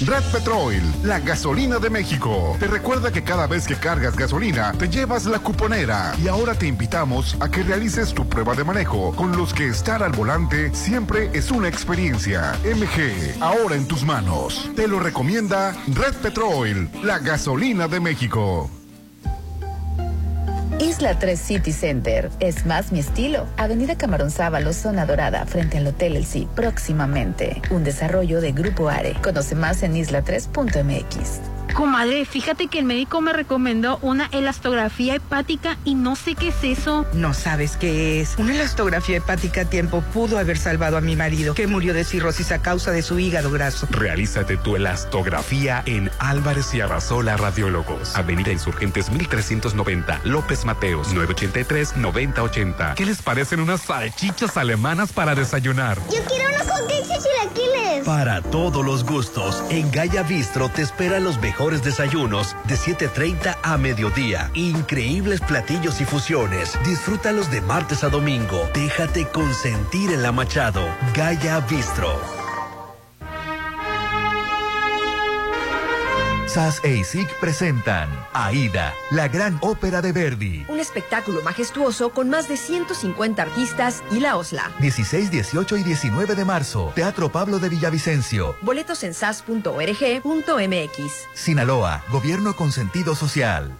Red Petrol, la gasolina de México. Te recuerda que cada vez que cargas gasolina, te llevas la cuponera. Y ahora te invitamos a que realices tu prueba de manejo, con los que estar al volante siempre es una experiencia. MG, ahora en tus manos. Te lo recomienda Red Petrol, la gasolina de México. Isla 3 City Center. Es más mi estilo. Avenida Camarón Sábalo, zona dorada, frente al Hotel El próximamente. Un desarrollo de Grupo Are. Conoce más en isla3.mx. Comadre, fíjate que el médico me recomendó una elastografía hepática y no sé qué es eso. No sabes qué es. Una elastografía hepática a tiempo pudo haber salvado a mi marido, que murió de cirrosis a causa de su hígado graso. Realízate tu elastografía en Álvarez y Arrasola Radiólogos. Avenida Insurgentes 1390, López Mateos, 983-9080. ¿Qué les parecen unas salchichas alemanas para desayunar? Yo quiero Para todos los gustos, en Gaya Bistro te esperan los mejores desayunos de 7.30 a mediodía. Increíbles platillos y fusiones. Disfrútalos de martes a domingo. Déjate consentir en la Machado. Gaya Bistro. SAS e ISIC presentan Aida, la gran ópera de Verdi. Un espectáculo majestuoso con más de 150 artistas y la OSLA. 16, 18 y 19 de marzo, Teatro Pablo de Villavicencio. Boletos en sas.org.mx. Sinaloa, Gobierno con sentido social.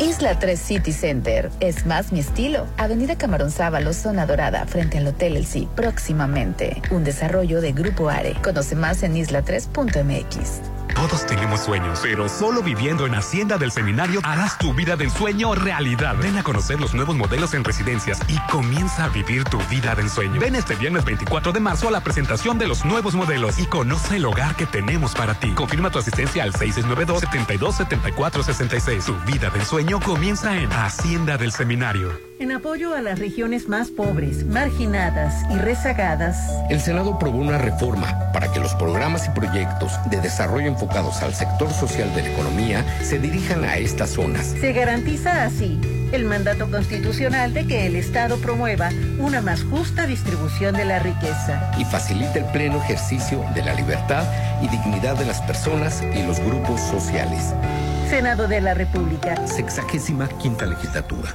Isla 3 City Center. Es más mi estilo. Avenida Camarón Sábalo, zona dorada, frente al Hotel El Sí, próximamente. Un desarrollo de Grupo Are. Conoce más en isla3.mx. Todos tenemos sueños, pero solo viviendo en Hacienda del Seminario harás tu vida del sueño realidad. Ven a conocer los nuevos modelos en residencias y comienza a vivir tu vida del sueño. Ven este viernes 24 de marzo a la presentación de los nuevos modelos y conoce el hogar que tenemos para ti. Confirma tu asistencia al 6692-727466. Tu vida del sueño comienza en Hacienda del Seminario. En apoyo a las regiones más pobres, marginadas y rezagadas, el Senado aprobó una reforma para que los programas y proyectos de desarrollo enfocados al sector social de la economía se dirijan a estas zonas. Se garantiza así el mandato constitucional de que el Estado promueva una más justa distribución de la riqueza. Y facilita el pleno ejercicio de la libertad y dignidad de las personas y los grupos sociales. Senado de la República. Sexagésima quinta legislatura.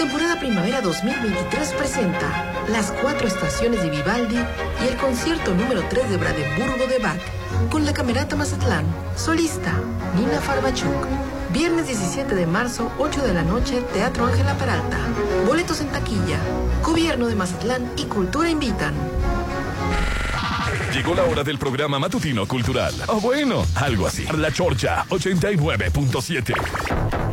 Temporada Primavera 2023 presenta las cuatro estaciones de Vivaldi y el concierto número 3 de Brandenburgo de Bach con la Camerata Mazatlán. Solista, Nina Farbachuk. Viernes 17 de marzo, 8 de la noche, Teatro Ángela Peralta. Boletos en taquilla. Gobierno de Mazatlán y Cultura invitan. Llegó la hora del programa matutino cultural. O bueno, algo así. La Chorcha 89.7.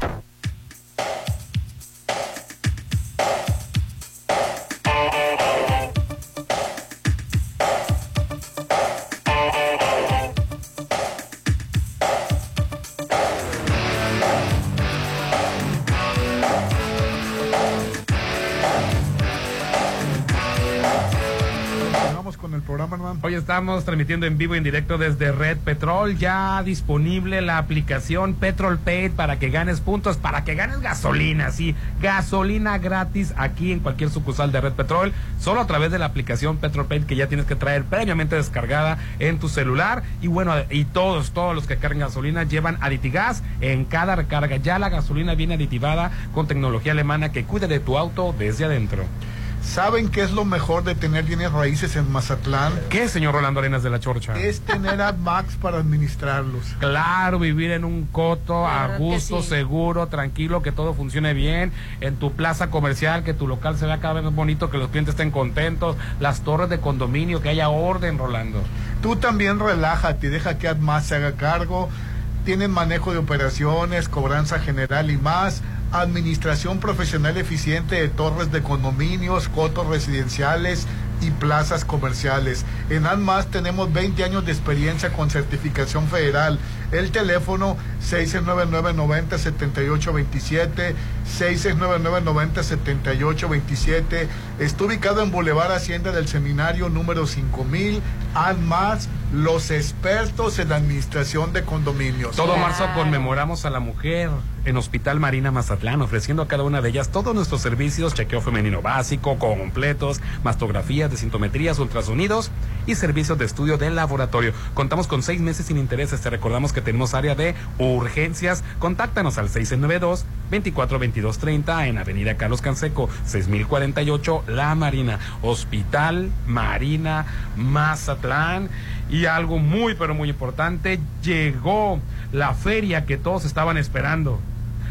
Hoy estamos transmitiendo en vivo y en directo desde Red Petrol. Ya disponible la aplicación Petrol Paid para que ganes puntos, para que ganes gasolina. Sí, gasolina gratis aquí en cualquier sucursal de Red Petrol. Solo a través de la aplicación Petrol Paid que ya tienes que traer previamente descargada en tu celular. Y bueno, y todos, todos los que cargan gasolina llevan Aditigas en cada recarga. Ya la gasolina viene aditivada con tecnología alemana que cuida de tu auto desde adentro. ¿Saben qué es lo mejor de tener bienes raíces en Mazatlán? ¿Qué, señor Rolando Arenas de la Chorcha? Es tener a Max para administrarlos. Claro, vivir en un coto a gusto, seguro, tranquilo, que todo funcione bien, en tu plaza comercial, que tu local se vea cada vez más bonito, que los clientes estén contentos, las torres de condominio, que haya orden, Rolando. Tú también relájate, deja que AdMás se haga cargo. Tienen manejo de operaciones, cobranza general y más administración profesional eficiente de torres de condominios, cotos residenciales y plazas comerciales. En ANMAS tenemos 20 años de experiencia con certificación federal. El teléfono 699-90-7827, 699-90-7827. Está ubicado en Boulevard Hacienda del Seminario número 5000. ANMAS, los expertos en administración de condominios. Todo marzo conmemoramos a la mujer en Hospital Marina Mazatlán, ofreciendo a cada una de ellas todos nuestros servicios, chequeo femenino básico, completos, mastografías, desintometrías, ultrasonidos y servicios de estudio del laboratorio. Contamos con seis meses sin intereses. Te recordamos que tenemos área de urgencias. Contáctanos al 692 242230 en Avenida Carlos Canseco, 6048 La Marina, Hospital Marina Mazatlán. Y algo muy, pero muy importante, llegó la feria que todos estaban esperando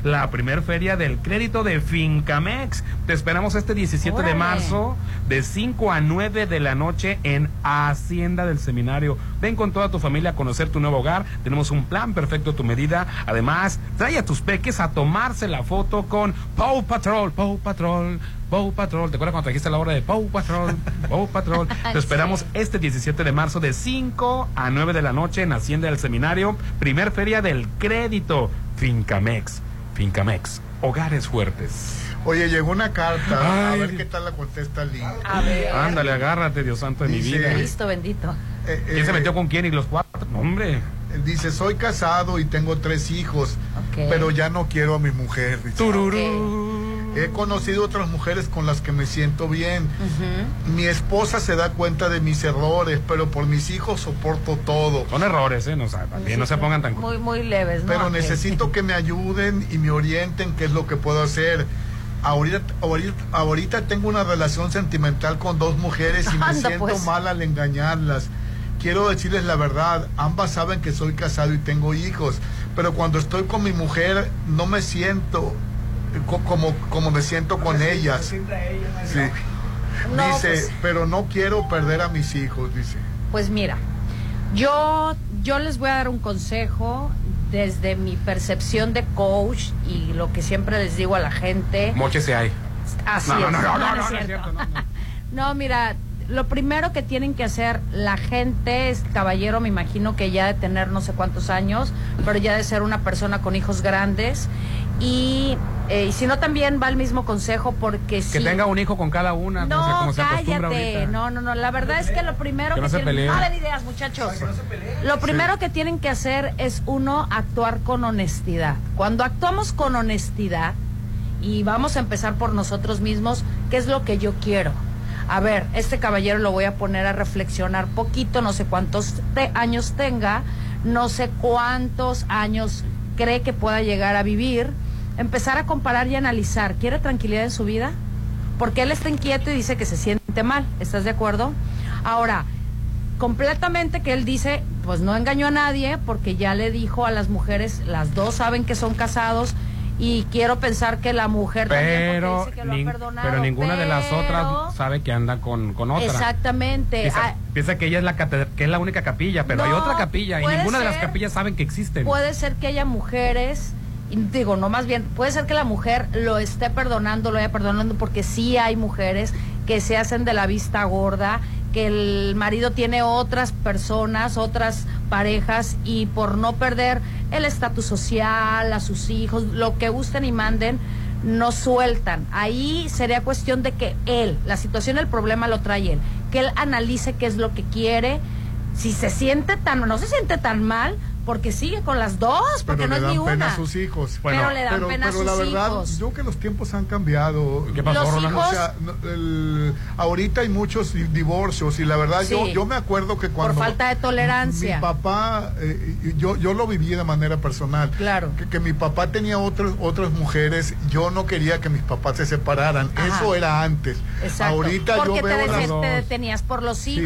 la primer feria del crédito de Fincamex. Te esperamos este 17 de marzo de 5 a 9 de la noche en Hacienda del Seminario. Ven con toda tu familia a conocer tu nuevo hogar. Tenemos un plan perfecto a tu medida. Además, trae a tus peques a tomarse la foto con Paw Patrol, Paw Patrol. Paw Patrol, ¿te acuerdas cuando trajiste la hora de Paw Patrol? [laughs] Paw Patrol. Te esperamos este 17 de marzo de 5 a 9 de la noche en Hacienda del Seminario, primer feria del crédito Fincamex. Fincamex, hogares fuertes. Oye, llegó una carta, a ver qué tal la contesta Link. A ver. Ándale, agárrate, Dios santo de mi vida. Cristo bendito. Eh, ¿Quién se metió con quién y los cuatro? Hombre. Dice, soy casado y tengo tres hijos, pero ya no quiero a mi mujer. Dice. He conocido otras mujeres con las que me siento bien. Mi esposa se da cuenta de mis errores, pero por mis hijos soporto todo. Son errores, ¿eh? No, también no se pongan tan... Muy, muy leves, ¿no? Pero necesito que me ayuden y me orienten qué es lo que puedo hacer. Ahorita, ahorita, ahorita tengo una relación sentimental con dos mujeres y me [laughs] Anda, siento pues. mal al engañarlas. Quiero decirles la verdad, ambas saben que soy casado y tengo hijos, pero cuando estoy con mi mujer no me siento como, como me siento con ellas. Sí. No, dice, pues- pero no quiero perder a mis hijos, dice. Pues mira, yo, yo les voy a dar un consejo desde mi percepción de coach y lo que siempre les digo a la gente. Moche hay. Así No, no, es. no, no, no, es no, no es cierto. no, no. No, mira, lo primero que tienen que hacer la gente, es caballero, me imagino que ya de tener no sé cuántos años, pero ya de ser una persona con hijos grandes. Y, eh, y si no, también va el mismo consejo porque Que si... tenga un hijo con cada una, no, cállate. No, no, no. La verdad es que lo primero Que que, no se tienen... peleen. No den ideas, muchachos. Lo primero que tienen que hacer es uno actuar con honestidad. Cuando actuamos con honestidad y vamos a empezar por nosotros mismos, ¿qué es lo que yo quiero? A ver, este caballero lo voy a poner a reflexionar poquito, no sé cuántos te- años tenga, no sé cuántos años cree que pueda llegar a vivir, empezar a comparar y analizar, ¿quiere tranquilidad en su vida? Porque él está inquieto y dice que se siente mal, ¿estás de acuerdo? Ahora, completamente que él dice, pues no engañó a nadie porque ya le dijo a las mujeres, las dos saben que son casados y quiero pensar que la mujer también Pero, porque dice que lo ha perdonado, pero ninguna de las otras sabe que anda con, con otra. Exactamente. Piensa, Ah, piensa que ella es la que es la única capilla, pero hay otra capilla y ninguna de las capillas saben que existen. Puede ser que haya mujeres, digo, no más bien, puede ser que la mujer lo esté perdonando, lo haya perdonando, porque sí hay mujeres que se hacen de la vista gorda, que el marido tiene otras personas, otras parejas, y por no perder el estatus social, a sus hijos, lo que gusten y manden, no sueltan. Ahí sería cuestión de que él, la situación, el problema lo trae él, que él analice qué es lo que quiere, si se siente tan, no se siente tan mal, porque sigue con las dos, porque pero no le es dan ni pena una. a sus hijos. pero le dan pero, pena pero a la sus verdad, hijos. yo que los tiempos han cambiado. ¿Qué pasó, Los Rolando? hijos- O sea, el- ahorita hay muchos di- divorcios y la verdad yo, Sí. yo me acuerdo que Por cuando falta de tolerancia. mi papá, eh, yo, yo lo viví de manera personal. Claro. Que, que mi papá tenía otros, otras mujeres, yo no quería que mis papás se separaran. Ajá. Eso era antes. Exacto. Ahorita porque yo veo te, las dete- dos. te detenías por los Sí.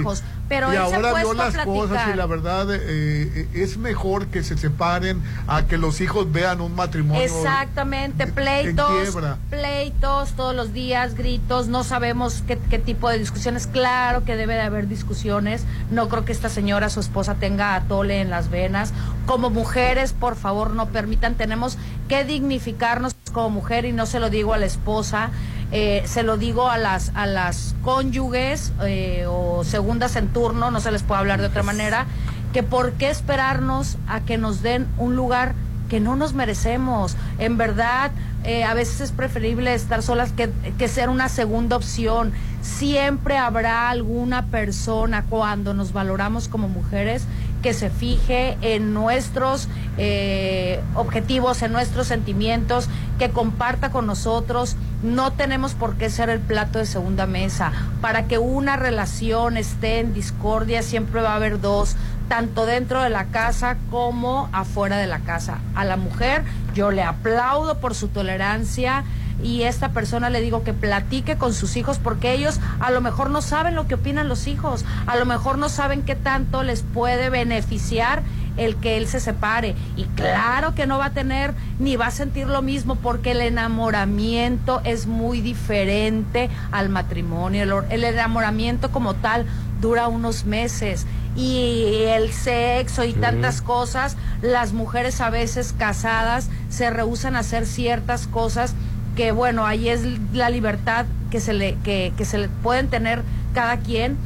Pero y ahora a las cosas y la verdad eh, eh, es mejor que se separen a que los hijos vean un matrimonio Exactamente, en pleitos, pleitos todos los días, gritos, no sabemos qué, qué tipo de discusiones. Claro que debe de haber discusiones. No creo que esta señora, su esposa, tenga atole en las venas. Como mujeres, por favor, no permitan. Tenemos que dignificarnos como mujer y no se lo digo a la esposa. Eh, se lo digo a las a las cónyuges eh, o segundas en turno, no se les puede hablar de otra manera, que por qué esperarnos a que nos den un lugar que no nos merecemos. En verdad, eh, a veces es preferible estar solas que, que ser una segunda opción. Siempre habrá alguna persona cuando nos valoramos como mujeres que se fije en nuestros eh, objetivos, en nuestros sentimientos, que comparta con nosotros. No tenemos por qué ser el plato de segunda mesa. Para que una relación esté en discordia, siempre va a haber dos, tanto dentro de la casa como afuera de la casa. A la mujer yo le aplaudo por su tolerancia y esta persona le digo que platique con sus hijos porque ellos a lo mejor no saben lo que opinan los hijos, a lo mejor no saben qué tanto les puede beneficiar el que él se separe. Y claro que no va a tener ni va a sentir lo mismo porque el enamoramiento es muy diferente al matrimonio. El, el enamoramiento como tal dura unos meses y el sexo y tantas cosas, las mujeres a veces casadas se rehusan a hacer ciertas cosas que bueno, ahí es la libertad que se le, que, que se le pueden tener cada quien,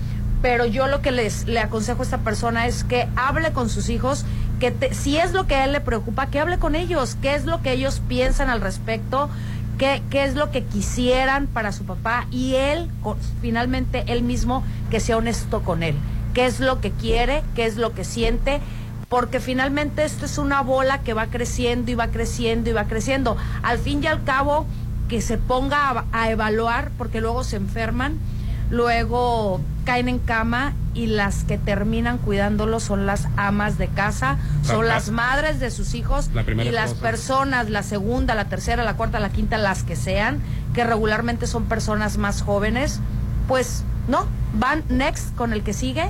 pero yo lo que les le aconsejo a esta persona es que hable con sus hijos, que te- si es lo que a él le preocupa, que hable con ellos, qué es lo que ellos piensan al respecto, qué, qué es lo que quisieran para su papá y él, finalmente él mismo, que sea honesto con él, qué es lo que quiere, qué es lo que siente porque finalmente esto es una bola que va creciendo y va creciendo y va creciendo. Al fin y al cabo, que se ponga a, a evaluar, porque luego se enferman, luego caen en cama y las que terminan cuidándolo son las amas de casa, son La- las madres de sus hijos La y las esposa. personas, la segunda, la tercera, la cuarta, la quinta, las que sean, que regularmente son personas más jóvenes, pues no, van next con el que sigue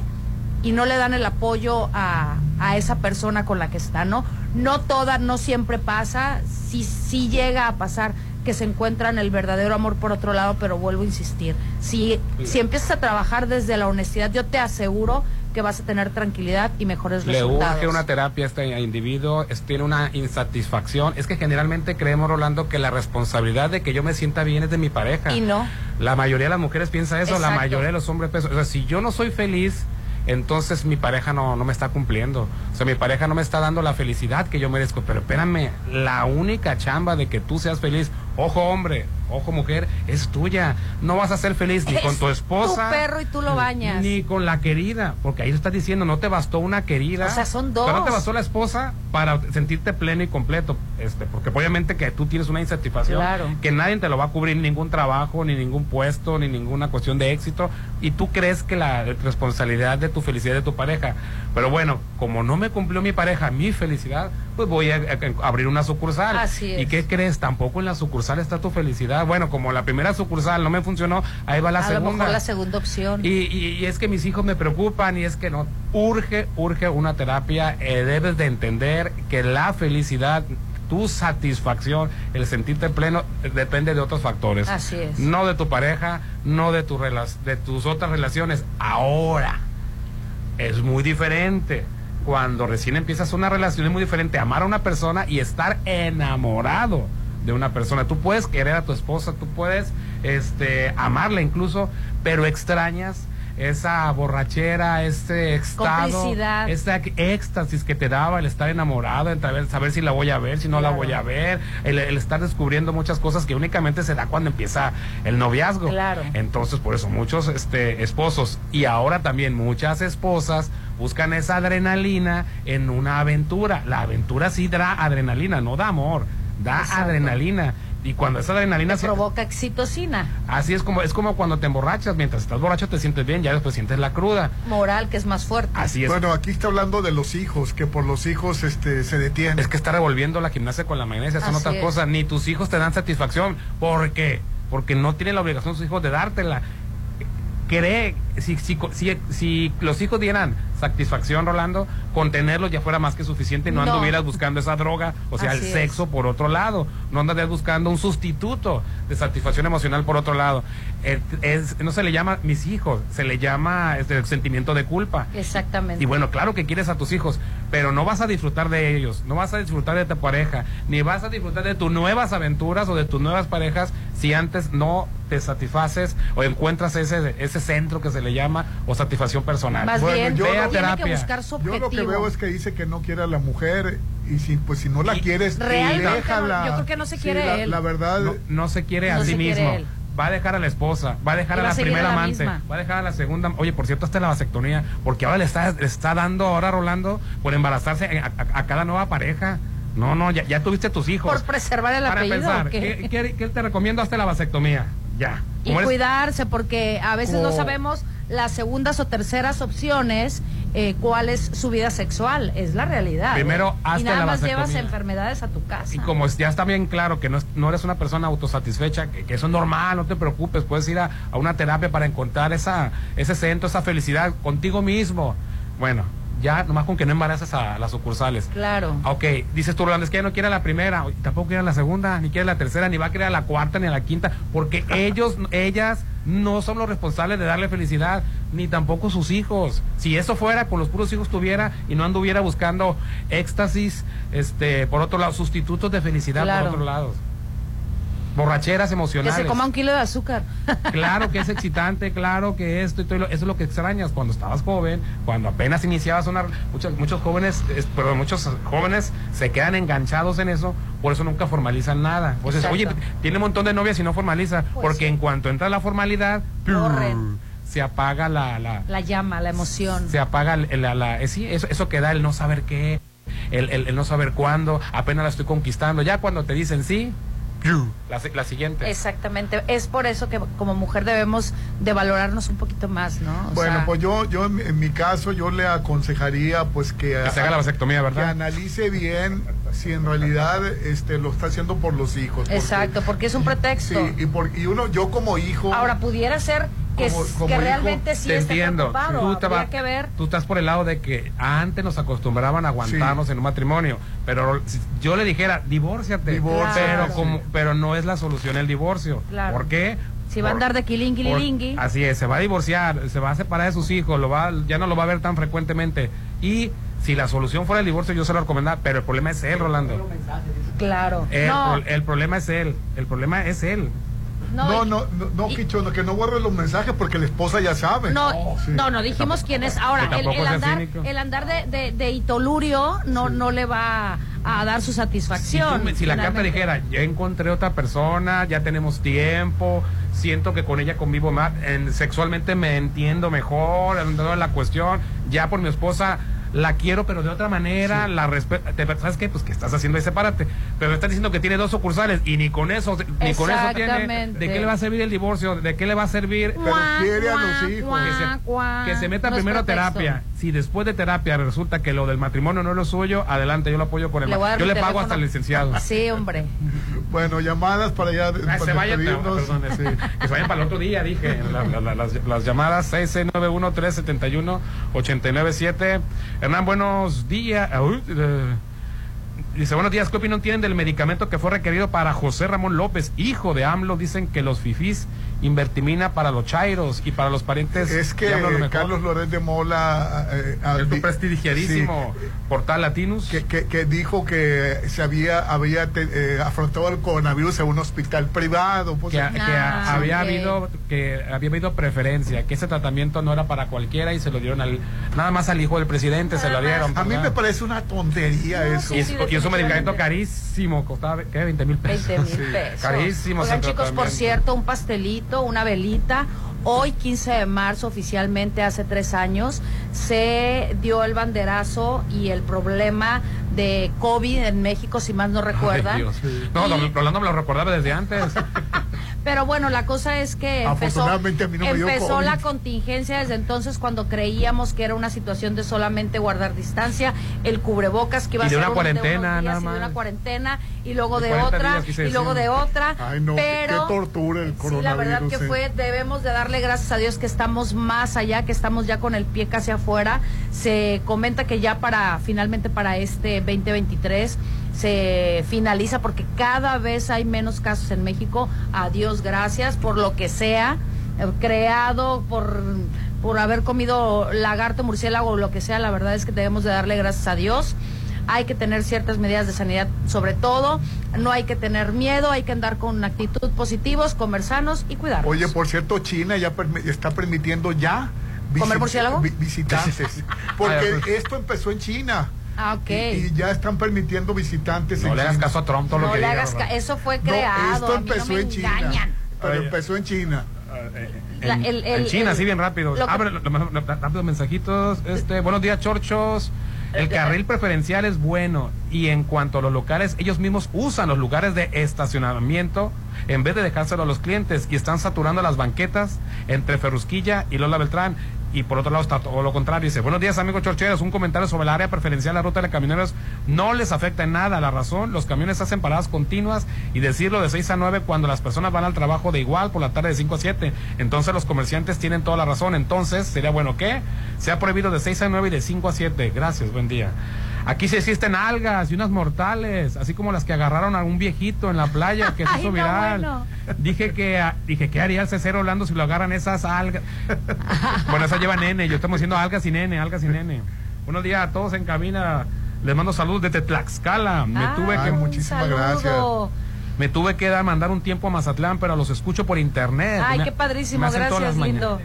y no le dan el apoyo a, a esa persona con la que está, ¿no? No toda, no siempre pasa, sí, sí llega a pasar que se encuentran el verdadero amor por otro lado, pero vuelvo a insistir, si, si empiezas a trabajar desde la honestidad, yo te aseguro que vas a tener tranquilidad y mejores Le resultados. urge una terapia a este individuo, es- tiene una insatisfacción. Es que generalmente creemos, Rolando, que la responsabilidad de que yo me sienta bien es de mi pareja. Y no. La mayoría de las mujeres piensa eso, la mayoría de los hombres piensan. O sea, si yo no soy feliz, entonces mi pareja no, no me está cumpliendo. O sea, mi pareja no me está dando la felicidad que yo merezco. Pero espérame, la única chamba de que tú seas feliz, ojo hombre, ojo mujer, es tuya. No vas a ser feliz ni Es con tu esposa. Tu perro y tú lo bañas. Ni con la querida, porque ahí lo estás diciendo, no te bastó una querida. O sea, son dos. Pero no te bastó la esposa para sentirte pleno y completo, este, porque obviamente que tú tienes una insatisfacción Claro. que nadie te lo va a cubrir, ningún trabajo, ni ningún puesto, ni ninguna cuestión de éxito, y tú crees que la responsabilidad de tu felicidad es de tu pareja. Pero bueno, como no me cumplió mi pareja mi felicidad, pues voy a, a- a abrir una sucursal. Así es. ¿Y qué crees? Tampoco en la sucursal está tu felicidad. Bueno, como la primera sucursal no me funcionó, ahí va la a lo segunda. mejor la segunda opción. Y, y- y es que mis hijos me preocupan y es que no, urge, urge una terapia. eh, debes de entender que la felicidad, tu satisfacción, el sentirte pleno, eh, depende de otros factores. Así es. No de tu pareja, no de, tu de tus otras relaciones. Ahora, es muy diferente. Cuando recién empiezas una relación es muy diferente amar a una persona y estar enamorado de una persona. Tú puedes querer a tu esposa, tú puedes este, amarla incluso, pero extrañas esa borrachera, ese estado, ese éxtasis que te daba el estar enamorado, el saber, saber si la voy a ver, si no la voy a ver, el, el estar descubriendo muchas cosas que únicamente se da cuando empieza el noviazgo. Claro. Entonces, por eso muchos este, esposos y ahora también muchas esposas buscan esa adrenalina en una aventura. La aventura sí da adrenalina, no da amor, da Exacto. adrenalina. Y cuando esa adrenalina se provoca excitocina Así es como es como cuando te emborrachas, mientras estás borracho te sientes bien, ya después sientes la cruda. moral que es más fuerte. Así es. Bueno, aquí está hablando de los hijos, que por los hijos este, se detiene. Es que está revolviendo la gimnasia con la magnesia, son otras es. cosas. Ni tus hijos te dan satisfacción. ¿Por qué? Porque no tienen la obligación sus hijos de dártela. Cree, si, si, si, si los hijos dieran satisfacción, Rolando, con tenerlos ya fuera más que suficiente y no, No. anduvieras buscando esa droga, o sea, Así el sexo por otro lado. No andarías buscando un sustituto de satisfacción emocional por otro lado. Eh, es- no se le llama mis hijos, se le llama este, sentimiento de culpa. Exactamente. Y bueno, claro que quieres a tus hijos, pero no vas a disfrutar de ellos, no vas a disfrutar de tu pareja, ni vas a disfrutar de tus nuevas aventuras o de tus nuevas parejas si antes no te satisfaces o encuentras ese, ese centro que se le llama o satisfacción personal. Más bien, yo ve a que buscar su Yo lo que veo es que dice que no quiere a la mujer y si pues si no la quieres Realmente no, déjala. yo creo que no se quiere la, él. la verdad No, no se quiere No a sí quiere mismo. él. Va a dejar a la esposa, va a dejar Y a la primera a la amante, misma. va a dejar a la segunda. Oye, por cierto, hasta la vasectomía, porque ahora le está, le está dando ahora Rolando por embarazarse a, a- a cada nueva pareja. No, no, ya, ya tuviste tus hijos. Por preservar el Para apellido. ¿o qué? ¿qué, qué, qué te recomiendo hasta la vasectomía? Ya. Y eres- cuidarse, porque a veces no sabemos las segundas o terceras opciones eh, cuál es su vida sexual. Es la realidad. Primero, ¿eh? hazte Y nada la más llevas enfermedades a tu casa. Y como ya está bien claro que no, es- no eres una persona autosatisfecha, que, que eso es normal, no te preocupes, puedes ir a, a una terapia para encontrar esa, ese centro, esa felicidad contigo mismo. Bueno, ya nomás con que no embaraces a las sucursales. Claro. Ok, dices tú, Rolando, es que ella no quiere la primera, tampoco quiere la segunda, ni quiere la tercera, ni va a querer la cuarta, ni a la quinta, porque [laughs] ellos, ellas no son los responsables de darle felicidad, ni tampoco sus hijos. Si eso fuera, con los puros hijos tuviera y no anduviera buscando éxtasis, este, por otro lado, sustitutos de felicidad Claro. por otro lado. Borracheras Que emocionales. se coma un kilo de azúcar. [laughs] Claro que es excitante, claro que esto y todo, eso es lo que extrañas cuando estabas joven, cuando apenas iniciabas una muchos muchos jóvenes, es- perdón, muchos jóvenes se quedan enganchados en eso, por eso nunca formalizan nada. Pues es, oye, tiene un montón de novias y no formaliza, Pues porque sí. en cuanto entra la formalidad, Corren. se apaga la, la La llama, la emoción. se apaga la, la- eh, sí, eso, eso que da el no saber qué, el, el- el no saber cuándo, apenas la estoy conquistando, ya cuando te dicen sí, la, la siguiente. Exactamente. Es por eso que como mujer debemos de valorarnos un poquito más, ¿no? O Bueno, sea, pues yo, yo en, mi- en mi caso, yo le aconsejaría pues que, Que se haga la vasectomía, que ¿verdad? analice bien si en realidad este lo está haciendo por los hijos. porque- Exacto, porque es un pretexto. Sí, y, por, y uno, yo como hijo, Ahora, pudiera ser que, Como- s- como que hijo, realmente sí te entiendo. Tú, te Habría va- que ver. tú estás por el lado de que antes nos acostumbraban a aguantarnos en un matrimonio, pero si yo le dijera, divórciate, Divórciate. pero Claro. como pero no es la solución el divorcio. Claro. ¿Por qué? Si va a andar de quilingui por- lingui. Así es, se va a divorciar, se va a separar de sus hijos, lo va, ya no lo va a ver tan frecuentemente. Y si la solución fuera el divorcio, yo se lo recomendaba, pero el problema es él, Rolando. Claro. El, no, el problema es él, el problema es él. No, no, y- no, no, no, Quicho, no, que no borre los mensajes porque la esposa ya sabe. No, Sí. no, no dijimos quién es. Ahora, el, andar, el andar de, de, de Itolurio no, no le va a dar su Si, satisfacción. tú si la carta dijera, ya encontré otra persona, ya tenemos tiempo, siento que con ella convivo más, en- sexualmente me entiendo mejor, en toda la cuestión, ya por mi esposa la quiero, pero de otra manera, la respeto. ¿Sabes qué? Pues que estás haciendo ahí, sepárate. Pero me estás diciendo que tiene dos sucursales y ni con eso, ni con eso tiene. Exactamente. ¿De qué le va a servir el divorcio? ¿De qué le va a servir? Pero quiere a los hijos. Que se, que se meta primero a terapia. Si después de terapia resulta que lo del matrimonio no es lo suyo, adelante, yo lo apoyo con el Le Yo le pago hasta el licenciado. Sí, hombre. [laughs] Bueno, llamadas para ya Ah, para se vayan, perdón, sí, [laughs] que se vayan para el otro día, dije. La- la- la- las, las llamadas 6691-371-897. Hernán, buenos días. Ah, eh, Dice, buenos días, ¿qué opinión tienen del medicamento que fue requerido para José Ramón López, hijo de AMLO? Dicen que los fifís invertimina para los chairos y para los parientes. Es que lo. Carlos Loret de Mola eh, Es un di- prestigiadísimo portal Latinus. que, que, que dijo que se había había te- eh, afrontado el coronavirus en un hospital privado. Pues, que, que Ah, había habido que había habido preferencia, que ese tratamiento no era para cualquiera y se lo dieron al nada más al hijo del presidente se lo dieron. a mí me parece una tontería No, eso. y, es, sí, y es un medicamento carísimo, costaba ¿qué? 20 mil pesos. 20 mil Sí, pesos. Carísimo. Oigan, chicos, por cierto, un pastelito, una velita Hoy, 15 de marzo, oficialmente hace tres años, se dio el banderazo y el problema de COVID en México, si más no recuerdan. No, don Rolando me lo recordaba desde antes. [laughs] Pero bueno, la cosa es que empezó, empezó la contingencia desde entonces cuando creíamos que era una situación de solamente guardar distancia, el cubrebocas que iba a ser una cuarentena, nada más. una cuarentena y luego de, otra y luego de otra. Ay, no, pero qué tortura el coronavirus. Sí, la verdad que eh. fue debemos de darle gracias a Dios que estamos más allá, que estamos ya con el pie casi afuera. Se comenta que ya para finalmente para este 2023 se finaliza porque cada vez hay menos casos en México. A Dios gracias por lo que sea eh, creado por por haber comido lagarto, murciélago o lo que sea, la verdad es que debemos de darle gracias a Dios. Hay que tener ciertas medidas de sanidad, sobre todo, no hay que tener miedo, hay que andar con una actitud positivos, comer sanos y cuidarnos. Oye, por cierto, China ya está permitiendo ya ¿Comer murciélago? visitantes, [laughs] porque esto empezó en China. Ah, ok. Y, ya están permitiendo visitantes. No le hagas caso a Trump todo no lo que le hagas Eso fue creado. esto empezó en China. Pero empezó en China. En, China, sí, bien rápido. Abre rápidos mensajitos. Este, buenos días, chorchos. El carril preferencial es bueno y en cuanto a los locales, ellos mismos usan los lugares de estacionamiento en vez de dejárselo a los clientes y están saturando las banquetas entre Ferrusquilla y Lola Beltrán y por otro lado está todo lo contrario. Dice, buenos días amigos chorcheros, un comentario sobre el área preferencial, la ruta de camioneros no les afecta en nada. La razón, los camiones hacen paradas continuas y decirlo de 6 a 9 cuando las personas van al trabajo de igual por la tarde de 5 a 7. Entonces los comerciantes tienen toda la razón. Entonces sería bueno que sea prohibido de 6 a 9 y de 5 a 7. Gracias, buen día. Aquí sí existen algas y unas mortales, así como las que agarraron a un viejito en la playa que se [laughs] hizo viral. Dije que ah, dije que haría el cesero Orlando si lo agarran esas algas. [laughs] bueno, esas llevan nene, yo estamos diciendo algas y nene, algas y nene. Buenos días a todos en cabina. Les mando saludos desde Tlaxcala. Me ah, tuve que muchísimas gracias. Me tuve que dar, mandar un tiempo a Mazatlán, pero los escucho por internet. Ay, qué padrísimo, gracias, lindo.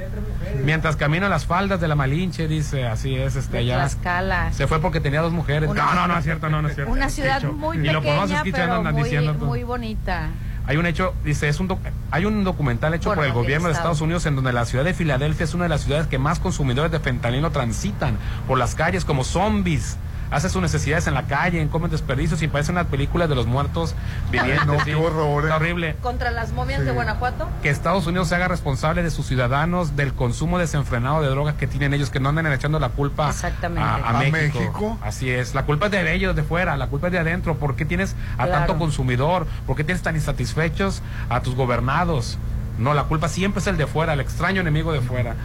Mientras camino a las faldas de la Malinche, dice, así es, este, allá. Tlaxcala. Se fue porque tenía dos mujeres. no, no, no es cierto, no, no es cierto. Una ciudad muy pequeña, pero muy, muy bonita. Hay un hecho, dice, es un hay un documental hecho por el gobierno de Estados Unidos en donde la ciudad de Filadelfia es una de las ciudades que más consumidores de fentanilo transitan por las calles como zombies hace sus necesidades en la calle, comen desperdicios y parece una película de los muertos viviendo. [laughs] no, qué horror. Eh. horrible. ¿Contra las momias de Guanajuato? Que Estados Unidos se haga responsable de sus ciudadanos del consumo desenfrenado de drogas que tienen ellos, que no anden echando la culpa a, México. Así es. La culpa es de ellos, de fuera, la culpa es de adentro. ¿Por qué tienes a tanto consumidor? ¿Por qué tienes tan insatisfechos a tus gobernados? No, la culpa siempre es el de fuera, el extraño enemigo de fuera.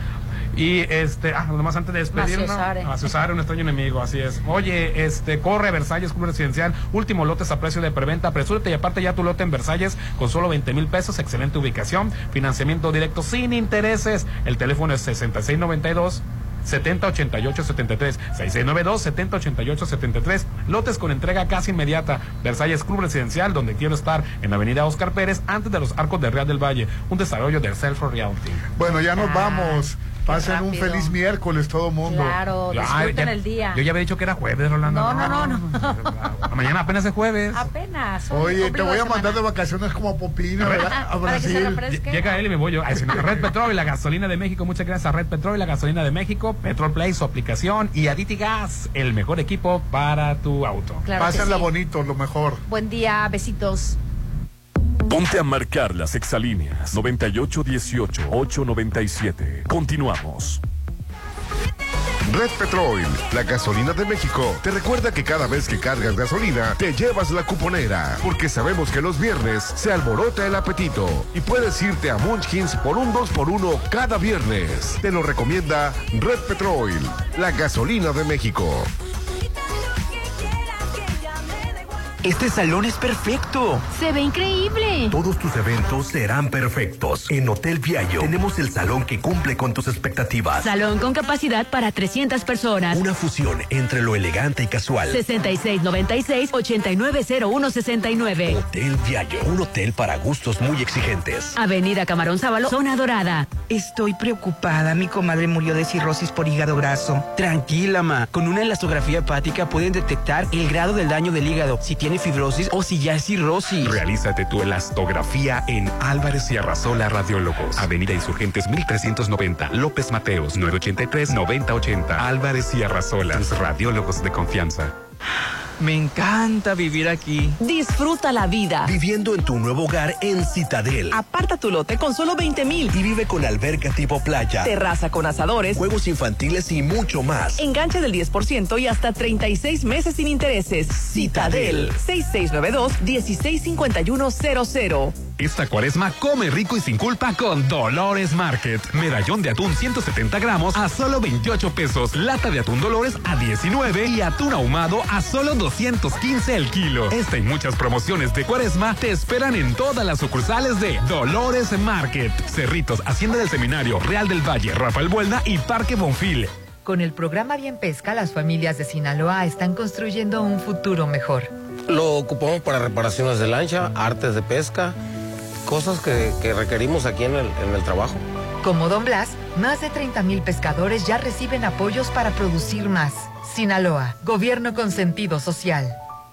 Y este, ah, nomás antes de despedirnos, a Cesare, un extraño enemigo, así es. Oye, este, corre Versalles Club Residencial, último lotes a precio de preventa, apresúrate y aparte ya tu lote en Versalles con solo 20 mil pesos, excelente ubicación, financiamiento directo sin intereses. El teléfono es 6692 708873 6692 708873 lotes con entrega casi inmediata. Versalles Club Residencial donde quiero estar en la avenida Oscar Pérez antes de los arcos de Real del Valle. Un desarrollo del Self Realty. Bueno ya nos vamos Pasen un feliz miércoles todo mundo. Claro, disfruten el día. Yo ya había dicho que era jueves, Rolando. No, no, no. no, [laughs] Mañana apenas es jueves. Apenas. Oye, te voy a mandar de vacaciones como a Popino, ¿verdad? A Brasil. Llega él y me voy yo. Red Petrol y la gasolina de México. Muchas gracias a Red Petrol y la gasolina de México. Petrol Play, su aplicación. Y Aditi Gas, el mejor equipo para tu auto. Pásenla bonito, lo mejor. Buen día, besitos. Ponte a marcar las exalíneas 9818-897. Continuamos. Red Petrol, la gasolina de México, te recuerda que cada vez que cargas gasolina, te llevas la cuponera, porque sabemos que los viernes se alborota el apetito y puedes irte a Munchkins por un 2x1 cada viernes. Te lo recomienda Red Petrol, la gasolina de México. Este salón es perfecto. Se ve increíble. Todos tus eventos serán perfectos. En Hotel Viallo tenemos el salón que cumple con tus expectativas. Salón con capacidad para 300 personas. Una fusión entre lo elegante y casual. 6696-890169. Hotel Viallo, un hotel para gustos muy exigentes. Avenida Camarón Sábalo, zona dorada. Estoy preocupada. Mi comadre murió de cirrosis por hígado graso. Tranquila, ma. Con una elastografía hepática pueden detectar el grado del daño del hígado. Si tiene fibrosis o si ya es cirrosis. Realízate tu elastografía en Álvarez y Arrasola Radiólogos. Avenida Insurgentes 1390, López Mateos 983-9080. Álvarez y Arrasola, radiólogos de confianza. Me encanta vivir aquí. Disfruta la vida. Viviendo en tu nuevo hogar en Citadel. Aparta tu lote con solo 20 mil. Y vive con alberca tipo playa. Terraza con asadores. Juegos infantiles y mucho más. Enganche del 10% y hasta 36 meses sin intereses. Citadel. 6692-165100. Esta cuaresma come rico y sin culpa con Dolores Market. Medallón de atún 170 gramos a solo 28 pesos. Lata de atún Dolores a 19 y atún ahumado a solo 215 el kilo. Esta y muchas promociones de cuaresma te esperan en todas las sucursales de Dolores Market. Cerritos, Hacienda del Seminario, Real del Valle, Rafael Buelna y Parque Bonfil. Con el programa Bien Pesca, las familias de Sinaloa están construyendo un futuro mejor. Lo ocupamos para reparaciones de lancha, artes de pesca cosas que, que requerimos aquí en el, en el, trabajo. Como Don Blas, más de 30 mil pescadores ya reciben apoyos para producir más. Sinaloa, gobierno con sentido social.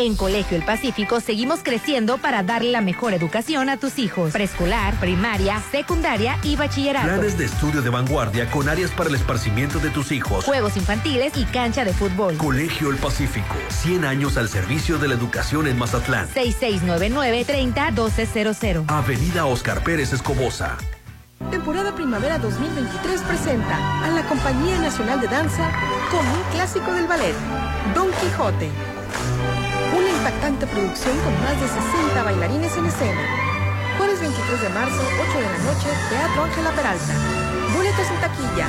En Colegio El Pacífico seguimos creciendo para darle la mejor educación a tus hijos. Preescolar, primaria, secundaria y bachillerato. Planes de estudio de vanguardia con áreas para el esparcimiento de tus hijos. Juegos infantiles y cancha de fútbol. Colegio El Pacífico. 100 años al servicio de la educación en Mazatlán. 6699-301200. Avenida Oscar Pérez Escobosa. Temporada Primavera 2023 presenta a la Compañía Nacional de Danza con un clásico del ballet, Don Quijote. Impactante producción con más de 60 bailarines en escena. Jueves 23 de marzo, 8 de la noche, Teatro Ángela Peralta. Boletos en taquilla.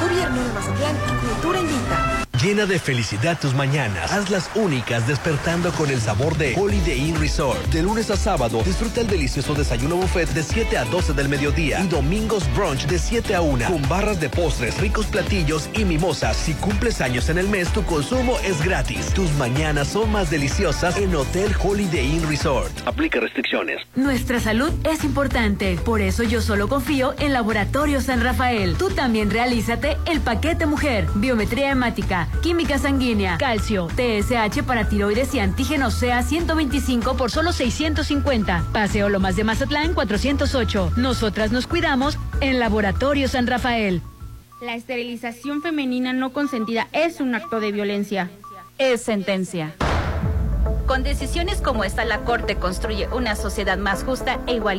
Gobierno de Mazatlán y Cultura Invita. Llena de felicidad tus mañanas. Hazlas únicas despertando con el sabor de Holiday Inn Resort. De lunes a sábado, disfruta el delicioso desayuno buffet de 7 a 12 del mediodía y domingos brunch de 7 a 1 con barras de postres, ricos platillos y mimosas. Si cumples años en el mes, tu consumo es gratis. Tus mañanas son más deliciosas en Hotel Holiday Inn Resort. Aplica restricciones. Nuestra salud es importante, por eso yo solo confío en Laboratorio San Rafael. Tú también realízate el paquete mujer, biometría hemática, química sanguínea, calcio, TSH para tiroides y antígenos sea 125 por solo 650. Paseo Lomas de Mazatlán 408. Nosotras nos cuidamos en Laboratorio San Rafael. La esterilización femenina no consentida es un acto de violencia. Es sentencia. Con decisiones como esta, la Corte construye una sociedad más justa e igualitaria.